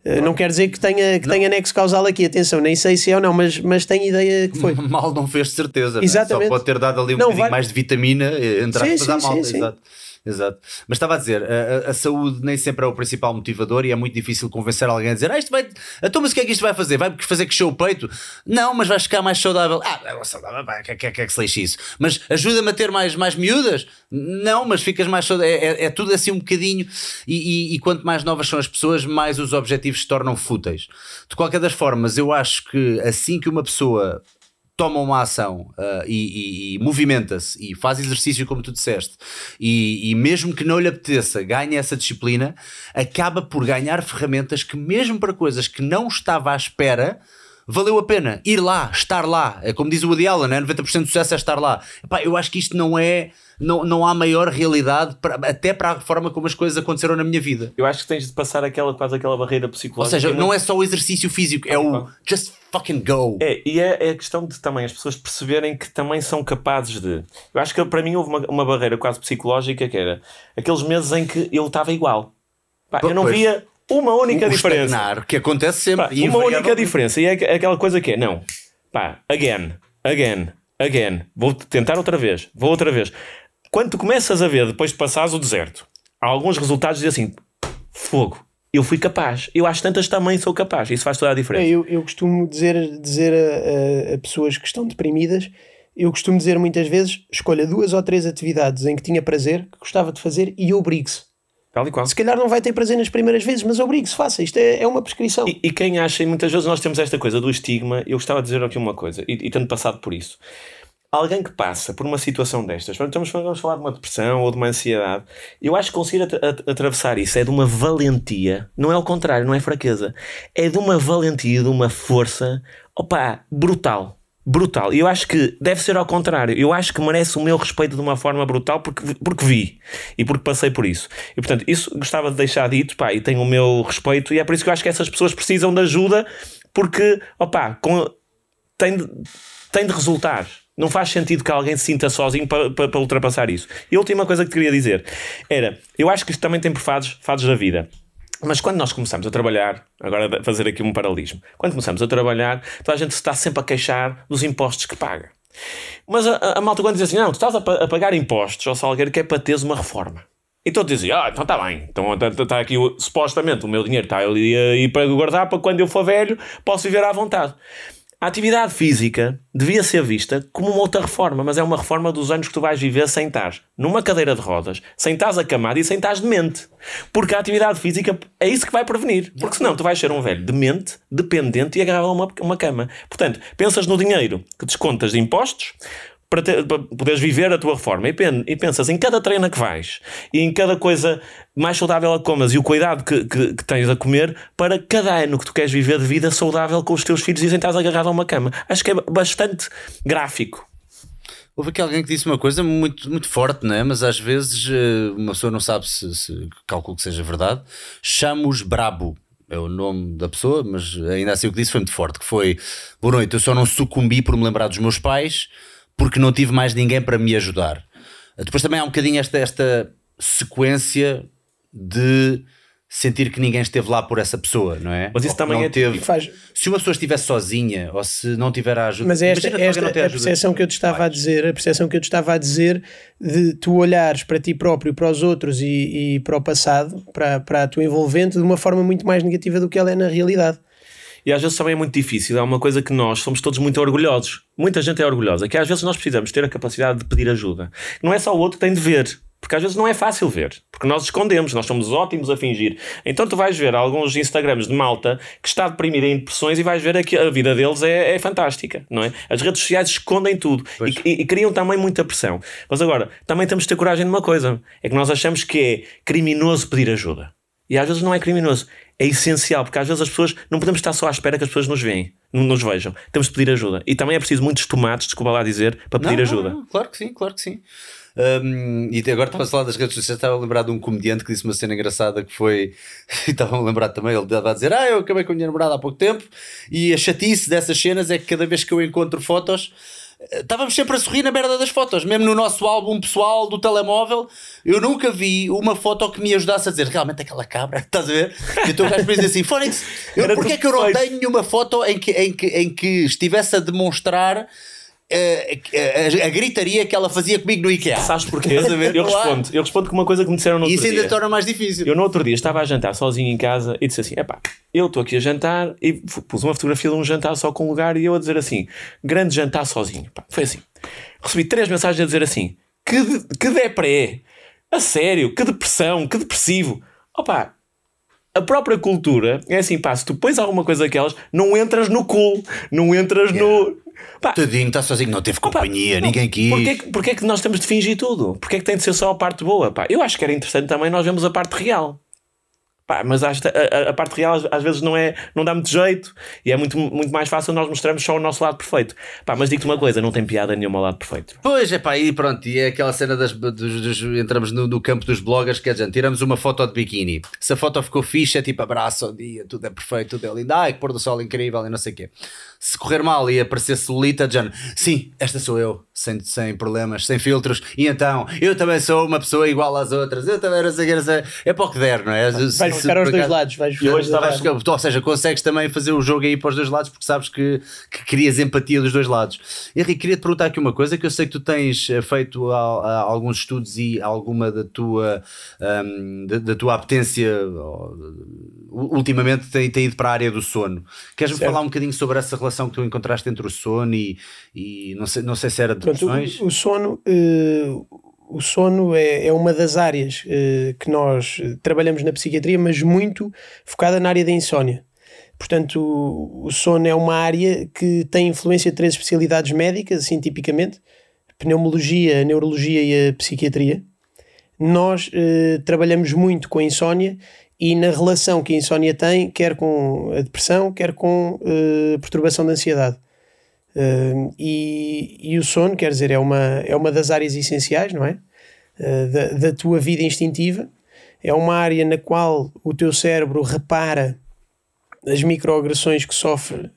Uh, não quer dizer que tenha, que tenha nexo causal aqui, atenção, nem sei se é ou não, mas, mas tenho ideia que foi. Mal não fez de certeza, Exatamente. Né? só pode ter dado ali um não, bocadinho vai... mais de vitamina, entrar sim, sim, a malta. Sim, Exato. Exato. Mas estava a dizer, a, a, saúde nem sempre é o principal motivador e é muito difícil convencer alguém a dizer, ah, isto vai. Então, mas o que é que isto vai fazer? Vai fazer crescer o peito? Não, mas vais ficar mais saudável. Ah, é saudável, o que, que, que é que se lixe isso? Mas ajuda-me a ter mais, mais miúdas? Não, mas ficas mais saudável. É, é, é tudo assim um bocadinho. E, e, e, quanto mais novas são as pessoas, mais os objetivos se tornam fúteis. De qualquer das formas, eu acho que assim que uma pessoa toma uma ação uh, e, e, e movimenta-se e faz exercício, como tu disseste, e, e, mesmo que não lhe apeteça, ganha essa disciplina, acaba por ganhar ferramentas que, mesmo para coisas que não estava à espera, valeu a pena ir lá, estar lá. É como diz o Woody Allen, né? 90% do sucesso é estar lá. Epá, eu acho que isto não é. Não, não há maior realidade, para, até para a forma como as coisas aconteceram na minha vida. Eu acho que tens de passar aquela, quase aquela barreira psicológica. Ou seja, não é só o exercício físico, é o just fucking go. É, e é, é a questão de também as pessoas perceberem que também são capazes de. Eu acho que para mim houve uma, uma barreira quase psicológica que era aqueles meses em que eu estava igual. Pá, eu não via uma única o diferença. Estagnar, que acontece sempre. Pá, uma única diferença. E é aquela coisa que é, não, pá, again, again, again. Vou tentar outra vez, vou outra vez. Quando tu começas a ver, depois de passares o deserto, há alguns resultados de assim, fogo. Eu fui capaz. Eu acho tantas também sou capaz. Isso faz toda a diferença. É, eu, eu costumo dizer, dizer a, a, a pessoas que estão deprimidas eu costumo dizer muitas vezes: escolha duas ou três atividades em que tinha prazer, que gostava de fazer e obrigue-se. Tal e qual. Se calhar não vai ter prazer nas primeiras vezes, mas obrigue-se, faça. Isto é, é uma prescrição. E, e, quem acha, e muitas vezes nós temos esta coisa do estigma, eu gostava de dizer aqui uma coisa, e, e tendo passado por isso. Alguém que passa por uma situação destas, vamos, vamos falar de uma depressão ou de uma ansiedade, eu acho que conseguir at at atravessar isso é de uma valentia, não é o contrário, não é fraqueza, é de uma valentia, de uma força, opá, brutal brutal. E eu acho que deve ser ao contrário. Eu acho que merece o meu respeito de uma forma brutal porque, porque vi e porque passei por isso. E portanto, isso gostava de deixar dito, pá, e tenho o meu respeito, e é por isso que eu acho que essas pessoas precisam de ajuda porque, opá, com, tem, de, tem de resultar. Não faz sentido que alguém se sinta sozinho para, para, para ultrapassar isso. E a última coisa que queria dizer era: eu acho que isto também tem por fases da vida. Mas quando nós começamos a trabalhar, agora fazer aqui um paralelismo, quando começamos a trabalhar, toda a gente está sempre a queixar dos impostos que paga. Mas a, a, malta quando diz assim, não, tu estás a, a pagar impostos ao Salgueiro que é para teres uma reforma. Então dizia, ah, então está bem, então está tá, tá aqui, supostamente o meu dinheiro está ali aí para guardar para quando eu for velho posso viver à vontade. A atividade física devia ser vista como uma outra reforma, mas é uma reforma dos anos que tu vais viver sem estar numa cadeira de rodas, sem estar acamado e sem estar demente. Porque a atividade física é isso que vai prevenir. Porque senão tu vais ser um velho demente, dependente e agarrado a uma, uma cama. Portanto, pensas no dinheiro que descontas de impostos, para, ter, para poderes viver a tua reforma e, e, pensas em cada treino que vais e em cada coisa mais saudável a comas e o cuidado que, que, que, tens a comer para cada ano que tu queres viver de vida saudável com os teus filhos e estás agarrado a uma cama. Acho que é bastante gráfico. Houve aqui alguém que disse uma coisa muito, muito forte, não é? Mas às vezes eh, uma pessoa não sabe se, se calculo que seja verdade. Chamo-os brabo é o nome da pessoa, mas ainda assim o que disse foi muito forte, que foi boa noite, eu só não sucumbi por me lembrar dos meus pais porque não tive mais ninguém para me ajudar. Depois também há um bocadinho esta, esta sequência de sentir que ninguém esteve lá por essa pessoa, não é? Mas isso também é teve. Faz... Se uma pessoa estivesse sozinha ou se não tiver a ajuda. Mas é esta, esta a percepção que eu te estava a dizer, a percepção que eu te estava a dizer de tu olhares para ti próprio, para os outros e, e para o passado, para, para a tua envolvente, de uma forma muito mais negativa do que ela é na realidade. E às vezes também é muito difícil. É uma coisa que nós somos todos muito orgulhosos. Muita gente é orgulhosa. Que às vezes nós precisamos ter a capacidade de pedir ajuda. Não é só o outro que tem de ver. Porque às vezes não é fácil ver. Porque nós escondemos, nós somos ótimos a fingir. Então tu vais ver alguns Instagrams de malta que está deprimido em depressões e vais ver que a vida deles é, é fantástica, não é? As redes sociais escondem tudo e, e, e, criam também muita pressão. Mas agora, também temos de ter coragem de uma coisa: é que nós achamos que é criminoso pedir ajuda. E às vezes não é criminoso é essencial, porque às vezes as pessoas não podemos estar só à espera que as pessoas nos veem, nos vejam. Temos de pedir ajuda. E também é preciso muitos tomates, desculpa lá dizer, para pedir não, ajuda. Não, claro que sim, claro que sim. Um, e agora estava a falar das redes sociais, estava a lembrar de um comediante que disse uma cena engraçada que foi. estava a lembrar também, ele estava a dizer: Ah, eu acabei com a minha namorada há pouco tempo, e a chatice dessas cenas é que cada vez que eu encontro fotos estávamos sempre a sorrir na merda das fotos, mesmo no nosso álbum pessoal do telemóvel. Eu nunca vi uma foto que me ajudasse a dizer realmente aquela cabra, estás a ver? E então o gajo me diz assim: Fónix, porquê é que eu não tenho nenhuma foto em que, em que, em que estivesse a demonstrar a, a, a, gritaria que ela fazia comigo no IKEA. Sabes porquê? Eu respondo, eu respondo com uma coisa que me disseram no outro Isso dia. ainda torna mais difícil. Eu no outro dia estava a jantar sozinho em casa e disse assim: epá, eu estou aqui a jantar e pus uma fotografia de um jantar só com lugar e eu a dizer assim: grande jantar sozinho. foi assim. Recebi três mensagens a dizer assim: que, de, que depré, a sério, que depressão, que depressivo. Opa, a própria cultura é assim, pá, se tu pões alguma coisa daquelas, não entras no cool, não entras yeah. no, Pá, Tadinho, está sozinho, não teve companhia, não, ninguém quis. Porquê, porquê é que nós temos de fingir tudo? Porquê é que tem de ser só a parte boa? Pá, eu acho que era interessante também nós vemos a parte real. Pá, mas a, a, a, parte real às vezes não, é, não dá muito jeito e é muito, muito mais fácil nós mostrarmos só o nosso lado perfeito. Pá, mas digo-te uma coisa, não tem piada nenhuma ao lado perfeito. Pois é, pá, e pronto, e é aquela cena das. Dos, dos, entramos no, no, campo dos bloggers, quer dizer, tiramos uma foto de biquíni. Se a foto ficou fixe, é tipo abraço ao dia, tudo é perfeito, tudo é lindo, ai que pôr do sol incrível e não sei o quê se correr mal e aparecer solita, de sim, esta sou eu, sem, sem problemas, sem filtros, e então eu também sou uma pessoa igual às outras, eu também não sei, não sei. é para o que der, não é? Vais ficar aos dois lados, vais ficar. Ou seja, consegues também fazer o jogo aí para os dois lados porque sabes que, que crias empatia dos dois lados. Henrique, queria te perguntar aqui uma coisa que eu sei que tu tens eh, feito a, a, alguns estudos e alguma da tua, um, da, da, tua apetência ultimamente tem, tem ido para a área do sono. Queres-me falar um bocadinho sobre essa relação? que tu encontraste entre o sono e, e não, sei, não sei se era depressões? o, o, sono, uh, o sono é, é uma das áreas uh, que nós trabalhamos na psiquiatria, mas muito focada na área da insónia. Portanto, o, o sono é uma área que tem influência de três especialidades médicas, assim tipicamente, pneumologia, a neurologia e a psiquiatria. Nós uh, trabalhamos muito com a insónia e na relação que a insónia tem, quer com a depressão, quer com uh, perturbação de ansiedade. Uh, e, e, o sono, quer dizer, é uma, é uma das áreas essenciais, não é? Uh, da, da tua vida instintiva. É uma área na qual o teu cérebro repara as microagressões que sofre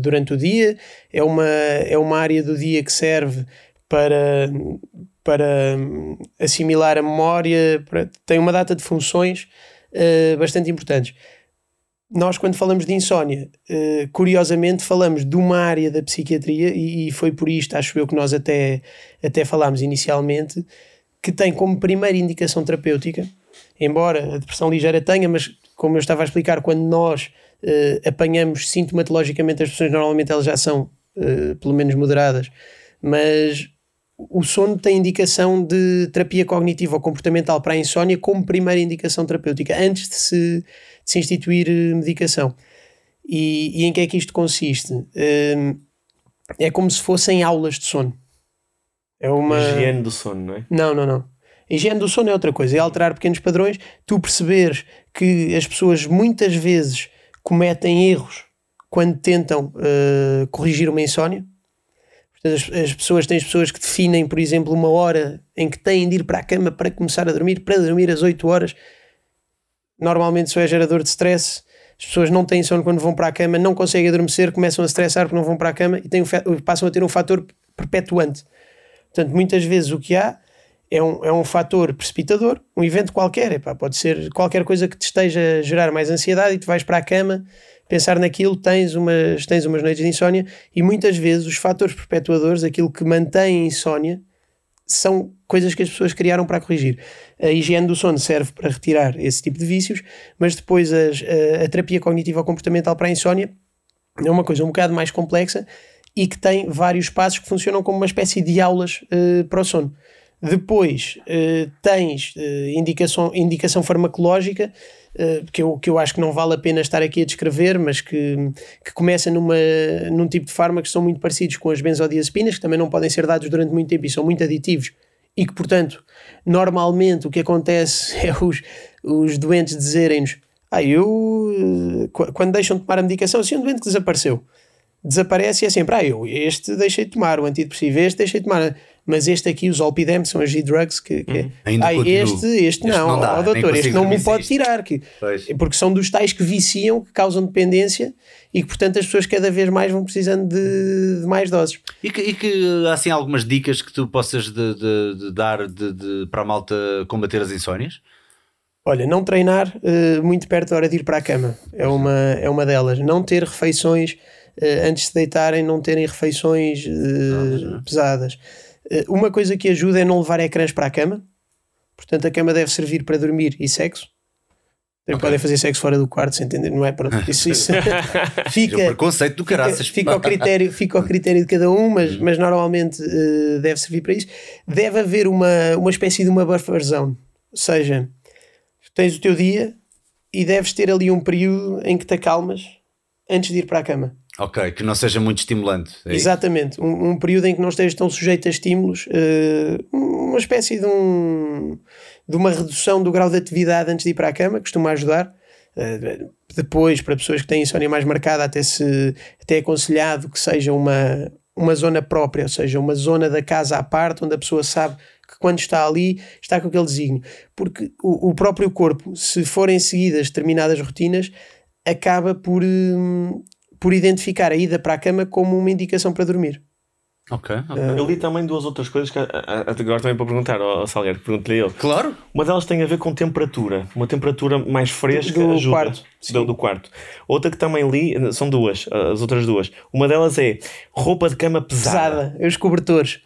durante o dia. É uma, é uma área do dia que serve para, para assimilar a memória, para, tem uma data de funções bastante importantes. Nós, quando falamos de insónia, uh, curiosamente falamos de uma área da psiquiatria, e, e, foi por isto, acho eu, que nós até, até falámos inicialmente, que tem como primeira indicação terapêutica, embora a depressão ligeira tenha, mas como eu estava a explicar, quando nós uh, apanhamos sintomatologicamente as pessoas, normalmente elas já são pelo menos moderadas, mas o sono tem indicação de terapia cognitiva ou comportamental para a insónia como primeira indicação terapêutica, antes de se, de se instituir eh, medicação. E, e, em que é que isto consiste? Um, é como se fossem aulas de sono. É uma. Higiene do sono, não é? Não, não, não. A higiene do sono é outra coisa, é alterar pequenos padrões, tu perceberes que as pessoas muitas vezes cometem erros quando tentam uh, corrigir uma insónia as, as, pessoas têm as pessoas que definem, por exemplo, uma hora em que têm de ir para a cama para começar a dormir, para dormir às 8 horas. Normalmente isso é gerador de stress. As pessoas não têm sono quando vão para a cama, não conseguem adormecer, começam a estressar porque não vão para a cama e têm, passam a ter um fator perpetuante. Portanto, muitas vezes o que há é um, é um fator precipitador, um evento qualquer, epá, pode ser qualquer coisa que te esteja a gerar mais ansiedade e tu vais para a cama pensar naquilo, tens umas, tens umas noites de insónia e muitas vezes os fatores perpetuadores, aquilo que mantém a insónia, são coisas que as pessoas criaram para corrigir. A higiene do sono serve para retirar esse tipo de vícios, mas depois as, a, a terapia cognitiva comportamental para a insónia é uma coisa um bocado mais complexa e que tem vários passos que funcionam como uma espécie de aulas uh, para o sono. Depois uh, tens uh, indicação, indicação farmacológica uh, que, eu, que eu acho que não vale a pena estar aqui a descrever, mas que, que começa numa, num tipo de fármacos que são muito parecidos com as benzodiazepinas, que também não podem ser dados durante muito tempo e são muito aditivos e que, portanto, normalmente o que acontece é os, os doentes dizerem-nos ah, eu, quando deixam de tomar a medicação, assim um doente desapareceu, desaparece e é sempre, ah, eu este deixei de tomar, o antidepressivo este deixei de tomar mas este aqui, os Olpidem, são as G-Drugs que, que hum, ainda ah, este, este, este não, não dá, oh, doutor, este não me pode tirar, que, porque são dos tais que viciam, que causam dependência e que, portanto, as pessoas cada vez mais vão precisando de, de mais doses. E que, e que, há assim algumas dicas que tu possas de, de, de dar para a malta combater as insónias? Olha, não treinar uh, muito perto da hora de ir para a cama é uma, é uma delas. Não ter refeições uh, antes de deitarem, não terem refeições uh, pesadas. Eh, uma coisa que ajuda é não levar ecrãs para a cama. Portanto, a cama deve servir para dormir e sexo. Okay. Podem fazer sexo fora do quarto, se entender, não é? Pronto, isso, isso fica. É preconceito do caraças. Fica, fica, ao critério, fica ao critério de cada um, mas, uhum. mas normalmente uh, deve servir para isso. Deve haver uma, uma espécie de uma buffer zone. Ou seja, tens o teu dia e deves ter ali um período em que te acalmas antes de ir para a cama. Ok, que não seja muito estimulante. É Exatamente, um, um, período em que não estejas tão sujeito a estímulos, uh, uma espécie de, um, de uma redução do grau de atividade antes de ir para a cama, costuma ajudar. Uh, depois, para pessoas que têm insónia mais marcada, até, se, até é aconselhado que seja uma, uma zona própria, ou seja, uma zona da casa à parte, onde a pessoa sabe que quando está ali está com aquele desígnio. Porque o, o próprio corpo, se forem seguidas determinadas rotinas, acaba por, hum, por identificar a ida para a cama como uma indicação para dormir. Ok, okay. Uh, eu li também duas outras coisas que agora também para perguntar ao Salgueiro, pergunto-lhe ele. Claro. Uma delas tem a ver com temperatura, uma temperatura mais fresca do, ajuda, quarto. Do, do, quarto. Outra que também li, são duas, as outras duas. Uma delas é roupa de cama pesada. Pesada, os cobertores.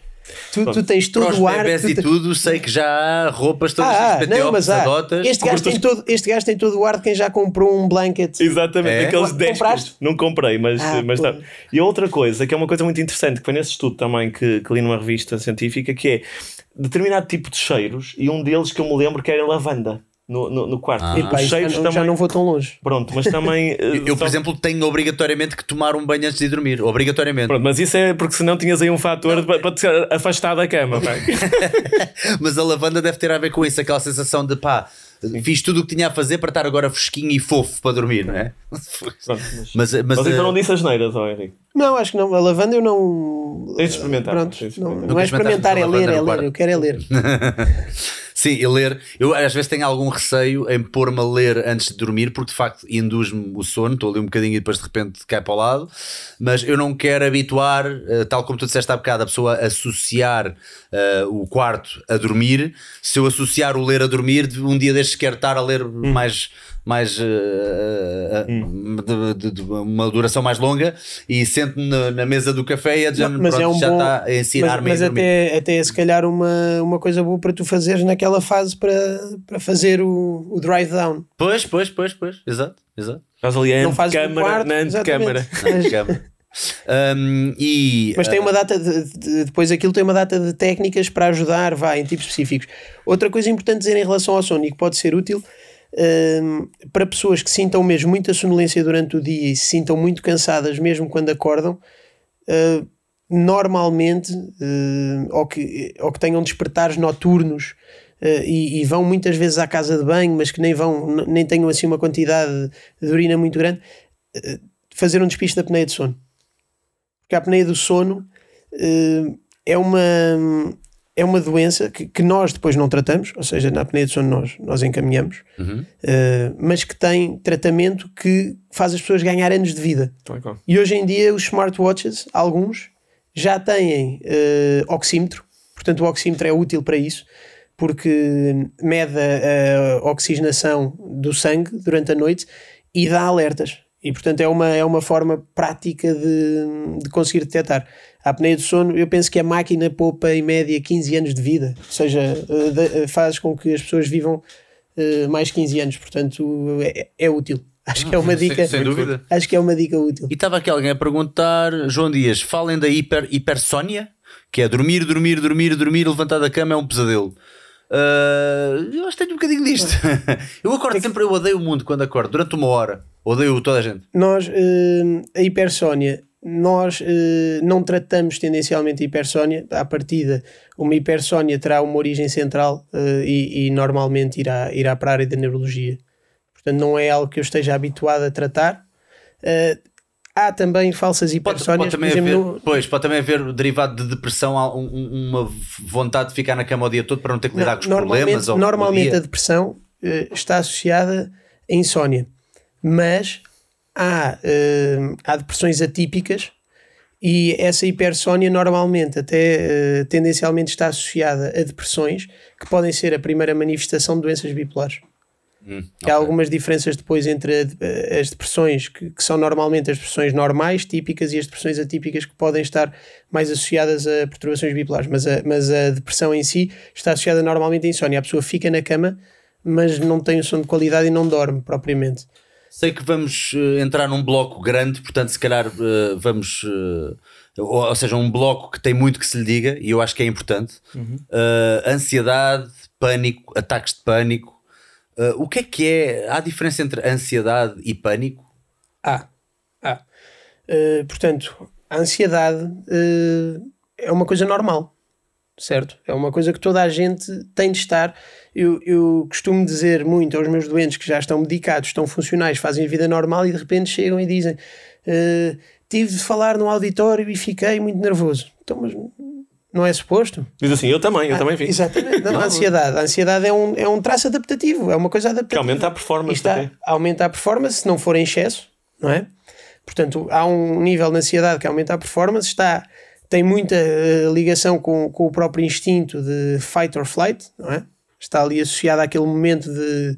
Tu, tu tens todo o ar. Tu e tudo, sei que já há roupas todas ah, ah não, mas há. Este gajo, tem todo, este gajo tem todo o ar de quem já comprou um blanket. Exatamente, é. aqueles 10 Não comprei, mas, ah, mas tá. E outra coisa, que é uma coisa muito interessante, que foi nesse estudo também que, que li numa revista científica, que é determinado tipo de cheiros, e um deles que eu me lembro que era lavanda. No, no, no quarto. Ah. Epá, já, cheiros não, também. já não vou tão longe. Pronto, mas também. eh, Eu, por exemplo, tenho obrigatoriamente que tomar um banho antes de dormir. Obrigatoriamente. Pronto, mas isso é porque senão tinhas aí um fator para, para te afastar da cama. Mas a lavanda deve ter a ver com isso, aquela sensação de pá, fiz tudo o que tinha a fazer para estar agora fresquinho e fofo para dormir, não é? Pronto, mas, Mas, mas, mas então eh, não disse as neiras, ó Henrique. Não, acho que não. A lavanda eu não. Tens de experimentar, Pronto, não, experimentar. não é experimentar, é ler, é ler. Eu quero é ler. Sim, e ler. Eu às vezes tenho algum receio em pôr-me a ler antes de dormir, porque de facto induz-me o sono. Estou ali um bocadinho e depois de repente cai para o lado. Mas eu não quero habituar, eh, tal como tu disseste há bocado, a pessoa a associar eh, o quarto a dormir. Se eu associar o ler a dormir, um dia destes quero estar a ler mais. Mais eh, eh, de, de- de uma duração mais longa e sento-me na, na mesa do café e a dizer Mas pronto, é um já bom. está a mas ensinar-me mas a dormir. até, até é se calhar uma, uma coisa boa para tu fazeres naquela fase para, para fazer o, o drive down. Pois, pois, pois, pois, exato, exato. Estás ali a Não fazes no antecâmara, quarto, na antecâmara. Um, e, Mas tem uh, uma data de, de- depois aquilo tem uma data de técnicas para ajudar, vá, em tipos específicos. Outra coisa importante dizer em relação ao sono e que pode ser útil hum, para pessoas que sintam mesmo muita sonolência durante o dia e se sintam muito cansadas mesmo quando acordam, uh, normalmente, uh, ou, que, ou que tenham despertares noturnos uh, e, e vão muitas vezes à casa de banho, mas que nem vão, nem tenham assim uma quantidade de urina muito grande, fazer um despiste da apneia de sono. Porque a apneia do sono é uma é uma doença que, que nós depois não tratamos, ou seja, na apneia de sono nós, nós encaminhamos, Uhum. uh, mas que tem tratamento que faz as pessoas ganhar anos de vida. E hoje em dia os smartwatches, alguns, já têm eh, oxímetro, portanto o oxímetro é útil para isso, porque mede a, a oxigenação do sangue durante a noite e dá alertas. E portanto é uma, é uma forma prática de, de conseguir detectar. A apneia do sono, eu penso que a máquina poupa em média 15 anos de vida, ou seja, eh, de- faz com que as pessoas vivam eh, mais 15 anos, portanto é, é útil. Acho que é uma sem- dica. sem dúvida. Acho que é uma dica útil. E estava aqui alguém a perguntar, João Dias, falem da hiper, hipersónia, que é dormir, dormir, dormir, dormir, levantar da cama é um pesadelo. Ah, eu acho que tenho um bocadinho disto. eu acordo sempre, eu odeio o mundo quando acordo, durante uma hora. Odeio toda a gente. Nós, eh, a hipersónia, nós eh, não tratamos tendencialmente a hipersónia. À partida, uma hipersónia terá uma origem central eh, e, e normalmente irá, irá para a área da neurologia. Portanto, não é algo que eu esteja habituado a tratar. Eh, há também falsas Pode, hipersónias, pode também por exemplo, haver, no- pois, pode também haver derivado de depressão, um- um- uma vontade de ficar na cama o dia todo para não ter que lidar com os normalmente, problemas. ou- normalmente a depressão eh, está associada a insónia, mas há, eh, há depressões atípicas e essa hipersónia normalmente até eh, tendencialmente está associada a depressões que podem ser a primeira manifestação de doenças bipolares. Hum, Que Há algumas diferenças depois entre a- as depressões que, que são normalmente as depressões normais, típicas, e as depressões atípicas que podem estar mais associadas a perturbações bipolares. Mas a, mas a depressão em si está associada normalmente à insónia. A pessoa fica na cama, mas não tem o sono de qualidade e não dorme propriamente. Sei que vamos eh, entrar num bloco grande, portanto, se calhar eh, vamos. eh, ou, ou seja, um bloco que tem muito que se lhe diga, e eu acho que é importante. Eh, ansiedade, pânico, ataques de pânico. O que é que é? Há diferença entre ansiedade e pânico? Há. Há. Uh, portanto, a ansiedade uh, é uma coisa normal, certo? É uma coisa que toda a gente tem de estar. Eu, eu costumo dizer muito aos meus doentes que já estão medicados, estão funcionais, fazem a vida normal e de repente chegam e dizem: uh, Tive de falar no auditório e fiquei muito nervoso. Então, mas não é suposto? Diz assim, eu também, eu também Ah, fiz. Exatamente. Não, a ansiedade. A ansiedade é um, é um traço adaptativo, é uma coisa Que adaptativa. aumenta a performance também. aumenta a performance se não for em excesso, não é? Portanto, há um nível de ansiedade que aumenta a performance, está, tem muita eh, ligação com, com o próprio instinto de fight or flight, não é? Está ali associado àquele momento de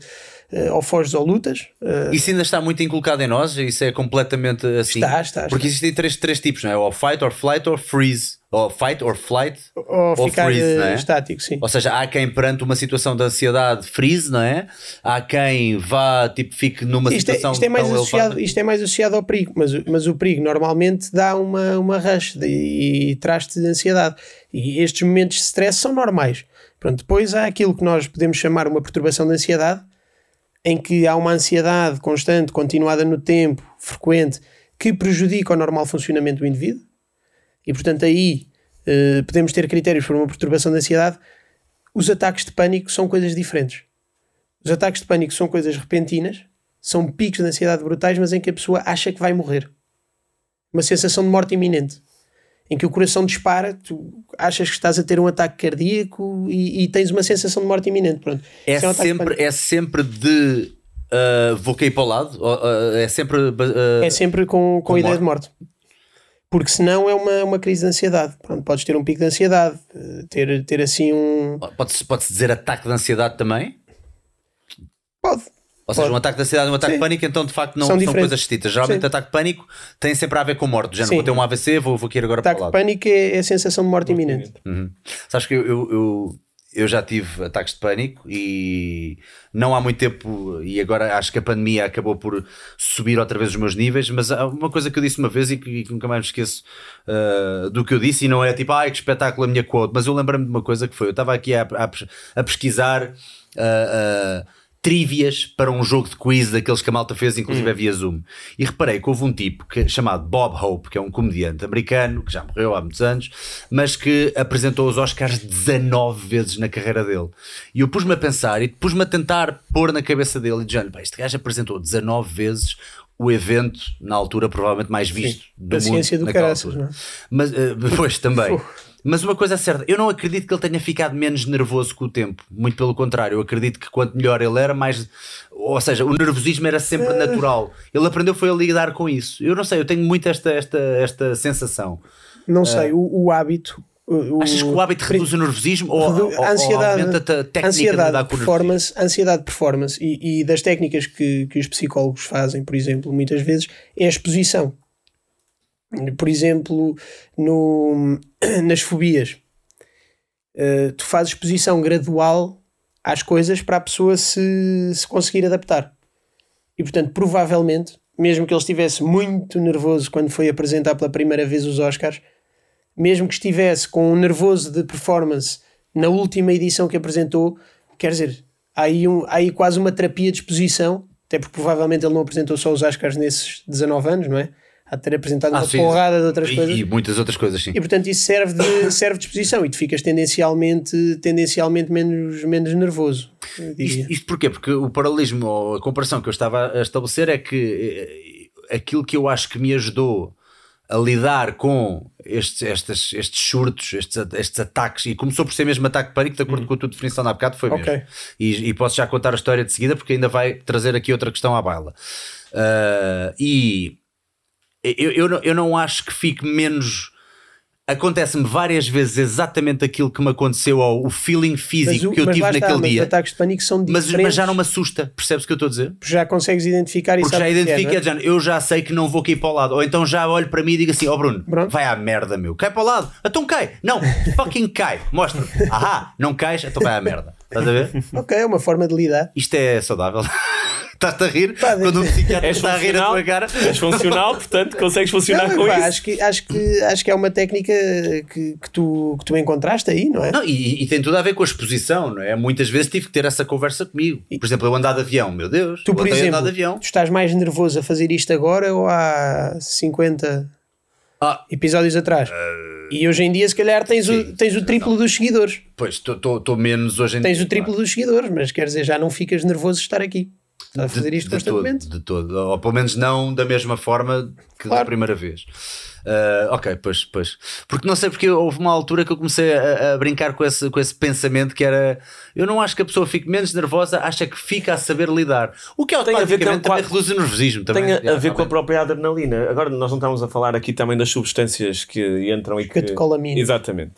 eh, ou foges ou lutas. eh, Isso ainda está muito inculcado em nós, isso é completamente assim. Está, está, Porque existem três, três tipos, não é? Ou fight, or flight, or freeze. Ou fight, or flight, ou ficar freeze, eh, não é? estático, sim. Ou seja, há quem perante uma situação de ansiedade freeze, não é? Há quem vá, tipo, fique numa Isto é, situação isto, é mais associado, elevada. isto é mais associado ao perigo, mas, o- mas o perigo normalmente dá uma, uma rush de- e traz-te ansiedade. E estes momentos de stress são normais. Pronto, depois há aquilo que nós podemos chamar uma perturbação de ansiedade, em que há uma ansiedade constante, continuada no tempo, frequente, que prejudica o normal funcionamento do indivíduo. E portanto aí eh, podemos ter critérios para uma perturbação da ansiedade. Os ataques de pânico são coisas diferentes. Os ataques de pânico são coisas repentinas, são picos de ansiedade brutais, mas em que a pessoa acha que vai morrer. Uma sensação de morte iminente. Em que o coração dispara, tu achas que estás a ter um ataque cardíaco e, e tens uma sensação de morte iminente. Pronto. É, Isso um sempre, é sempre de ah, vou cair para o lado? Ou, ah, é sempre. ah, É sempre com, com, Com a ideia de morte. Porque senão é uma, uma crise de ansiedade. Pronto, podes ter um pico de ansiedade, eh, ter, ter assim um. Pode-se pode dizer ataque de ansiedade também? Ou seja, um ataque de ansiedade e um ataque Sim. de pânico, então de facto não São são, coisas distintas. Geralmente, Sim. ataque de pânico tem sempre a ver com morte. Já não vou ter um AVC, vou, vou cair agora Ataque para o de lado. pânico é, é a sensação de morte iminente. Uhum. Sabes que eu, eu, eu, eu já tive ataques de pânico e não há muito tempo, e agora acho que a pandemia acabou por subir outra vez os meus níveis. Mas há uma coisa que eu disse uma vez e que, e que nunca mais me esqueço uh, do que eu disse, e não é tipo, ai que espetáculo a minha quote, mas eu lembro-me de uma coisa que foi: eu estava aqui a, a, a pesquisar. uh, uh, trivias para um jogo de quiz daqueles que a malta fez, inclusive via Zoom. E reparei que houve um tipo que, chamado Bob Hope, que é um comediante americano, que já morreu há muitos anos, mas que apresentou os Oscars 19 vezes na carreira dele. E eu pus-me a pensar e pus-me a tentar pôr na cabeça dele e dizendo, pá, este gajo apresentou 19 vezes o evento, na altura provavelmente mais visto do a mundo. ciência do caraças, não é? Mas, eh, depois também. Mas uma coisa é certa, eu não acredito que ele tenha ficado menos nervoso com o tempo. Muito pelo contrário, eu acredito que quanto melhor ele era, mais. Ou seja, o nervosismo era sempre Ah. natural. Ele aprendeu foi a lidar com isso. Eu não sei, eu tenho muito esta, esta, esta sensação. Não sei, o, o hábito. O, Achas que o hábito reduz o nervosismo ou, ou- ou aumenta a técnica de ansiedade, lidar com nervosismo? performance, ansiedade de performance e, e das técnicas que, que os psicólogos fazem, por exemplo, muitas vezes, é a exposição. Por exemplo, no, nas fobias, Uh, tu fazes exposição gradual às coisas para a pessoa se, se conseguir adaptar. E portanto, provavelmente, mesmo que ele estivesse muito nervoso quando foi apresentar pela primeira vez os Oscars, mesmo que estivesse com um nervoso de performance na última edição que apresentou, quer dizer, há aí, um, há aí quase uma terapia de exposição, até porque provavelmente ele não apresentou só os Oscars nesses 19 anos, não é? De ter apresentado Ah, uma sim. porrada de outras E- coisas. E, muitas outras coisas, sim. E portanto isso serve de, serve de exposição e tu ficas tendencialmente, tendencialmente menos, menos nervoso. Isto, isto porquê? Porque o paralelismo ou a comparação que eu estava a estabelecer é que eh, aquilo que eu acho que me ajudou a lidar com estes, estes, estes surtos, estes, estes ataques, e começou por ser mesmo ataque de pânico, de acordo com a tua definição de há bocado, foi mesmo. Ok. E, e posso já contar a história de seguida, porque ainda vai trazer aqui outra questão à baila. Ah, e eu, eu, não- eu não acho que fique menos. Acontece-me várias vezes exatamente aquilo que me aconteceu, ou o feeling físico o- que eu mas tive está, naquele mas dia. Os ataques de pânico são Mas, mas já não me assusta, percebes o que eu estou a dizer? já consegues identificar e Porque já é, identifica, não é? já, eu já sei que não vou cair para o lado. Ou então já olho para mim e digo assim: Ó Bruno, Pronto. vai à merda, meu, cai para o lado, então cai, não, fucking cai, mostra, ahá, não cais, então vai à merda. Estás a ver? Ok, é uma forma de lidar. Isto é saudável. Estás-te a rir Pá, quando um psiquiatra És está a rir a funcional, tua cara. és funcional, portanto consegues funcionar Não, com pá, isso. acho, que, acho, que, acho que é uma técnica que, que, tu, que tu encontraste aí, não é? Não, e, e tem tudo a ver com a exposição, não é? Muitas vezes tive que ter essa conversa comigo. Por exemplo, eu andar de avião, meu Deus, tu, por exemplo, de avião. tu estás mais nervoso a fazer isto agora ou há 50 Ah, episódios atrás? E hoje em dia, se calhar, tens, o, sim, tens o triplo dos seguidores. pois, estou menos hoje em Tens dia. o triplo dos seguidores, mas quer dizer, já não ficas nervoso de estar aqui. Estás a fazer isto de constantemente. Todo, de todo. Ou pelo menos não da mesma forma que da Claro. primeira vez. Ah, ok, pois, pois. Porque não sei porque houve uma altura que eu comecei a, a brincar com esse, com esse pensamento que era eu não acho que a pessoa fique menos nervosa, acha que fica a saber lidar. O que Tem a ver com- automaticamente também com- reduz o nervosismo. Também. Tem a, a ver com a própria adrenalina. Agora nós não estamos a falar aqui também das substâncias que entram e que. Catecolamina. Exatamente.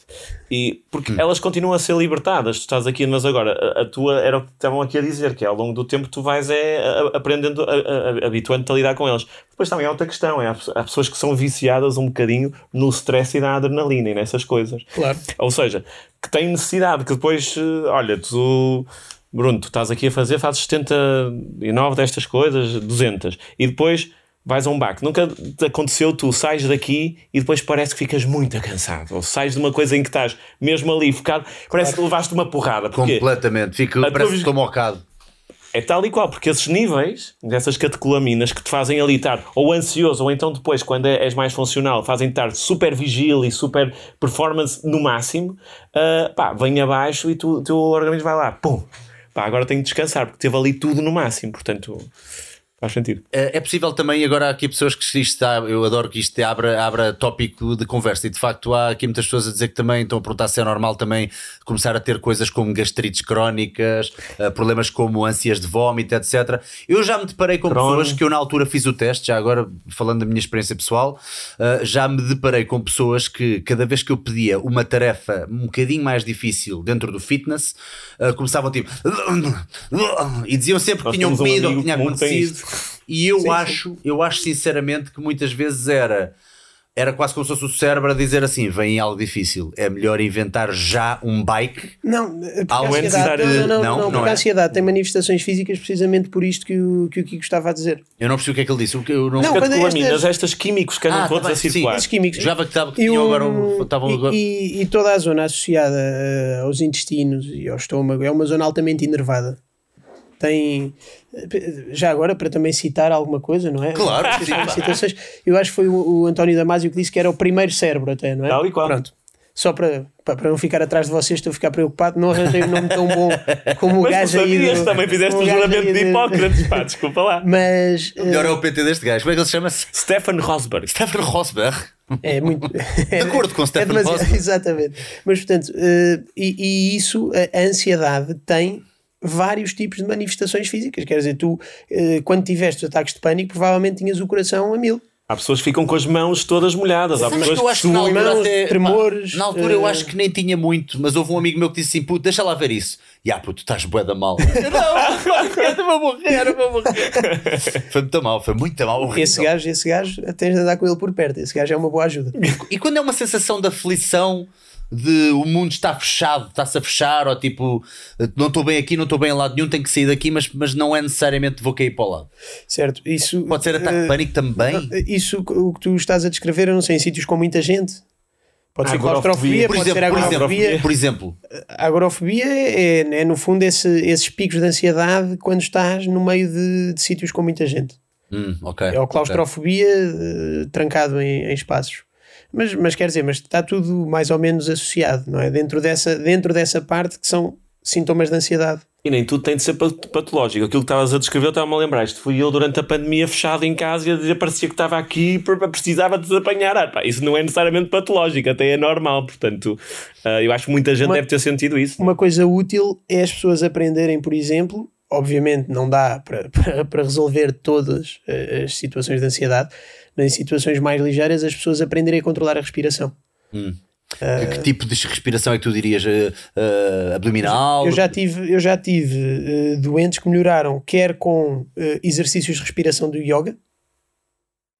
E porque elas continuam a ser libertadas. Tu estás aqui, mas agora a, a tua era o que estavam aqui a dizer, que é, ao longo do tempo tu vais é, a- a- aprendendo, a- a- a- habituando-te a lidar com elas. Depois também há outra questão: é, há, há pessoas que são viciadas um bocadinho no stress e na adrenalina e nessas coisas. Claro. Ou seja, que têm necessidade, que depois, eh, olha, tu, Bruno, tu estás aqui a fazer, fazes 79 destas coisas, 200, e depois vais a um baque. Nunca te aconteceu, tu sais daqui e depois parece que ficas muito cansado, ou sais de uma coisa em que estás mesmo ali focado, parece que levaste uma porrada. Porque Completamente. Fico, A parece tua que estou mocado. É tal e qual, porque esses níveis, dessas catecolaminas que te fazem ali estar ou ansioso, ou então depois, quando é, és mais funcional, fazem estar super vigil e super performance no máximo, uh, pá, vem abaixo e tu, teu organismo vai lá, pum, pá, agora tenho de descansar, porque teve ali tudo no máximo, portanto. Faz sentido. É, é possível também, agora há aqui pessoas que isto está, eu adoro que isto abra, abra tópico de conversa e de facto há aqui muitas pessoas a dizer que também estão a perguntar se é normal também começar a ter coisas como gastrites crónicas, uh, problemas como ânsias de vómito, etc. Eu já me deparei com Crohn. pessoas que eu na altura fiz o teste, já agora falando da minha experiência pessoal, uh, já me deparei com pessoas que cada vez que eu pedia uma tarefa um bocadinho mais difícil dentro do fitness, começavam tipo e diziam sempre que Nós tinham temos um comido ou que tinha acontecido. E eu Sim, sim. acho, eu acho sinceramente que muitas vezes era era quase como se fosse o cérebro a dizer assim: vem algo difícil, é melhor inventar já um bike. Não, porque a é ansiedade, necessário- não, não, não, não, porque é. a ansiedade tem manifestações físicas precisamente por isto que o, que o Kiko estava a dizer. Eu não percebi o que é que ele disse. o que Eu não, Não, quando Catecolaminas, estas- estas químicos que andam Ah, todos tá bem, a circular. sim. Químicos. Já que E, tinham um- agora um- e- e- e toda a zona associada eh, aos intestinos e ao estômago é uma zona altamente enervada. Tem. Já agora, para também citar alguma coisa, não é? Claro, sim, Citações. Eu acho que foi o, o António Damasio que disse que era o primeiro cérebro, até, não é? Tal e qual. Pronto. Só para, para não ficar atrás de vocês, estou a ficar preocupado. Não arranjei um nome tão bom como o Mas gajo aí. do- também fizeste o gajo juramento de Hipócrates, pá, desculpa lá. Mas. O melhor é o PT deste gajo. Como é que ele se chama? Stefan Rosberg. Stefan Rosberg. É muito. De acordo com Stephen demasiado- Hawking. Exatamente. Mas, portanto, eh, e, e isso, a ansiedade tem vários tipos de manifestações físicas. Quer dizer, tu, eh, quando tiveste os ataques de pânico, provavelmente tinhas o coração a mil. Há pessoas que ficam com as mãos todas molhadas. Há Mas pessoas eu acho que altura, mãos, até, tremores, pá, na altura eu eh, acho que nem tinha muito, mas houve um amigo meu que disse assim: puto, deixa lá ver isso. E ah, puto, estás bué da mal. Eu, não, eu vou morrer, eu vou morrer. Foi muito mal, foi muito mal. horrível. Esse gajo, esse gajo, tens de andar com ele por perto. Esse gajo é uma boa ajuda. E quando é uma sensação de aflição, de o mundo está fechado, está-se a fechar, ou tipo, não estou bem aqui, não estou bem a lado nenhum, tenho que sair daqui, mas, mas não é necessariamente vou cair para o lado. Certo? Isso, Pode ser ataque de eh, pânico também. Isso, o que tu estás a descrever, eu não sei, em sítios com muita gente. Pode ser claustrofobia, Por pode ser exemplo, por exemplo, agorafobia. por exemplo, A agorafobia é, é, no fundo, esse- esses picos de ansiedade quando estás no meio de, de sítios com muita gente. hum, ok. É a claustrofobia eh, trancado em, em espaços. Mas, mas quer dizer, mas está tudo mais ou menos associado, não é? Dentro dessa, dentro dessa parte que são sintomas de ansiedade. E nem tudo tem de ser pat- patológico. Aquilo que estavas a descrever, eu estava-me a lembrar. Isto fui eu durante a pandemia fechado em casa e a dizer parecia que estava aqui para precisava de desapanhar. Ah, pá, isso não é necessariamente patológico, até é normal. Portanto, ah, eu acho que muita gente Uma- deve ter sentido isso. Uma coisa útil é as pessoas aprenderem, por exemplo, obviamente não dá para, para, para resolver todas eh, as situações de ansiedade, em situações mais ligeiras as pessoas aprenderem a controlar a respiração. Que, que tipo de respiração é que tu dirias? eh, abdominal? Eu já tive, eu já tive eh, doentes que melhoraram quer com exercícios de respiração do yoga,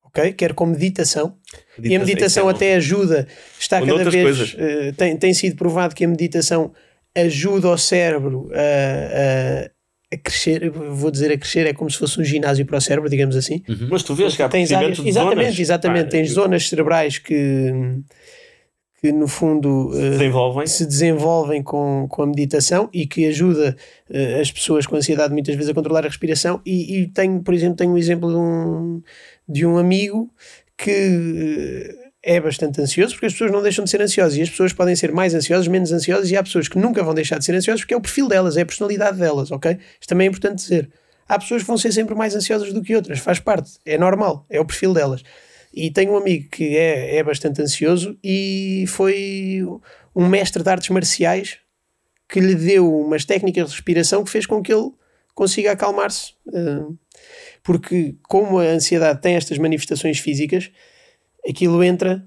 ok? Quer com meditação. e a meditação é até ajuda, está Ou cada vez. tem, tem sido provado que a meditação ajuda o cérebro a, a- crescer. eu Vou dizer a crescer, é como se fosse um ginásio para o cérebro, digamos assim. Mas tu vês que há Tens áreas, de exatamente, zonas, exatamente. pá, tens que zonas cerebrais que, que no fundo eh, desenvolvem. se desenvolvem com, com a meditação e que ajuda eh, as pessoas com ansiedade muitas vezes a controlar a respiração e, e tenho, por exemplo, tenho um exemplo de um, de um amigo que é bastante ansioso porque as pessoas não deixam de ser ansiosas e as pessoas podem ser mais ansiosas, menos ansiosas e há pessoas que nunca vão deixar de ser ansiosas porque é o perfil delas, é a personalidade delas, ok? Isto também é importante dizer. Há pessoas que vão ser sempre mais ansiosas do que outras, faz parte, é normal, é o perfil delas. E tenho um amigo que é, é bastante ansioso e foi um mestre de artes marciais que lhe deu umas técnicas de respiração que fez com que ele consiga acalmar-se. Uh, Porque, como a ansiedade tem estas manifestações físicas, aquilo entra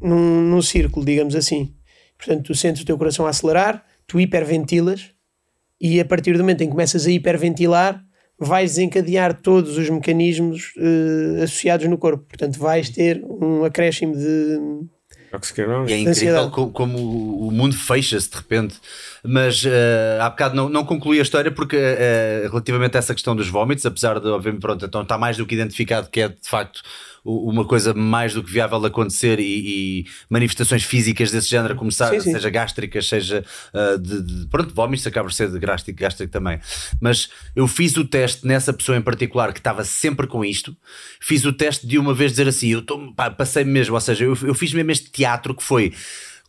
num, num círculo, digamos assim. Portanto, tu sentes o teu coração a acelerar, tu hiperventilas e a partir do momento em que começas a hiperventilar, vais desencadear todos os mecanismos uh, associados no corpo. Portanto, vais ter um acréscimo de. E é incrível Ansiedade. co- como, o mundo fecha-se de repente. Mas eh, há bocado não, não concluí a história porque eh, relativamente a essa questão dos vómitos, apesar de, obviamente, pronto, então está mais do que identificado que é de facto uma coisa mais do que viável acontecer e, e manifestações físicas desse género começar, Sim, sim. seja gástricas, seja ah, de, de- pronto, vómitos, acaba por ser de gástrico, gástrico também. Mas eu fiz o teste nessa pessoa em particular que estava sempre com isto, fiz o teste de uma vez dizer assim, eu tô, pá, passei mesmo, ou seja, eu, eu fiz mesmo este teatro que foi.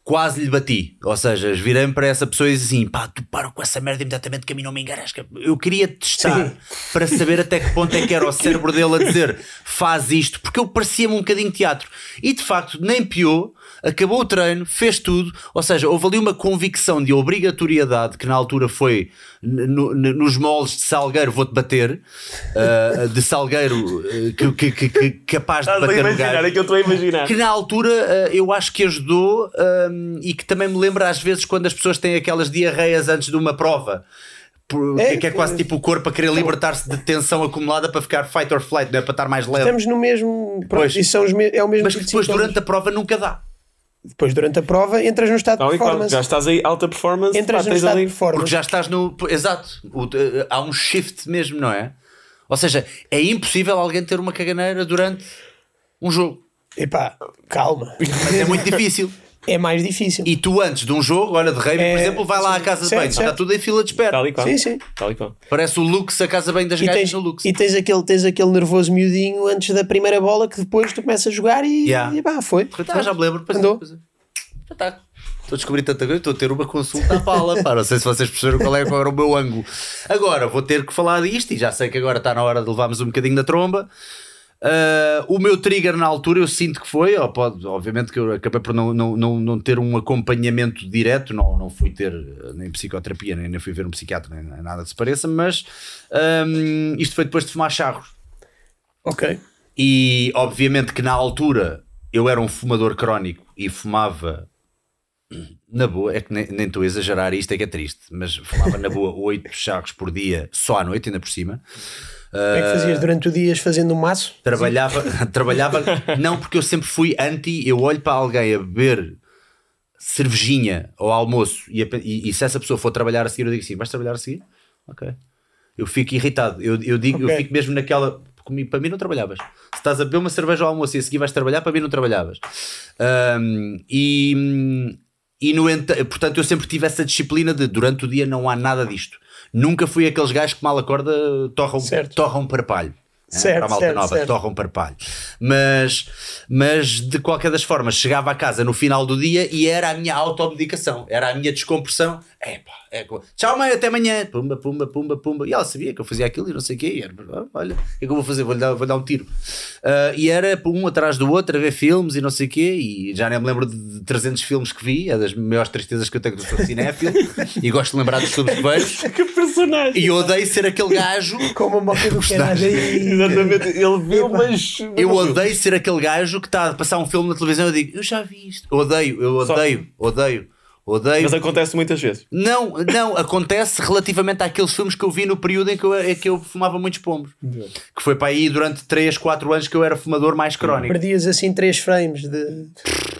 Quase lhe bati, ou seja, virei-me para essa pessoa e disse assim: pá, tu para com essa merda imediatamente que a mim não me engarasca. Eu queria testar Sim. para saber até que ponto é que era o cérebro dele a dizer faz isto, porque eu parecia-me um bocadinho teatro. E de facto, nem piou, acabou o treino, fez tudo, ou seja, houve ali uma convicção de obrigatoriedade que na altura foi no- n- nos moldes de Salgueiro vou-te bater, ah, de Salgueiro ah, que, que, que- capaz de Estás a bater no imaginar, é que eu estou a imaginar. que na altura eh, eu acho que ajudou e que também me lembra às vezes quando as pessoas têm aquelas diarreias antes de uma prova. Por- É, que é quase tipo o corpo a querer libertar-se de tensão acumulada para ficar fight or flight, não é? Para estar mais leve. Estamos no mesmo. Pois. isso são os me- é o mesmo Mas que tipo de depois sintomas. durante a prova nunca dá. Depois, durante a prova, entras no estado de Tal e qual, performance. já estás aí, alta performance, Entras pá, no estado de ali. performance. Porque já estás no. Exato. O- eh, há um shift mesmo, não é? Ou seja, é impossível alguém ter uma caganeira durante um jogo. Epá, calma. Mas é muito difícil. É mais difícil. E tu antes de um jogo, olha, de rei, por É, exemplo, vai lá à casa de certo, banho, está certo. tudo em fila de espera. Tal e qual. Sim, sim. Tal e qual. Parece o Lux, a casa bem das E gajas no Lux. e tens aquele, tens aquele nervoso miudinho antes da primeira bola que depois tu começas a jogar e, Yeah. e pá, foi. Ah, já me lembro. Pois é, Andou. Já está. Estou a descobrir tanta coisa, estou a ter uma consulta à pala. Pá, não sei se vocês perceberam qual, é, qual era o meu ângulo. Agora vou ter que falar disto e já sei que agora está na hora de levarmos um bocadinho da tromba. Ah, o meu trigger na altura eu sinto que foi, ou pode, obviamente que eu acabei por não, não, não, não ter um acompanhamento direto, não, não fui ter eh, nem psicoterapia, nem, nem fui ver um psiquiatra, nem, nem nada que se pareça, mas ahm, isto foi depois de fumar charros. Ok. E obviamente que na altura eu era um fumador crónico e fumava na boa, é que nem nem estou a exagerar isto, é que é triste, mas fumava na boa 8 charros por dia só à noite, ainda por cima. O que é que fazias durante o dia fazendo um maço? Trabalhava, trabalhava, não porque eu sempre fui anti, eu olho para alguém a beber cervejinha ao almoço e, a- e- e se essa pessoa for trabalhar a seguir, eu digo assim: vais trabalhar a seguir? Ok. Eu fico irritado, eu, eu digo, eu Ok. fico mesmo naquela. comigo- Para mim não trabalhavas. Se estás a beber uma cerveja ao almoço e a seguir vais trabalhar, para mim não trabalhavas. Ahm, e, e no portanto, eu sempre tive essa disciplina de durante o dia não há nada disto. Nunca fui aqueles gajos que mal acorda torram, Certo. torram parpalho. né? Certo, para a malta certo, nova, certo. torram parpalho. Mas, mas de qualquer das formas, chegava a casa no final do dia e era a minha automedicação, era a minha descompressão. Epá, é, co- tchau, mãe, até amanhã. Pumba, pumba, pumba, pumba. E ela sabia que eu fazia aquilo e não sei o quê. E era, "Ah, olha, o que é que eu vou fazer? Vou-lhe dar, vou dar um tiro. Ah, e era um atrás do outro a ver filmes e não sei o quê. E já nem me lembro de 300 filmes que vi. É das maiores tristezas que eu tenho do sou cinéfilo. e gosto de lembrar dos filmes que vejo. Personagem! E eu odeio ser aquele gajo Com uma moca do aí. Exatamente, ele viu, mas. Eu odeio ser aquele gajo que está a passar um filme na televisão e eu digo, eu já vi isto. Eu odeio, eu Só- odeio, odeio, odeio. Mas acontece muitas vezes. Não, não, acontece relativamente àqueles filmes que eu vi no período em que eu, em que eu fumava muitos pombos. Que foi para aí durante 3, 4 anos que eu era fumador mais crónico. Perdias assim três frames de.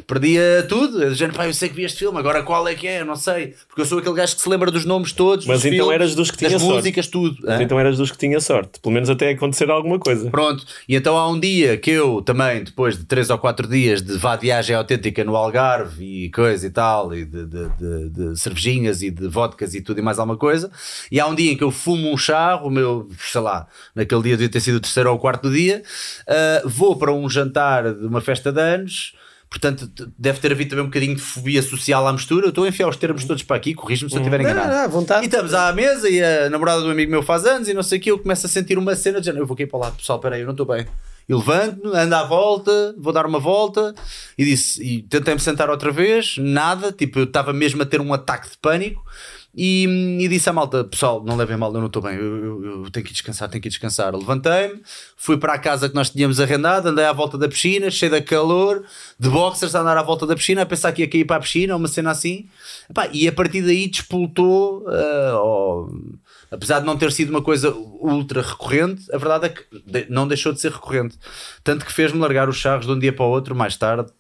Perdia tudo. Eu dizia, pá, eu sei que vi este filme, agora qual é que é? Eu não sei. Porque eu sou aquele gajo que se lembra dos nomes todos. Mas então filmes, eras dos que tinha das sorte. músicas, tudo. Mas então eras dos que tinha sorte. Pelo menos até acontecer alguma coisa. Pronto, e então há um dia que eu também, depois de 3 ou 4 dias de vá viagem autêntica no Algarve e coisa e tal, e de, de, de- de cervejinhas e de vodkas e tudo e mais alguma coisa, e há um dia em que eu fumo um charro, o meu, sei lá, naquele dia devia ter sido o terceiro ou o quarto dia, ah, vou para um jantar de uma festa de anos. Portanto, deve ter havido também um bocadinho de fobia social à mistura. Eu estou a enfiar os termos todos para aqui, corrijo-me se eu estiver Não, enganado. não, à vontade. E estamos à mesa e a namorada do amigo meu faz anos e não sei o que. Eu começo a sentir uma cena de género, eu vou aqui para o lado, pessoal, peraí, eu não estou bem. E levanto-me, ando à volta, vou dar uma volta e disse, e tentei-me sentar outra vez, nada, tipo, eu estava mesmo a ter um ataque de pânico. E, e disse à malta, pessoal, não levem mal, eu não estou bem, eu, eu- eu tenho que descansar, tenho que descansar. Levantei-me, fui para a casa que nós tínhamos arrendado, andei à volta da piscina, cheio de calor, de boxers, a andar à volta da piscina, a pensar que ia cair para a piscina, uma cena assim. Epá, e a partir daí despoltou, ah, ó, apesar de não ter sido uma coisa ultra recorrente, a verdade é que de- não deixou de ser recorrente. Tanto que fez-me largar os charros de um dia para o outro, mais tarde.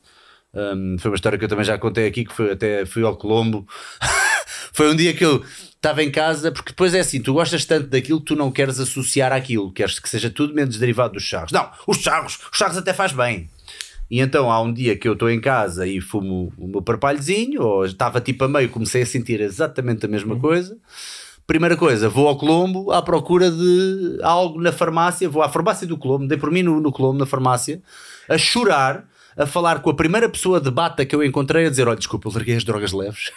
Um, foi uma história que eu também já contei aqui, que foi, até fui ao Colombo Foi um dia que eu estava em casa, porque depois é assim, tu gostas tanto daquilo que tu não queres associar àquilo, queres que seja tudo menos derivado dos charros. Não, os charros, os charros até faz bem. E então há um dia que eu estou em casa e fumo o meu parpalhozinho, ou estava tipo a meio, comecei a sentir exatamente a mesma coisa. Primeira coisa, vou ao Colombo à procura de algo na farmácia, vou à farmácia do Colombo, dei por mim no, no Colombo, na farmácia, a chorar, a falar com a primeira pessoa de bata que eu encontrei, a dizer: Olha, desculpa, eu larguei as drogas leves.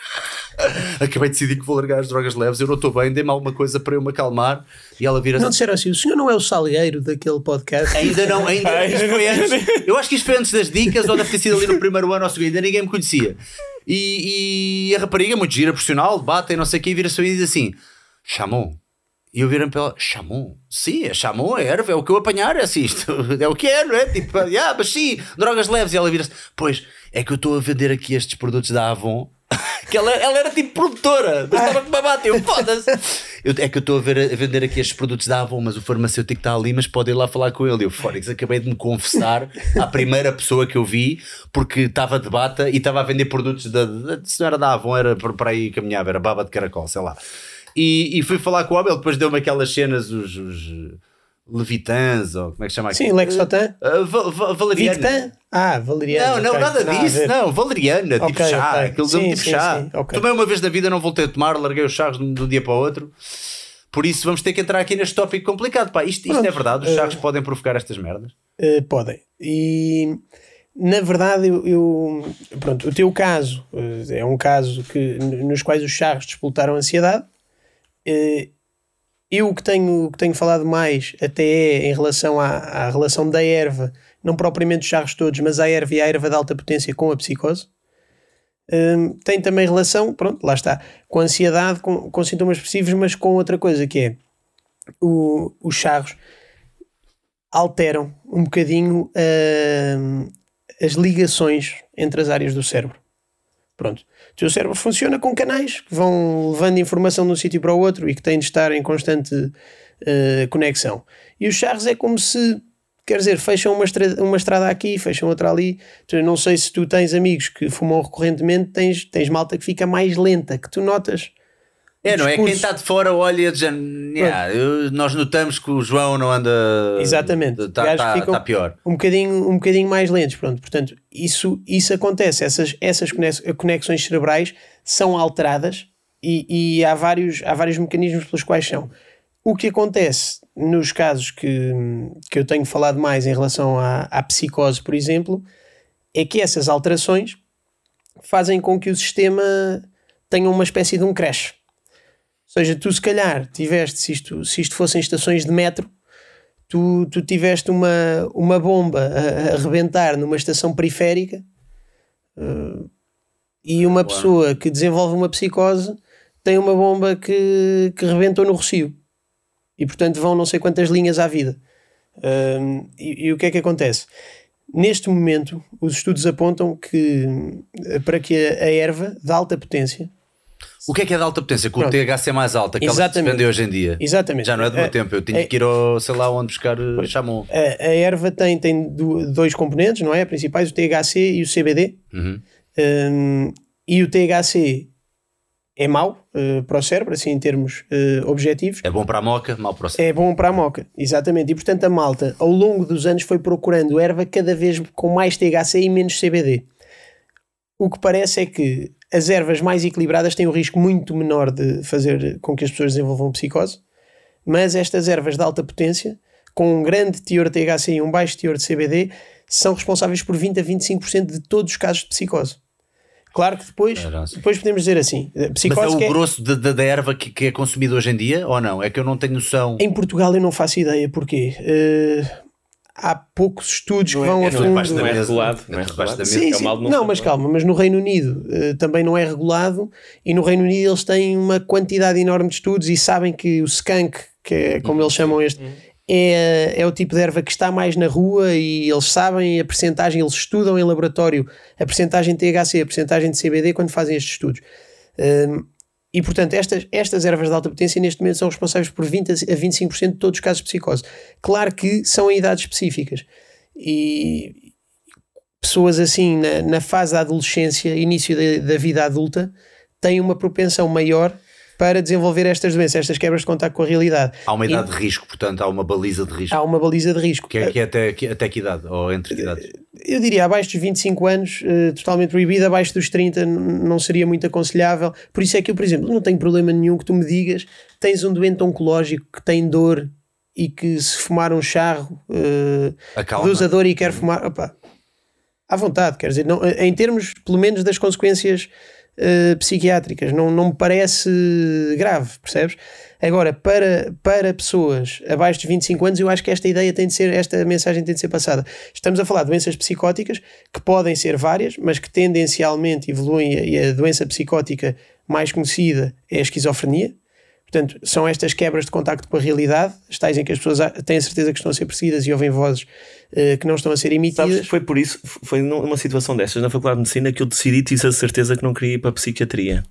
Acabei de decidir que vou largar as drogas leves, eu não estou bem, dê-me alguma coisa para eu me acalmar. E ela vira Não disseram assim, o senhor não é o salgueiro daquele podcast? Ainda não, ainda isto foi antes. Eu acho que isto foi antes das dicas, ou deve ter sido ali no primeiro ano ou segundo, ainda ninguém me conhecia. E, e a rapariga, muito gira, profissional, bate e não sei o que, vira-se e diz assim: Chamon. E eu virei para ela, Chamon? Sim, é Chamon, é erva, é o que eu apanhar, é assim, isto é o que é, não é? Tipo, ah, mas sim, drogas leves. E ela vira-se, pois, é que eu estou a vender aqui estes produtos da Avon. que ela, ela era tipo produtora, mas estava com uma bata, eu foda-se. É que eu estou a, a vender aqui estes produtos da Avon, mas o farmacêutico está ali, mas pode ir lá falar com ele. Eu, Fónix, acabei de me confessar à primeira pessoa que eu vi, porque estava de bata e estava a vender produtos da, da. Se não era da Avon, era para aí caminhava, era baba de caracol, sei lá. E, e fui falar com o homem, ele depois deu-me aquelas cenas, os, os Levitans, ou como é que chama aquilo? Sim, Lexotan. Uh, Va- Va- Valeriana. Victan? Ah, Valeriano. Não, não, ok. nada disso, ver. não, valeriana, tipo Ok, chá, ok. aquilo deu-me tipo sim, chá. sim, ok. Tomei uma vez na vida, não voltei a tomar, larguei os charros de um dia para o outro. Por isso vamos ter que entrar aqui neste tópico complicado. Pá, isto, isto é verdade, os eh, charros podem provocar estas merdas. Uh, podem. E na verdade, eu, eu- pronto, o teu caso uh, é um caso que, nos quais os charros despoltaram a ansiedade. Uh, eu o que tenho, que tenho falado mais até é em relação à, à relação da erva, não propriamente os charros todos, mas a erva e a erva de alta potência com a psicose. Um, tem também relação, pronto, lá está, com ansiedade, com, com sintomas expressivos, mas com outra coisa que é o- os charros alteram um bocadinho hum, as ligações entre as áreas do cérebro. Pronto. O teu cérebro funciona com canais que vão levando informação de um sítio para o outro e que têm de estar em constante eh, conexão. E os charros é como se, quer dizer, fecham uma, estra- uma estrada aqui, fecham outra ali. Tu, não sei se tu tens amigos que fumam recorrentemente, tens, tens malta que fica mais lenta, que tu notas. É, não é? Quem discurso. está de fora olha diz, "Nhá, eu- nós notamos que o João não anda. Exatamente. Está tá, ficam tá pior. um bocadinho, um bocadinho mais lentos. Pronto, portanto, isso, isso acontece. Essas, essas conex- conexões cerebrais são alteradas e, e há, vários, há vários mecanismos pelos quais são. O que acontece nos casos que, que eu tenho falado mais em relação à, à psicose, por exemplo, é que essas alterações fazem com que o sistema tenha uma espécie de um crash. Ou seja, tu se calhar tiveste, se isto, se isto fossem estações de metro, tu, tu tiveste uma, uma bomba a, a arrebentar numa estação periférica eh, e uma pessoa que desenvolve uma psicose tem uma bomba que, que rebentou no Rocio e portanto vão não sei quantas linhas à vida. Um, e, e o que é que acontece? Neste momento, os estudos apontam que eh, para que a, a erva de alta potência, O que é que é de alta potência? Com o. THC mais alto, aquela que se Exatamente. vende hoje em dia. exatamente, Já não é do meu a- tempo, eu tinha é- que ir ao, sei lá onde buscar eh, chamon. A, a erva tem, tem do- dois componentes, não é? Principais, o THC e o CBD. Uhum. Um, e o THC é mau uh, para o cérebro, assim em termos uh, objetivos. É bom para a moca, mal para o cérebro. É bom para a moca, exatamente. E portanto a malta, ao longo dos anos, foi procurando erva cada vez com mais THC e menos CBD. O que parece é que as ervas mais equilibradas têm um risco muito menor de fazer com que as pessoas desenvolvam psicose, mas estas ervas de alta potência, com um grande teor de THC e um baixo teor de CBD, são responsáveis por 20 a 25% de todos os casos de psicose. Claro que depois, Caraca. depois podemos dizer assim, eh, Mas é o é- grosso da, erva que, que é consumido hoje em dia ou não? É que eu não tenho noção. Em Portugal eu não faço ideia porquê. Eh, há poucos estudos Não que é- vão é a fundo. debaixo da Não é regulado, É não é regulado. Sim, É sim. não Não, mas calma, mas no Reino Unido eh, também não é regulado e no Reino Unido eles têm uma quantidade enorme de estudos e sabem que o skunk, que é como eles chamam este, é, é o tipo de erva que está mais na rua e eles sabem a percentagem, eles estudam em laboratório a percentagem de THC, a percentagem de CBD quando fazem estes estudos. Um, e portanto, estas, estas ervas de alta potência neste momento são responsáveis por 20 a 25% de todos os casos de psicose. Claro que são em idades específicas. E pessoas assim na, na fase da adolescência, início da, da vida adulta, têm uma propensão maior para desenvolver estas doenças, estas quebras de contato com a realidade. Há uma E idade de risco, portanto, há uma baliza de risco. há uma baliza de risco. Que é, que é até, que, até que idade? Ou entre que idades? Eu diria abaixo dos 25 anos, eh, totalmente proibido, abaixo dos 30 n- não seria muito aconselhável. Por isso é que eu, por exemplo, não tenho problema nenhum que tu me digas, tens um doente oncológico que tem dor e que se fumar um charro eh, Acalma. reduz a dor e quer fumar, opá, à vontade, quer dizer, não, em termos pelo menos das consequências eh, psiquiátricas, não, não me parece grave, percebes? Agora, para, para pessoas abaixo dos 25 anos, eu acho que esta ideia tem de ser, esta mensagem tem de ser passada. Estamos a falar de doenças psicóticas que podem ser várias, mas que tendencialmente evoluem e a doença psicótica mais conhecida é a esquizofrenia. Portanto, são estas quebras de contacto com a realidade, as tais em que as pessoas têm a certeza que estão a ser perseguidas e ouvem vozes eh, que não estão a ser Sabes, emitidas. foi por isso, foi numa situação destas na Faculdade de Medicina que eu decidi, tive a certeza que não queria ir para a psiquiatria.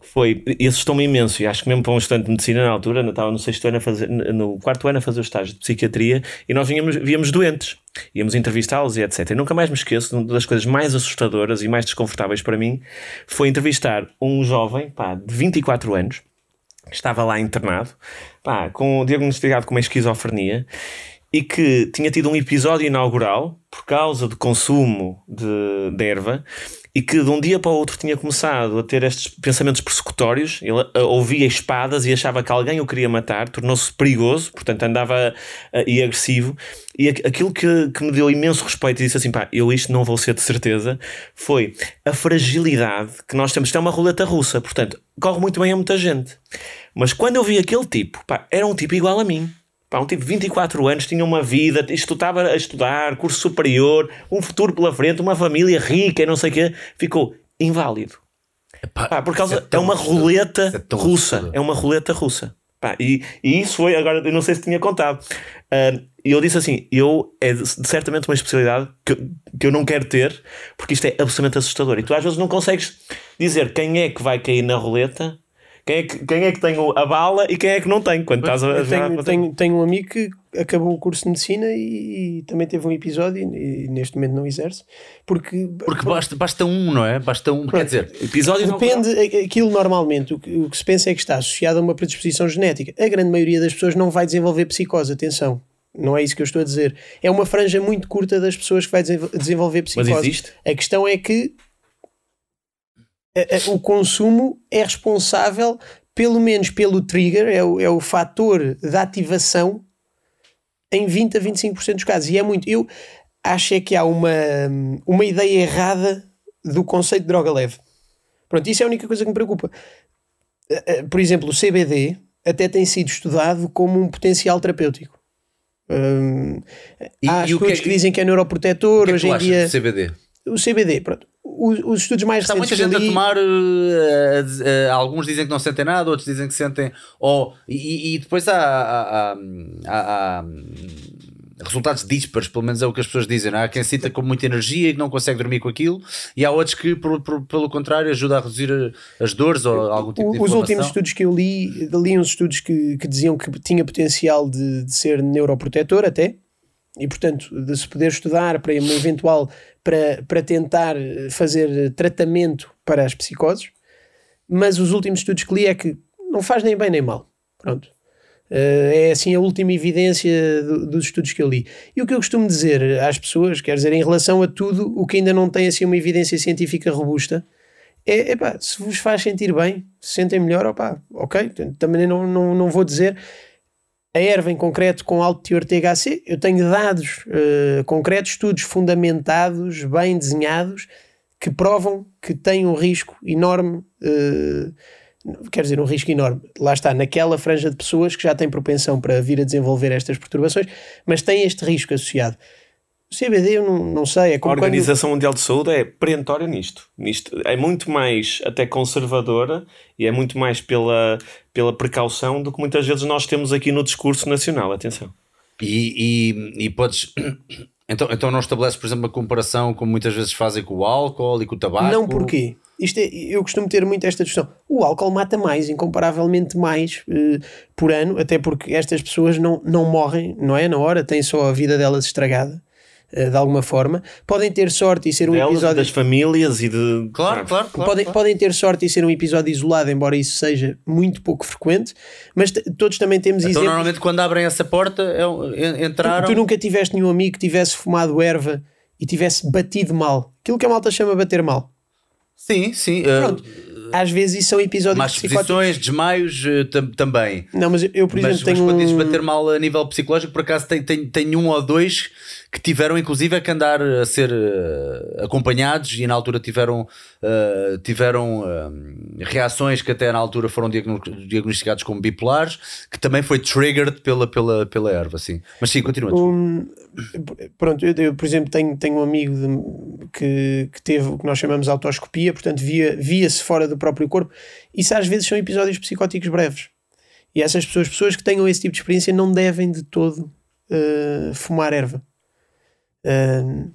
Foi, e assustou-me imenso, e acho que mesmo para um estudante de medicina na altura, eu estava no sexto ano a fazer, no quarto ano a fazer o estágio de psiquiatria, e nós víamos, víamos doentes, íamos entrevistá-los e etc. E nunca mais me esqueço, uma das coisas mais assustadoras e mais desconfortáveis para mim foi entrevistar um jovem, pá, de 24 anos, estava lá internado, pá, com, diagnosticado com uma esquizofrenia e que tinha tido um episódio inaugural por causa de consumo de, de erva e que de um dia para o outro tinha começado a ter estes pensamentos persecutórios. Ele ah, ouvia espadas e achava que alguém o queria matar, tornou-se perigoso, portanto andava ah, e agressivo. E aqu- aquilo que, que me deu imenso respeito e disse assim: pá, eu isto não vou ser de certeza, foi a fragilidade que nós temos. Isto é uma roleta russa, portanto, corre muito bem a muita gente. Mas quando eu vi aquele tipo, pá, era um tipo igual a mim. Pá, um tipo de 24 anos, tinha uma vida, estava a estudar, curso superior, um futuro pela frente, uma família rica e não sei o quê, ficou inválido. Pá, por causa. é É, uma roleta é russa. É uma roleta russa. Pá, e, e isso foi, agora eu não sei se tinha contado. E eu disse assim: eu é certamente uma especialidade que, que eu não quero ter, porque isto é absolutamente assustador. E tu às vezes não consegues dizer quem é que vai cair na roleta, quem é que, quem é que tem a bala e quem é que não tem. Quando estás a, tenho, tenho, tenho um amigo que acabou o curso de medicina e, também teve um episódio e, e neste momento não exerce, porque, Porque basta, basta um, não é? Basta um. Quer dizer, Episódio depende, a- aquilo normalmente, o que, o que se pensa é que está associado a uma predisposição genética. A grande maioria das pessoas não vai desenvolver psicose, atenção. Não é isso que eu estou a dizer. É uma franja muito curta das pessoas que vai desenvol- desenvolver Mas psicose. existe? A questão é que o consumo é responsável, pelo menos pelo trigger, é o, é o fator de ativação em 20 a 25% dos casos. E é muito. Eu acho é que há uma, uma ideia errada do conceito de droga leve. Pronto, isso é a única coisa que me preocupa. Por exemplo, o CBD até tem sido estudado como um potencial terapêutico. Hum, E- há e que é estudos que, que- dizem que é neuroprotetor, que é hoje em dia. CBD? O CBD, pronto. Os, os estudos mais Está muita recentes que gente eu a li- tomar, a diz- eh, alguns dizem que não sentem nada, outros dizem que sentem. Oh, e, e depois há, há- há- há- há, resultados dispares, pelo menos é o que as pessoas dizem. é? Há quem sinta com muita energia e que não consegue dormir com aquilo, e há outros que, por- por- pelo contrário, ajuda a reduzir eh, as dores ou algum tipo de Os últimos estudos que eu li, li uns estudos que, que diziam que tinha potencial de, de ser neuroprotetor até, e portanto de se poder estudar para uma eventual para, para tentar eh, fazer tratamento para as psicoses, mas os últimos estudos que li é que não faz nem bem nem mal. Pronto. Eh, é assim a última evidência do- dos estudos que eu li. E o que eu costumo dizer às pessoas, quer dizer, em relação a tudo o que ainda não tem assim uma evidência científica robusta, é, epá, se vos faz sentir bem, se sentem melhor, opá, ok, também não, não, não vou dizer a erva em concreto com alto teor THC, eu tenho dados eh, concretos, estudos fundamentados, bem desenhados, que provam que tem um risco enorme, eh, quer dizer, um risco enorme, lá está, naquela franja de pessoas que já têm propensão para vir a desenvolver estas perturbações, mas tem este risco associado. O CBD eu não, não sei, é A como quando... Organização Mundial de Saúde é perentória nisto. nisto. É muito mais até conservadora e é muito mais pela, pela precaução do que muitas vezes nós temos aqui no discurso nacional. Atenção. E, e, e podes. Então, então não estabeleces, por exemplo, uma comparação como muitas vezes fazem com o álcool e com o tabaco? Não porquê? Isto é, eu costumo ter muito esta discussão. O álcool mata mais, incomparavelmente mais eh, por ano, até porque estas pessoas não, não morrem, não é? Na hora, têm só a vida delas estragada. Uh, de alguma forma. Podem ter sorte e ser um Delas, episódio. das famílias e de. Claro, claro, claro. podem, claro. podem ter sorte e ser um episódio isolado, embora isso seja muito pouco frequente, mas todos também temos Então, exemplos. normalmente, quando abrem essa porta, é en- entraram. Tu, tu nunca tiveste nenhum amigo que tivesse fumado erva e tivesse batido mal. Aquilo que a malta chama bater mal. Sim, sim. uh, Pronto. Às vezes isso são episódios Más exposições, desmaios uh, tam- também. Não, mas eu, por Mas, exemplo, mas tenho quando dizes bater mal a nível psicológico, por acaso tem, tem, tem um ou dois que tiveram inclusive a que andar a ser uh, acompanhados e na altura tiveram, uh, tiveram uh, reações que até na altura foram diagno- diagnosticados como bipolares, que também foi triggered pela, pela, pela erva, sim. Mas sim, continua. um- pronto, eu, eu, por exemplo tenho, tenho um amigo de- que, que teve o que nós chamamos de autoscopia, portanto via, via-se fora do próprio corpo. Isso às vezes são episódios psicóticos breves. E essas pessoas, pessoas que tenham esse tipo de experiência, não devem de todo uh, fumar erva. Uh,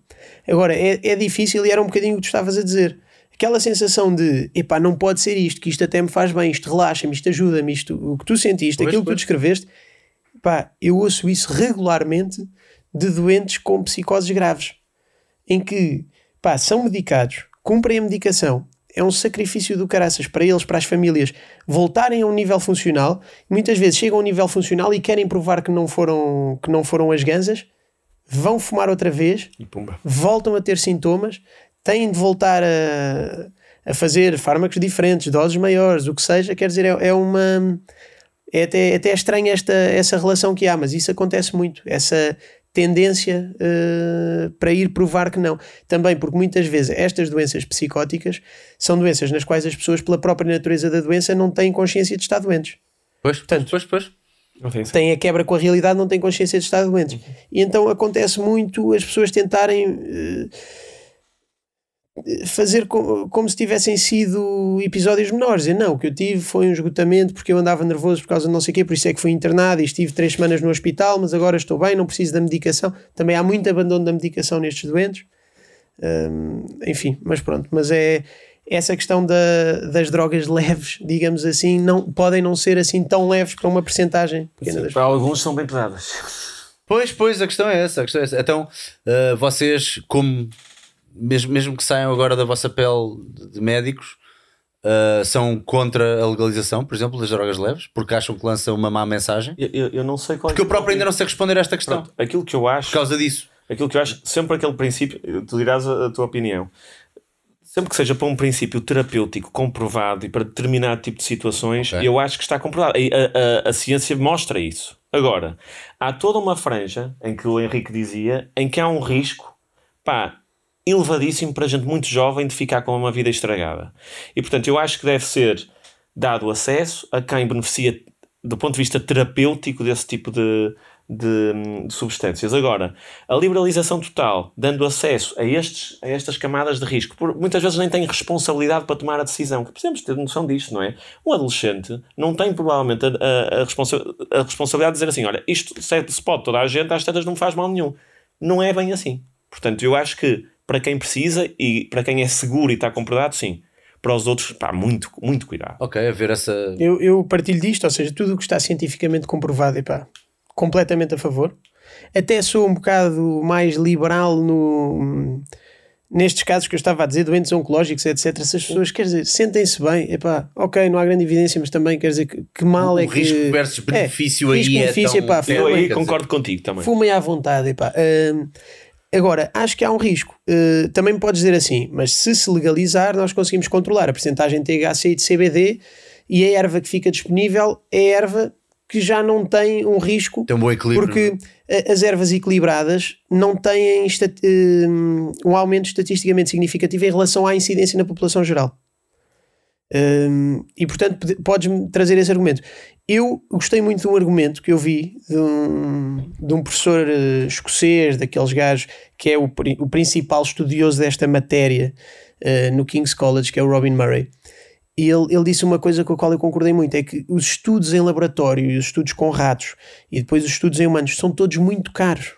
agora, é, é difícil e era um bocadinho o que tu estavas a dizer. Aquela sensação de, epá, não pode ser isto, que isto até me faz bem, isto relaxa-me, isto ajuda-me, isto, o que tu sentiste, Pois, aquilo que tu pois. descreveste, pá, eu ouço isso regularmente de doentes com psicoses graves, em que, pá, são medicados, cumprem a medicação, é um sacrifício do caraças para eles, para as famílias, voltarem a um nível funcional, muitas vezes chegam a um nível funcional e querem provar que não foram, que não foram as ganzas, vão fumar outra vez, voltam a ter sintomas, têm de voltar a, a fazer fármacos diferentes, doses maiores, o que seja, quer dizer, é, é uma. É até, é até estranha esta, essa relação que há, mas isso acontece muito, essa tendência eh, para ir provar que não. Também porque muitas vezes estas doenças psicóticas são doenças nas quais as pessoas, pela própria natureza da doença, não têm consciência de estar doentes. Pois, Portanto, pois, pois. Não tem Têm a quebra com a realidade, não têm consciência de estar doentes. E então acontece muito as pessoas tentarem eh, fazer co- como se tivessem sido episódios menores. E não, o que eu tive foi um esgotamento porque eu andava nervoso por causa de não sei o quê, por isso é que fui internado e estive três semanas no hospital, mas agora estou bem, não preciso da medicação. Também há muito abandono da medicação nestes doentes. Hum, enfim, mas pronto, mas é essa questão da- das drogas leves, digamos assim, não, podem não ser assim tão leves para uma percentagem pequena das Para alguns são bem pesadas. Pois, pois, a questão é essa. A questão é essa. Então, uh, vocês, como mesmo, mesmo que saiam agora da vossa pele de- médicos, uh, são contra a legalização, por exemplo, das drogas leves, porque acham que lança uma má mensagem? Eu, eu, eu não sei qual Porque eu próprio ainda não sei responder a esta questão. Pronto, aquilo que eu acho. Por causa disso. Aquilo que eu acho, sempre aquele princípio, tu dirás a, a tua opinião. Sempre que seja para um princípio terapêutico comprovado e para determinado tipo de situações, Ok. eu acho que está comprovado. A, a, a ciência mostra isso. Agora, há toda uma franja em que o Henrique dizia em que há um risco pá, elevadíssimo para gente muito jovem de ficar com uma vida estragada. E portanto, eu acho que deve ser dado acesso a quem beneficia do ponto de vista terapêutico desse tipo de, de, de substâncias. Agora, a liberalização total, dando acesso a, estes, a estas camadas de risco, por, muitas vezes nem têm responsabilidade para tomar a decisão. Precisamos ter noção disto, não é? Um adolescente não tem provavelmente a, a, a, responsa a responsabilidade de dizer assim: olha, isto se, se pode toda a gente, às tantas não faz mal nenhum. Não é bem assim. Portanto, eu acho que para quem precisa e para quem é seguro e está comprovado, sim. Para os outros, pá, muito, muito cuidado. Ok, a ver essa. Eu, eu partilho disto, ou seja, tudo o que está cientificamente comprovado, epá, completamente a favor. Até sou um bocado mais liberal no, nestes casos que eu estava a dizer, doentes oncológicos, etc. Se as pessoas, quer dizer, sentem-se bem, epá, ok, não há grande evidência, mas também quer dizer que, que mal O é que. risco versus benefício aí risco, é benefício, tão epá, perto, Eu fumem, aí concordo contigo também. fumem à vontade, epá. Hum, agora, acho que há um risco. Uh, também me podes dizer assim, mas se se legalizar, nós conseguimos controlar a percentagem de THC e de CBD e a erva que fica disponível é erva que já não tem um risco Tem um bom equilíbrio. porque a- as ervas equilibradas não têm hum, um aumento estatisticamente significativo em relação à incidência na população geral. Hum, e portanto pode- podes-me trazer esse argumento. Eu gostei muito de um argumento que eu vi de um, de um professor eh, escocês, daqueles gajos que é o, o principal estudioso desta matéria eh, no King's College, que é o Robin Murray. E ele, ele disse uma coisa com a qual eu concordei muito: é que os estudos em laboratório e os estudos com ratos e depois os estudos em humanos são todos muito caros.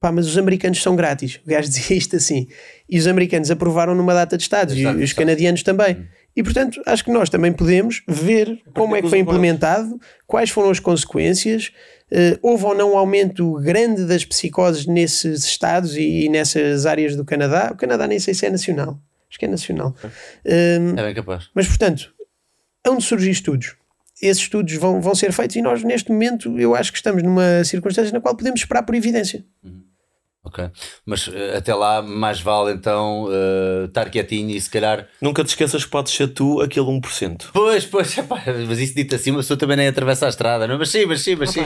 Pá, mas os americanos são grátis. O gajo dizia isto assim. E os americanos aprovaram numa data de Estados, e Exato, os exato. canadianos também. E portanto, acho que nós também podemos ver como é que foi implementado, quais foram as consequências, Uh, houve ou não um aumento grande das psicoses nesses estados e, e, nessas áreas do Canadá? O Canadá nem sei se é nacional. Acho que é nacional. Uh, é bem capaz. Mas, portanto, onde surgir estudos? Esses estudos vão, vão ser feitos e nós, neste momento, eu acho que estamos numa circunstância na qual podemos esperar por evidência. Uhum. Ok, mas uh, até lá mais vale então uh, estar quietinho e se calhar. Nunca te esqueças que podes ser tu aquele 1%. Pois, pois, epá, mas isso dito assim, uma pessoa também nem atravessa a estrada, não? Mas sim, mas sim, mas sim.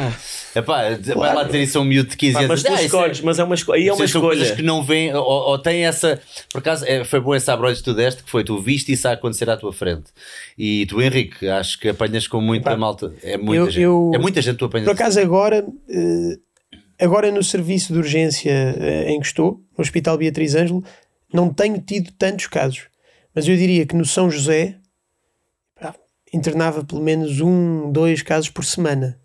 Epá, claro. Vai lá dizer isso a um miúdo de 15 anos. Mas tu ah, escolhes, é, mas é uma escolha. Aí é uma escolha. coisas que não vêm, ou, ou tem essa. Por acaso, é, foi bom esse abrolho que tu deste, que foi tu viste isso a acontecer à tua frente. E tu, Henrique, acho que apanhas com muita Epá, malta. É muita eu, gente. Eu, é muita gente que tu apanhas. Por acaso, agora. Uh Agora, no serviço de urgência eh, em que estou, no Hospital Beatriz Ângelo, não tenho tido tantos casos. Mas eu diria que no São José internava pelo menos um, dois casos por semana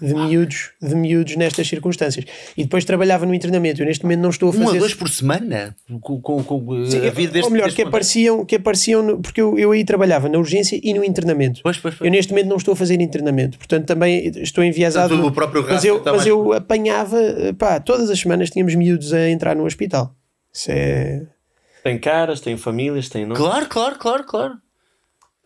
de miúdos, de miúdos nestas circunstâncias. E depois trabalhava no internamento. Eu neste momento não estou a fazer. Um a dois por semana? Com, com, com Sim, a vida deste, Ou melhor, que apareciam, que apareciam no, porque eu, eu aí trabalhava na urgência e no internamento. Pois, pois, pois. Eu neste momento não estou a fazer internamento. Portanto, também estou enviesado. o próprio mas eu, mas eu apanhava, pá, todas as semanas tínhamos miúdos a entrar no hospital. Isso é. Tem caras, tem famílias, tem nomes. Claro, claro, claro, claro.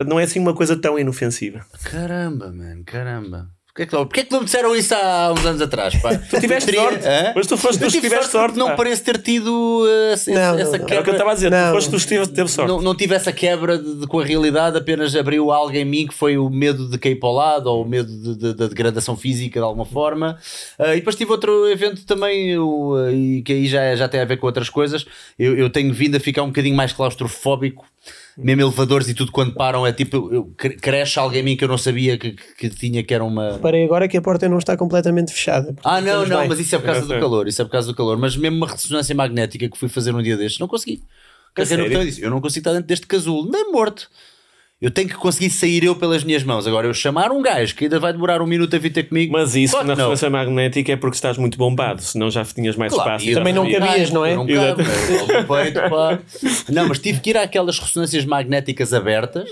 Não é assim uma coisa tão inofensiva. Caramba, mano, caramba. Porquê que, não, porquê que não me disseram isso há uns anos atrás? Pá? Tu tiveste Teria, sorte, hã? mas tu foste tu que tiveste sorte. Não parece ter tido uh, não, essa não, quebra. É o que eu estava a dizer, não, tu foste tu que teve sorte. Não, não tive essa quebra de, de, com a realidade, apenas abriu algo em mim que foi o medo de cair para o lado ou o medo de, da degradação física de alguma forma. Uh, e depois tive outro evento também, eu, uh, e que aí já, já tem a ver com outras coisas. Eu, eu tenho vindo a ficar um bocadinho mais claustrofóbico mesmo elevadores e tudo quando param é tipo, cresce alguém em mim que eu não sabia que, que, tinha que era uma. Reparei agora que a porta não está completamente fechada. Ah, não, não, bem. mas isso é por causa do calor. Isso é por causa do calor. Mas mesmo uma ressonância magnética que fui fazer um dia destes, não consegui. Carreguei no disse, eu não consigo estar dentro deste casulo, nem morto. Eu tenho que conseguir sair eu pelas minhas mãos. Agora, eu chamar um gajo que ainda vai demorar um minuto a vir ter comigo. Mas isso na ressonância magnética é porque estás muito bombado, senão já tinhas mais claro, espaço. Também não cabias, não é? Não, cabe, não, mas tive que ir àquelas ressonâncias magnéticas abertas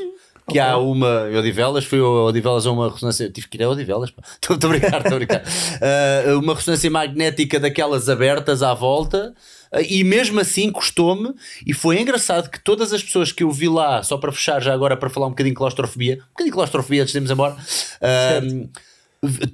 que okay. há uma Odivelas, fui a Odivelas a uma ressonância, tive que ir a Odivelas, estou a brincar, estou a brincar. Uh, uma ressonância magnética daquelas abertas à volta e mesmo assim custou-me, e foi engraçado que todas as pessoas que eu vi lá, só para fechar já agora para falar um bocadinho de claustrofobia, um bocadinho de claustrofobia antes de irmos embora.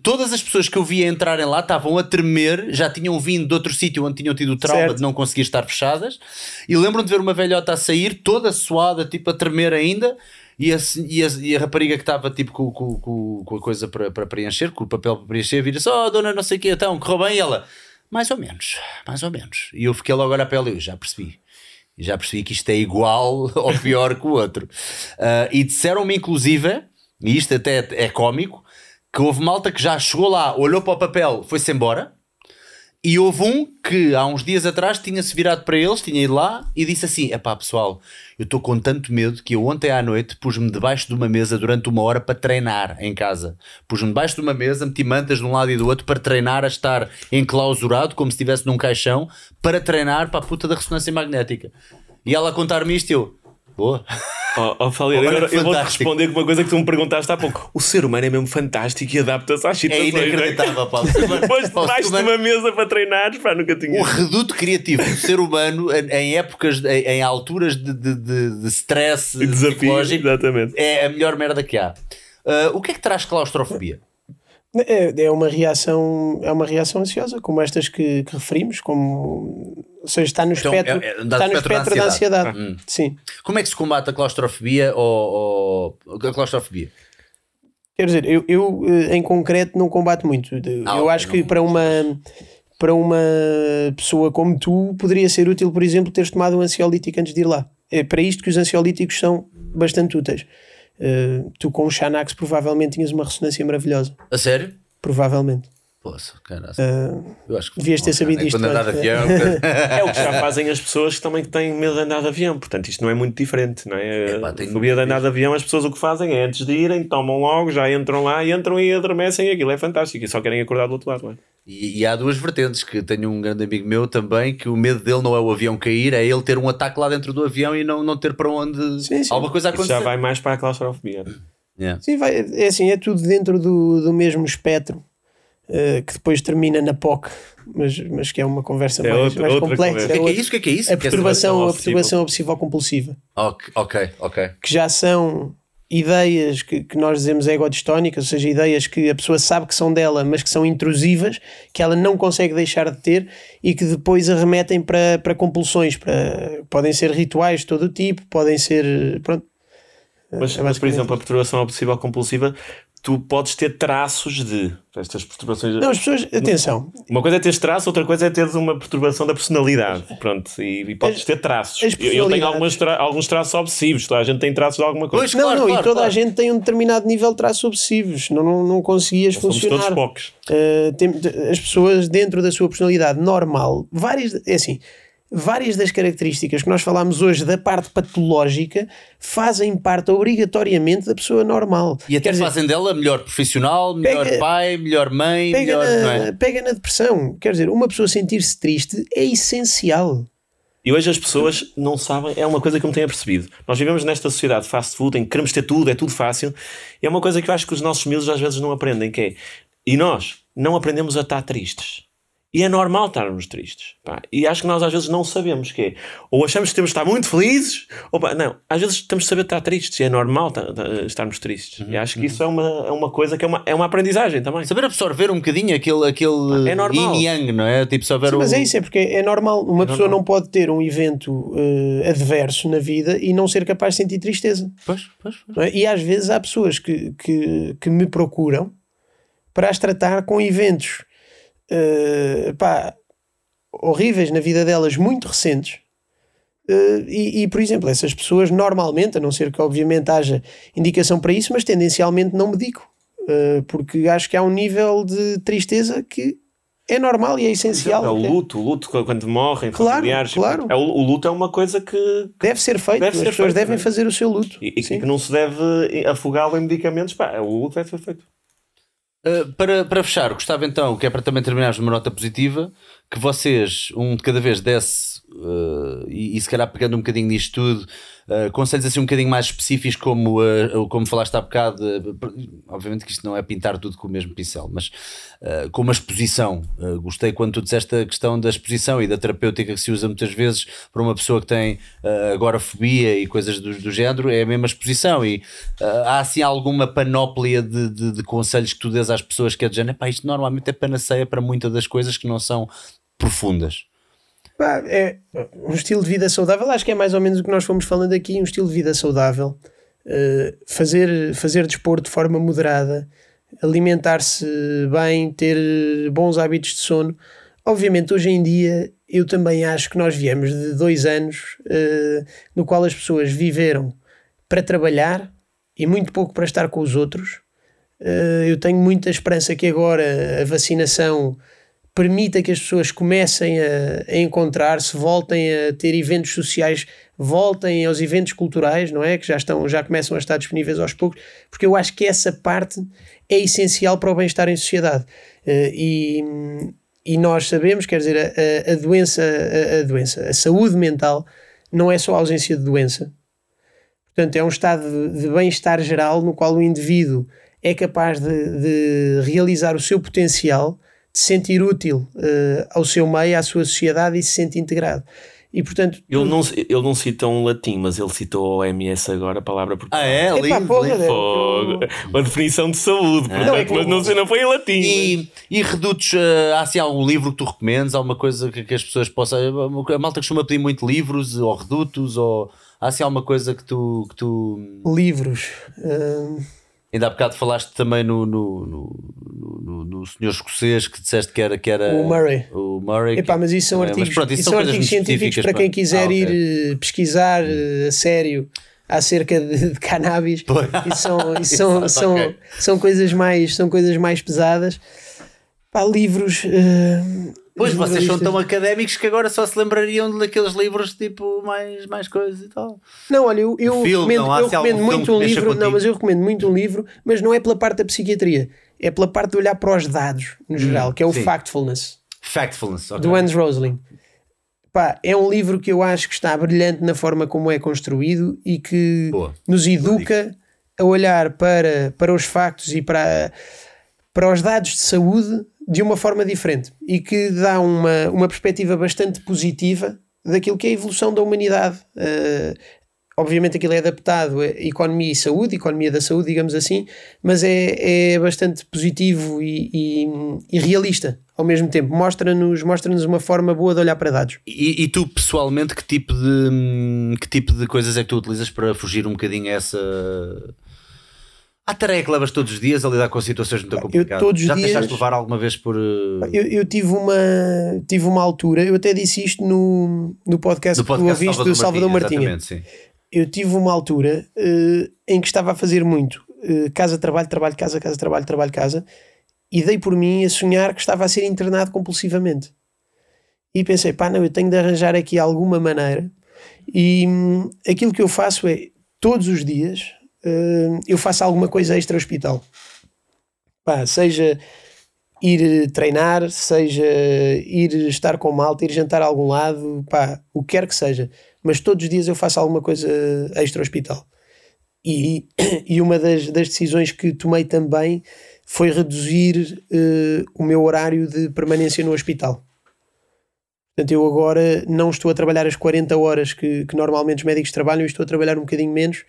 todas as pessoas que eu via entrarem lá estavam a tremer, já tinham vindo de outro sítio onde tinham tido o trauma certo. de não conseguir estar fechadas, e lembram de ver uma velhota a sair, toda suada, tipo a tremer ainda, e a, e a, e a rapariga que estava tipo com, com, com, a coisa para, para preencher, com o papel para preencher, vira-se: Oh, dona, não sei o que, então, correu bem? E ela mais ou menos, mais ou menos. E eu fiquei logo a olhar para ela e eu já percebi. Já percebi que isto é igual ou pior que o outro. Uh, e disseram-me, inclusive, e isto até é cómico, que houve malta que já chegou lá, olhou para o papel, foi-se embora e houve um que há uns dias atrás tinha-se virado para eles, tinha ido lá e disse assim: é pá, pessoal, eu estou com tanto medo que eu ontem à noite pus-me debaixo de uma mesa durante uma hora para treinar em casa. Pus-me debaixo de uma mesa, meti mantas de um lado e do outro para treinar a estar enclausurado, como se estivesse num caixão, para treinar para a puta da ressonância magnética. E ela contar-me isto, eu, boa. Oh, oh oh, agora eu vou-te responder com uma coisa que tu me perguntaste há pouco. O ser humano é mesmo fantástico e adapta-se às é situações. É inacreditável, pá. Depois debaixo de uma mesa para treinar, pá, nunca tinha. O reduto criativo do ser humano em épocas, em, em alturas de, de, de, de stress Desafio, psicológico, exatamente. é a melhor merda que há. Uh, o que é que traz claustrofobia? É, é uma reação é uma reação ansiosa como estas que, que referimos como ou seja está no então, espectro é, é, está no espectro da ansiedade, da ansiedade. Hum. sim. Como é que se combate a claustrofobia ou, ou a claustrofobia? Quer dizer eu, eu eh, em concreto não combato muito. Ah, eu acho que para uma para uma pessoa como tu poderia ser útil por exemplo teres tomado um ansiolítico antes de ir lá. É para isto que os ansiolíticos são bastante úteis Uh, tu com o Xanax provavelmente tinhas uma ressonância maravilhosa. A sério? Provavelmente. Poxa, uh, eu acho que devias ter sabido isto. Andar de avião, é o que já fazem as pessoas que também têm medo de andar de avião. Portanto, isto não é muito diferente, não é? Epá, fobia de andar de avião, as pessoas o que fazem é antes de irem, tomam logo, já entram lá, entram e adormecem. Aquilo é fantástico e só querem acordar do outro lado. É? E, e, há duas vertentes, que tenho um grande amigo meu também, que o medo dele não é o avião cair, é ele ter um ataque lá dentro do avião e não, não ter para onde sim, sim. alguma coisa acontecer. Isso já vai mais para a claustrofobia. Yeah. Sim, vai, é assim, é tudo dentro do, do mesmo espectro eh, que depois termina na POC, mas, mas que é uma conversa É mais, outra- mais outra complexa. conversa. O que é, que é isso? O que é que é isso? A é perturbação, a obsessiva. perturbação obsessivo-compulsiva, Ok, ok, ok. que já são ideias que, que nós dizemos egodistónicas, ou seja, ideias que a pessoa sabe que são dela, mas que são intrusivas, que ela não consegue deixar de ter e que depois arremetem para, para compulsões. Para, podem ser rituais de todo o tipo, podem ser. Pronto, Mas, É mas, por exemplo, a perturbação obsessiva compulsiva, tu podes ter traços de estas perturbações. Não, as pessoas, atenção, Uma coisa é teres traços, outra coisa é teres uma perturbação da personalidade. Pronto, e, e podes As- ter traços. Eu, eu tenho algumas tra- alguns traços obsessivos, toda a gente tem traços de alguma coisa. Pois, não, claro, não, claro, e toda claro. a gente tem um determinado nível de traços obsessivos, não, não, não conseguias Somos todos funcionar. poucos. Uh, tem- as pessoas dentro da sua personalidade normal, várias, é assim, várias das características que nós falámos hoje da parte patológica fazem parte obrigatoriamente da pessoa normal. E até Quer dizer, fazem dela melhor profissional, melhor Pega- pai, melhor mãe, pega, melhor. na, é? pega na depressão. Quer dizer, uma pessoa sentir-se triste é essencial. E hoje as pessoas não sabem, é uma coisa que eu me tenho apercebido. Nós vivemos nesta sociedade fast food em que queremos ter tudo, é tudo fácil. E é uma coisa que eu acho que os nossos miúdos às vezes não aprendem, que é, e nós não aprendemos a estar tristes. E é normal estarmos tristes. pá. E acho que nós às vezes não sabemos que é. Ou achamos que temos de estar muito felizes, ou pá, não, às vezes temos de saber estar tristes. E é normal ta- ta- estarmos tristes. E acho que isso é uma, é uma coisa que é uma, é uma aprendizagem também. Saber absorver um bocadinho aquele, aquele É normal. yin yang, não é? Tipo, saber Sim, o... mas é isso, é porque é normal. Uma pessoa não pode ter um evento uh, adverso na vida e não ser capaz de sentir tristeza. Pois, pois, pois. é? E às vezes há pessoas que, que, que me procuram para as tratar com eventos eh, pá, horríveis na vida delas, muito recentes. Eh, e, e, por exemplo, essas pessoas normalmente, a não ser que obviamente haja indicação para isso, mas tendencialmente não medico, eh, porque acho que há um nível de tristeza que é normal e é essencial. É o luto, o luto quando morrem Claro, familiares. claro. É, o, o luto é uma coisa que, Deve ser feito, Deve as ser pessoas feito, devem é? fazer o seu luto. e, e que não se deve afogá-lo em medicamentos. Pá, o luto deve ser feito. Uh, para, para fechar, gostava então, que é para também terminarmos numa nota positiva, que vocês, um de cada vez, desse, uh, e, e se calhar pegando um bocadinho nisto tudo, uh, conselhos assim um bocadinho mais específicos, como, uh, como falaste há bocado, obviamente que isto não é pintar tudo com o mesmo pincel, mas uh, com uma exposição. Gostei quando tu disseste a questão da exposição e da terapêutica que se usa muitas vezes para uma pessoa que tem uh, agorafobia e coisas do, do género, é a mesma exposição. E há assim alguma panóplia de, de, de conselhos que tu dês às pessoas que é de género, "Epá, isto normalmente é panaceia para muitas das coisas que não são profundas. É um estilo de vida saudável, acho que é mais ou menos o que nós fomos falando aqui, um estilo de vida saudável, Uh, fazer, fazer desporto de forma moderada, alimentar-se bem, ter bons hábitos de sono. Obviamente, hoje em dia, eu também acho que nós viemos de dois anos uh, no qual as pessoas viveram para trabalhar e muito pouco para estar com os outros. Uh, eu tenho muita esperança que agora a vacinação permita que as pessoas comecem a, a encontrar-se, voltem a ter eventos sociais, voltem aos eventos culturais, não é? Que já estão, já começam a estar disponíveis aos poucos, porque eu acho que essa parte é essencial para o bem-estar em sociedade. Uh, e, e nós sabemos, quer dizer, a, a doença, a, a doença, a saúde mental não é só a ausência de doença. Portanto, é um estado de, de bem-estar geral no qual o indivíduo é capaz de, de realizar o seu potencial, se sentir útil uh, ao seu meio, à sua sociedade e se sentir integrado. E portanto. Ele não, ele não cita um latim, mas ele citou a OMS agora, a palavra porque. Ah, é? Epá, Lindo, porra, lindo. Uma definição de saúde, portanto, Não, é que- mas não, não foi em latim. E, e redutos, uh, há assim algum livro que tu recomendes? Alguma coisa que, que as pessoas possam. A malta costuma pedir muito livros ou redutos? Ou há assim alguma coisa que tu. Que tu... livros. uh, Ainda há bocado falaste também no, no, no, no, no senhor escocês que disseste que era. Que era O Murray. O Murray. Epá, mas isso são É, artigos, pronto, isso são artigos científicos para quem quiser Ah, ok. ir eh, pesquisar eh, a sério acerca de, de cannabis. Isso são, são, Exato, são, ok. são, coisas mais, são coisas mais pesadas. Pá, livros. eh, Pois vocês são tão académicos que agora só se lembrariam daqueles livros tipo mais, mais coisas e tal. Não, olha, eu, eu filme, recomendo, não há eu se há recomendo muito filme um livro. Não, contigo? mas eu recomendo muito um livro, mas não é pela parte da psiquiatria, é pela parte de olhar para os dados no geral, que é o Hum, sim. Factfulness. Factfulness, ok. do Hans Rosling. Pá, é um livro que eu acho que está brilhante na forma como é construído e que Boa. nos educa a olhar para, para os factos e para, para os dados de saúde de uma forma diferente e que dá uma, uma perspectiva bastante positiva daquilo que é a evolução da humanidade. Uh, obviamente aquilo é adaptado a economia e saúde, economia da saúde, digamos assim, mas é, é bastante positivo e, e, e realista ao mesmo tempo. Mostra-nos mostra uma forma boa de olhar para dados. E, e, tu, pessoalmente, que tipo, de, que tipo de coisas é que tu utilizas para fugir um bocadinho a essa. A tarefa que levas todos os dias a lidar com situações muito complicadas. Eu, todos Já dias, deixaste levar alguma vez por. Eh, eu, eu, tive, uma, tive uma altura, eu até disse isto no, no podcast, no podcast que tu ouviste do Salvador Martinha. Sim eu tive uma altura uh, em que estava a fazer muito uh, casa, trabalho, trabalho, casa, casa, trabalho, trabalho, casa, e dei por mim a sonhar que estava a ser internado compulsivamente. E pensei, pá, não, eu tenho de arranjar aqui alguma maneira. E hum, aquilo que eu faço é, todos os dias, uh, eu faço alguma coisa extra-hospital. Seja ir treinar, seja ir estar com malta, ir jantar a algum lado, pá, o que quer que seja mas todos os dias eu faço alguma coisa extra-hospital. E, e uma das, das decisões que tomei também foi reduzir uh, o meu horário de permanência no hospital. Portanto, eu agora não estou a trabalhar as 40 horas que, que normalmente os médicos trabalham, estou a trabalhar um bocadinho menos,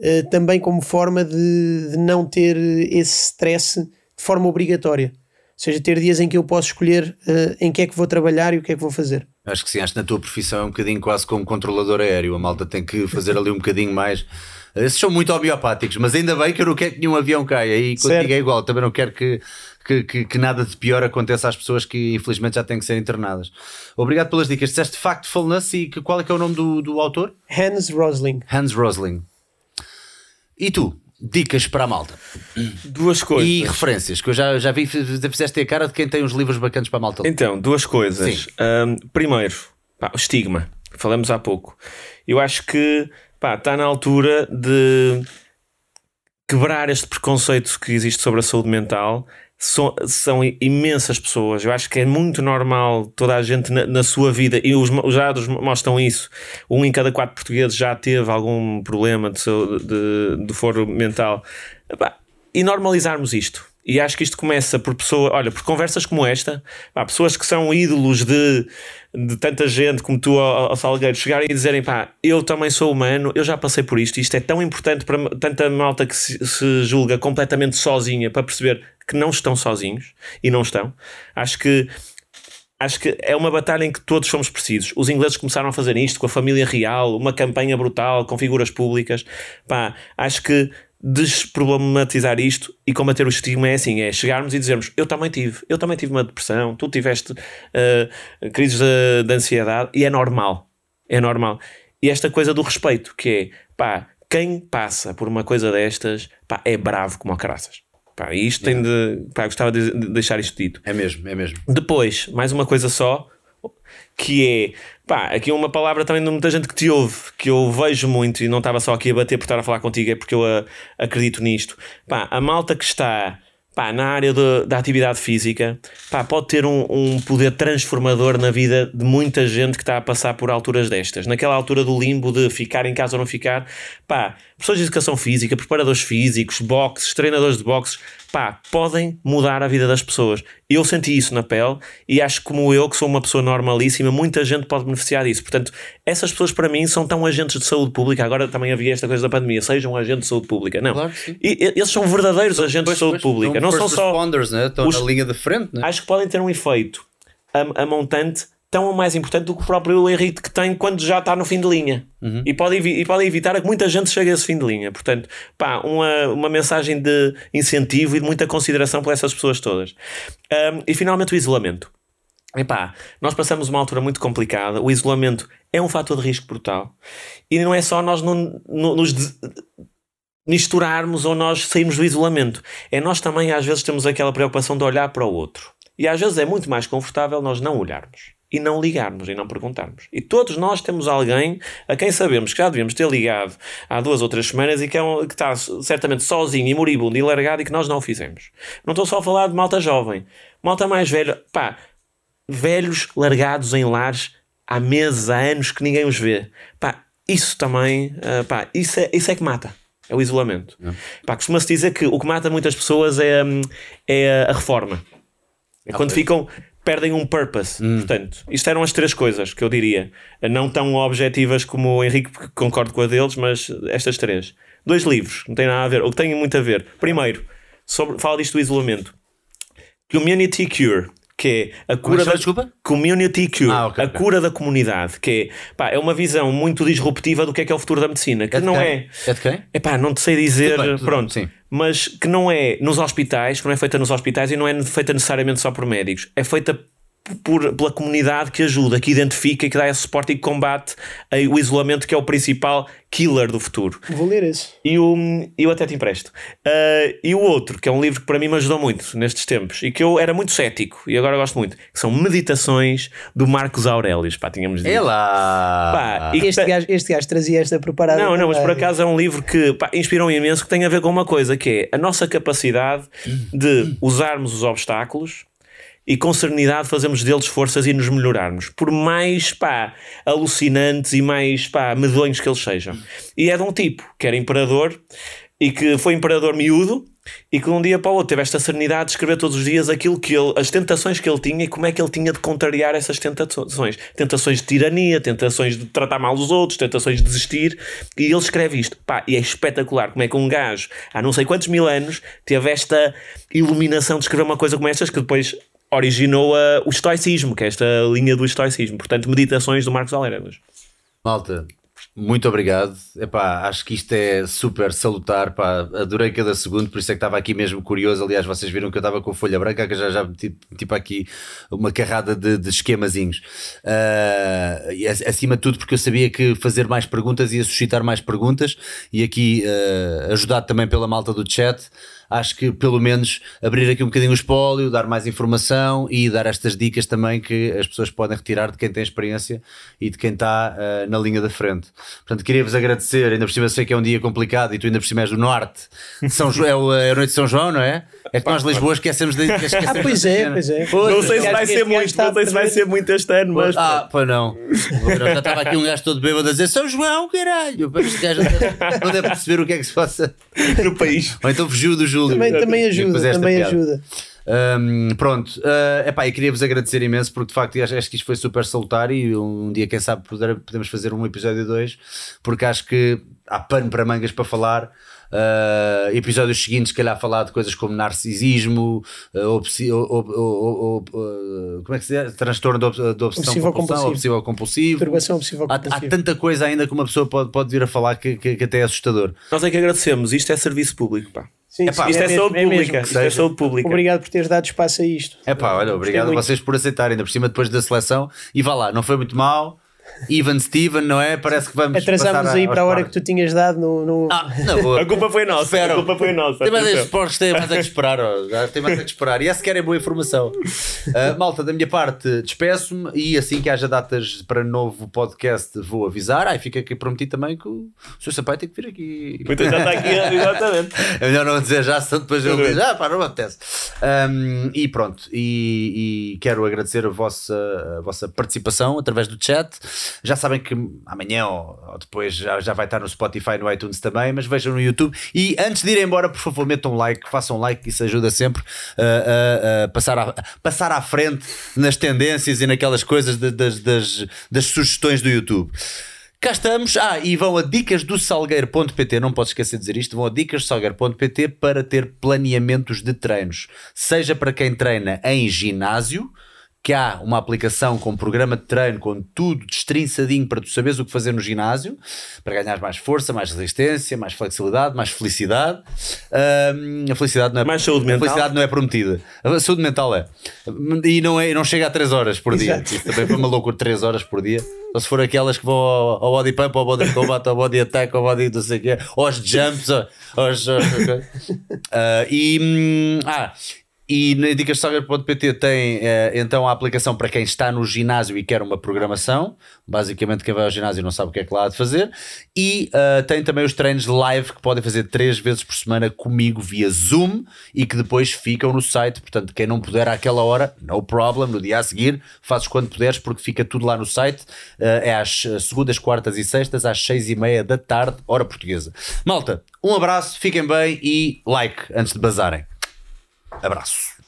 uh, também como forma de, de não ter esse stress de forma obrigatória seja, ter dias em que eu posso escolher uh, em que é que vou trabalhar e o que é que vou fazer. Acho que sim, acho que na tua profissão é um bocadinho quase como controlador aéreo. A malta tem que fazer ali um bocadinho mais. Esses são muito homeopáticos, mas ainda bem que eu não quero que nenhum avião caia. E contigo é igual, também não quero que, que, que, que, nada de pior aconteça às pessoas que infelizmente já têm que ser internadas. Obrigado pelas dicas. Disseste Factfulness e que, qual é que é o nome do, do autor? Hans Rosling. Hans Rosling. E tu? Dicas para a malta. Duas coisas. E referências, que eu já, já vi, fizeste a cara de quem tem uns livros bacanas para a malta. Então, duas coisas. Um, primeiro, pá, o estigma. Falamos há pouco. Eu acho que pá, está na altura de quebrar este preconceito que existe sobre a saúde mental são, são imensas pessoas. Eu acho que é muito normal toda a gente na, na, sua vida, e os, os dados mostram isso. Um em cada quatro portugueses já teve algum problema de, de, de foro mental. E normalizarmos isto. E acho que isto começa por pessoas, olha, por conversas como esta, pá, pessoas que são ídolos de, de tanta gente como tu ao, ao Salgueiro chegarem e dizerem, pá, eu também sou humano, eu já passei por isto, isto é tão importante para tanta malta que se, se julga completamente sozinha para perceber que não estão sozinhos e não estão. Acho que acho que é uma batalha em que todos somos precisos. Os ingleses começaram a fazer isto com a família real, uma campanha brutal com figuras públicas. Pá, acho que desproblematizar isto e combater o estigma é assim: é chegarmos e dizermos eu também tive, eu também tive uma depressão, tu tiveste uh, crises de, de, ansiedade e é normal. É normal. E esta coisa do respeito, que é pá, quem passa por uma coisa destas pá, é bravo como a caraças. Pá, e isto tem de. Pá, gostava de deixar isto dito. É mesmo, é mesmo. Depois, mais uma coisa só, que é. Pá, aqui uma palavra também de muita gente que te ouve, que eu vejo muito e não estava só aqui a bater por estar a falar contigo, é porque eu a, acredito nisto. Pá, a malta que está pá, na área de, da atividade física, pá, pode ter um, um, poder transformador na vida de muita gente que está a passar por alturas destas. Naquela altura do limbo de ficar em casa ou não ficar, pá, pessoas de educação física, preparadores físicos, boxes, treinadores de boxes, pá, podem mudar a vida das pessoas. Eu senti isso na pele e acho que, como eu, que sou uma pessoa normalíssima, muita gente pode beneficiar disso. Portanto, essas pessoas para mim são tão agentes de saúde pública. Agora também havia esta coisa da pandemia, sejam agentes de saúde pública. Não. Claro e, eles são verdadeiros agentes pois, de saúde pois, pública. Não, não são só. Né? Estão os, na linha de frente. Né? Acho que podem ter um efeito a, a montante tão ou mais importante do que o próprio Henrique que tem quando já está no fim de linha. Uhum. E, pode, e pode evitar que muita gente chegue a esse fim de linha. Portanto, pá, uma, uma mensagem de incentivo e de muita consideração por essas pessoas todas. Um, e finalmente o isolamento. Epá, nós passamos uma altura muito complicada. O isolamento é um fator de risco brutal. E não é só nós não, não, nos de, misturarmos ou nós sairmos do isolamento. É nós também, às vezes, temos aquela preocupação de olhar para o outro. E às vezes é muito mais confortável nós não olharmos e não ligarmos e não perguntarmos. E todos nós temos alguém a quem sabemos que já devíamos ter ligado há duas ou três semanas e que, é um, que está certamente sozinho e moribundo e largado e que nós não o fizemos. Não estou só a falar de malta jovem, malta mais velha, pá, velhos largados em lares há meses, há anos que ninguém os vê. Pá, isso também, uh, pá, isso é, isso é que mata. É o isolamento. É. Pá, costuma-se dizer que o que mata muitas pessoas é, hum, é a reforma É quando ficam, perdem um purpose. Portanto, isto eram as três coisas que eu diria. Não tão objetivas como o Henrique, porque concordo com a deles, mas estas três. Dois livros, não tem nada a ver, ou que têm muito a ver. Primeiro, sobre, fala disto do isolamento. Community Cure, que é a cura da desculpa? Community Cure, Ah, ok, a cura da comunidade, que é, pá, é uma visão muito disruptiva do que é que é o futuro da medicina, que de não quem? é. É de quem? Epá, não te sei dizer, Tudo bem, tudo pronto, sim. mas que não é nos hospitais, que não é feita nos hospitais e não é feita necessariamente só por médicos, é feita por, pela comunidade que ajuda, que identifica, que dá esse suporte e que combate o isolamento, que é o principal killer do futuro. Vou ler esse. E o, eu até te empresto. Uh, e o outro, que é um livro que para mim me ajudou muito nestes tempos e que eu era muito cético e agora gosto muito, que são Meditações do Marcos Aurelius. Pá, tínhamos dito. É lá. Pá, e- Este gajo, este gajo trazia esta preparada. não, não, mas por acaso é um livro que pá, inspirou-me imenso, que tem a ver com uma coisa, que é a nossa capacidade de usarmos os obstáculos e com serenidade fazermos deles forças e nos melhorarmos, por mais pá, alucinantes e mais pá, medonhos que eles sejam. E é de um tipo que era imperador e que foi imperador miúdo e que de um dia para o outro teve esta serenidade de escrever todos os dias aquilo que ele, as tentações que ele tinha e como é que ele tinha de contrariar essas tentações. Tentações de tirania, tentações de tratar mal os outros, tentações de desistir. E ele escreve isto. Pá, e é espetacular como é que um gajo, há não sei quantos mil anos, teve esta iluminação de escrever uma coisa como estas que depois originou a- o estoicismo, que é esta linha do estoicismo. Portanto, meditações do Marcos Aurelius. Malta, muito obrigado. Epá, acho que isto é super salutar. Pá, adorei cada segundo, por isso é que estava aqui mesmo curioso. Aliás, vocês viram que eu estava com folha branca, que já, já meti, para aqui uma carrada de, de esquemazinhos. Ac- acima de tudo, porque eu sabia que fazer mais perguntas ia suscitar mais perguntas e aqui ah, ajudado também pela malta do chat. Acho que pelo menos abrir aqui um bocadinho o espólio, dar mais informação e dar estas dicas também que as pessoas podem retirar de quem tem experiência e de quem está ah, na linha da frente. Portanto, queria-vos agradecer. Ainda por cima, sei que é um dia complicado e tu ainda por cima és do Norte. São Jo- é, o- é a noite de São João, não é? É que nós, Lisboa, esquecemos de. esquecemos Ah, pois é, cena. pois é. Pois, Não sei se vai ser muito, não sei se vai ser muito este ano, mas. Ah, pois não. Já estava aqui um gajo todo bêbado a dizer São João, caralho. Para este gajo não deve perceber o que é que se passa. no país. Ou então fugiu do Júlio. Também, também ajuda, também piada. ajuda. Hum, pronto, uh, epá, eu queria vos agradecer imenso porque de facto acho, acho que isto foi super salutar e um dia, quem sabe, poder- podemos fazer um episódio 2 porque acho que há pano para mangas para falar. Uh, episódios seguintes, se calhar, falar de coisas como narcisismo, uh, obsi- o- o- o- o- uh, como é que se diz? Transtorno de, ob- de obsessão Obsessivo compulsão, obsessivo compulsivo. Perturbação obsessiva Há, há tanta coisa ainda que uma pessoa pode, pode vir a falar que, que, que até é assustador. Nós é que agradecemos. Isto é serviço público, pá. Sim, Epá, sim, Isto é, mesmo, saúde é pública. Isto é saúde pública. Obrigado por teres dado espaço a isto. É pá, olha, obrigado a vocês por aceitarem, ainda por cima depois da seleção. E vá lá, não foi muito mal. Ivan Steven, não é? Parece que vamos. Atrasámos aí para a hora que tu tinhas dado no. no- Ah, não vou. A culpa foi nossa. Espera. A culpa foi nossa. Tem mais porcos têm mais a que esperar, ó. Já tem mais a que esperar. E essa quer é boa informação. Ah, malta, da minha parte, despeço-me e assim que haja datas para novo podcast, vou avisar. Ai, fica aqui prometido também que o Sr. Sampaio tem que vir aqui. Muita já está aqui, exatamente. É melhor não dizer já, senão depois ele diz, ah pá, não me apetece. Um, e pronto, e, e quero agradecer a vossa, a vossa participação através do chat. Já sabem que amanhã ou, ou depois já, já vai estar no Spotify no iTunes também, mas vejam no YouTube. E antes de ir embora, por favor, metam um like, façam um like, isso ajuda sempre a, a- a passar, à, passar à frente nas tendências e naquelas coisas de- das, das, das sugestões do YouTube. Cá estamos. Ah, e vão a dicasdosalgueiro.pt. Não posso esquecer de dizer isto. Vão a dicasdosalgueiro.pt para ter planeamentos de treinos. Seja para quem treina em ginásio, que há uma aplicação com programa de treino, com tudo destrinçadinho para tu saberes o que fazer no ginásio, para ganhar mais força, mais resistência, mais flexibilidade, mais felicidade. A felicidade não é Mais saúde a mental. felicidade não é prometida. A saúde mental é. E não, é, não chega a 3 horas por dia. Exato. Isso também foi uma loucura 3 horas por dia. Ou se for aquelas que vão ao, ao body pump, ao body combat, ao body attack, ao body não sei o quê, aos jumps, ao- aos. aos- Ah, e. hum, ah, e na dicassaga.pt tem eh, então a aplicação para quem está no ginásio e quer uma programação. Basicamente, quem vai ao ginásio não sabe o que é que lá há de fazer. E ah, tem também os treinos live que podem fazer três vezes por semana comigo via Zoom e que depois ficam no site. Portanto, quem não puder àquela hora, no problem, no dia a seguir, fazes quando puderes, porque fica tudo lá no site. Ah, é às segundas, quartas e sextas, às seis e meia da tarde, hora portuguesa. Malta, um abraço, fiquem bem e like antes de bazarem. Abraço.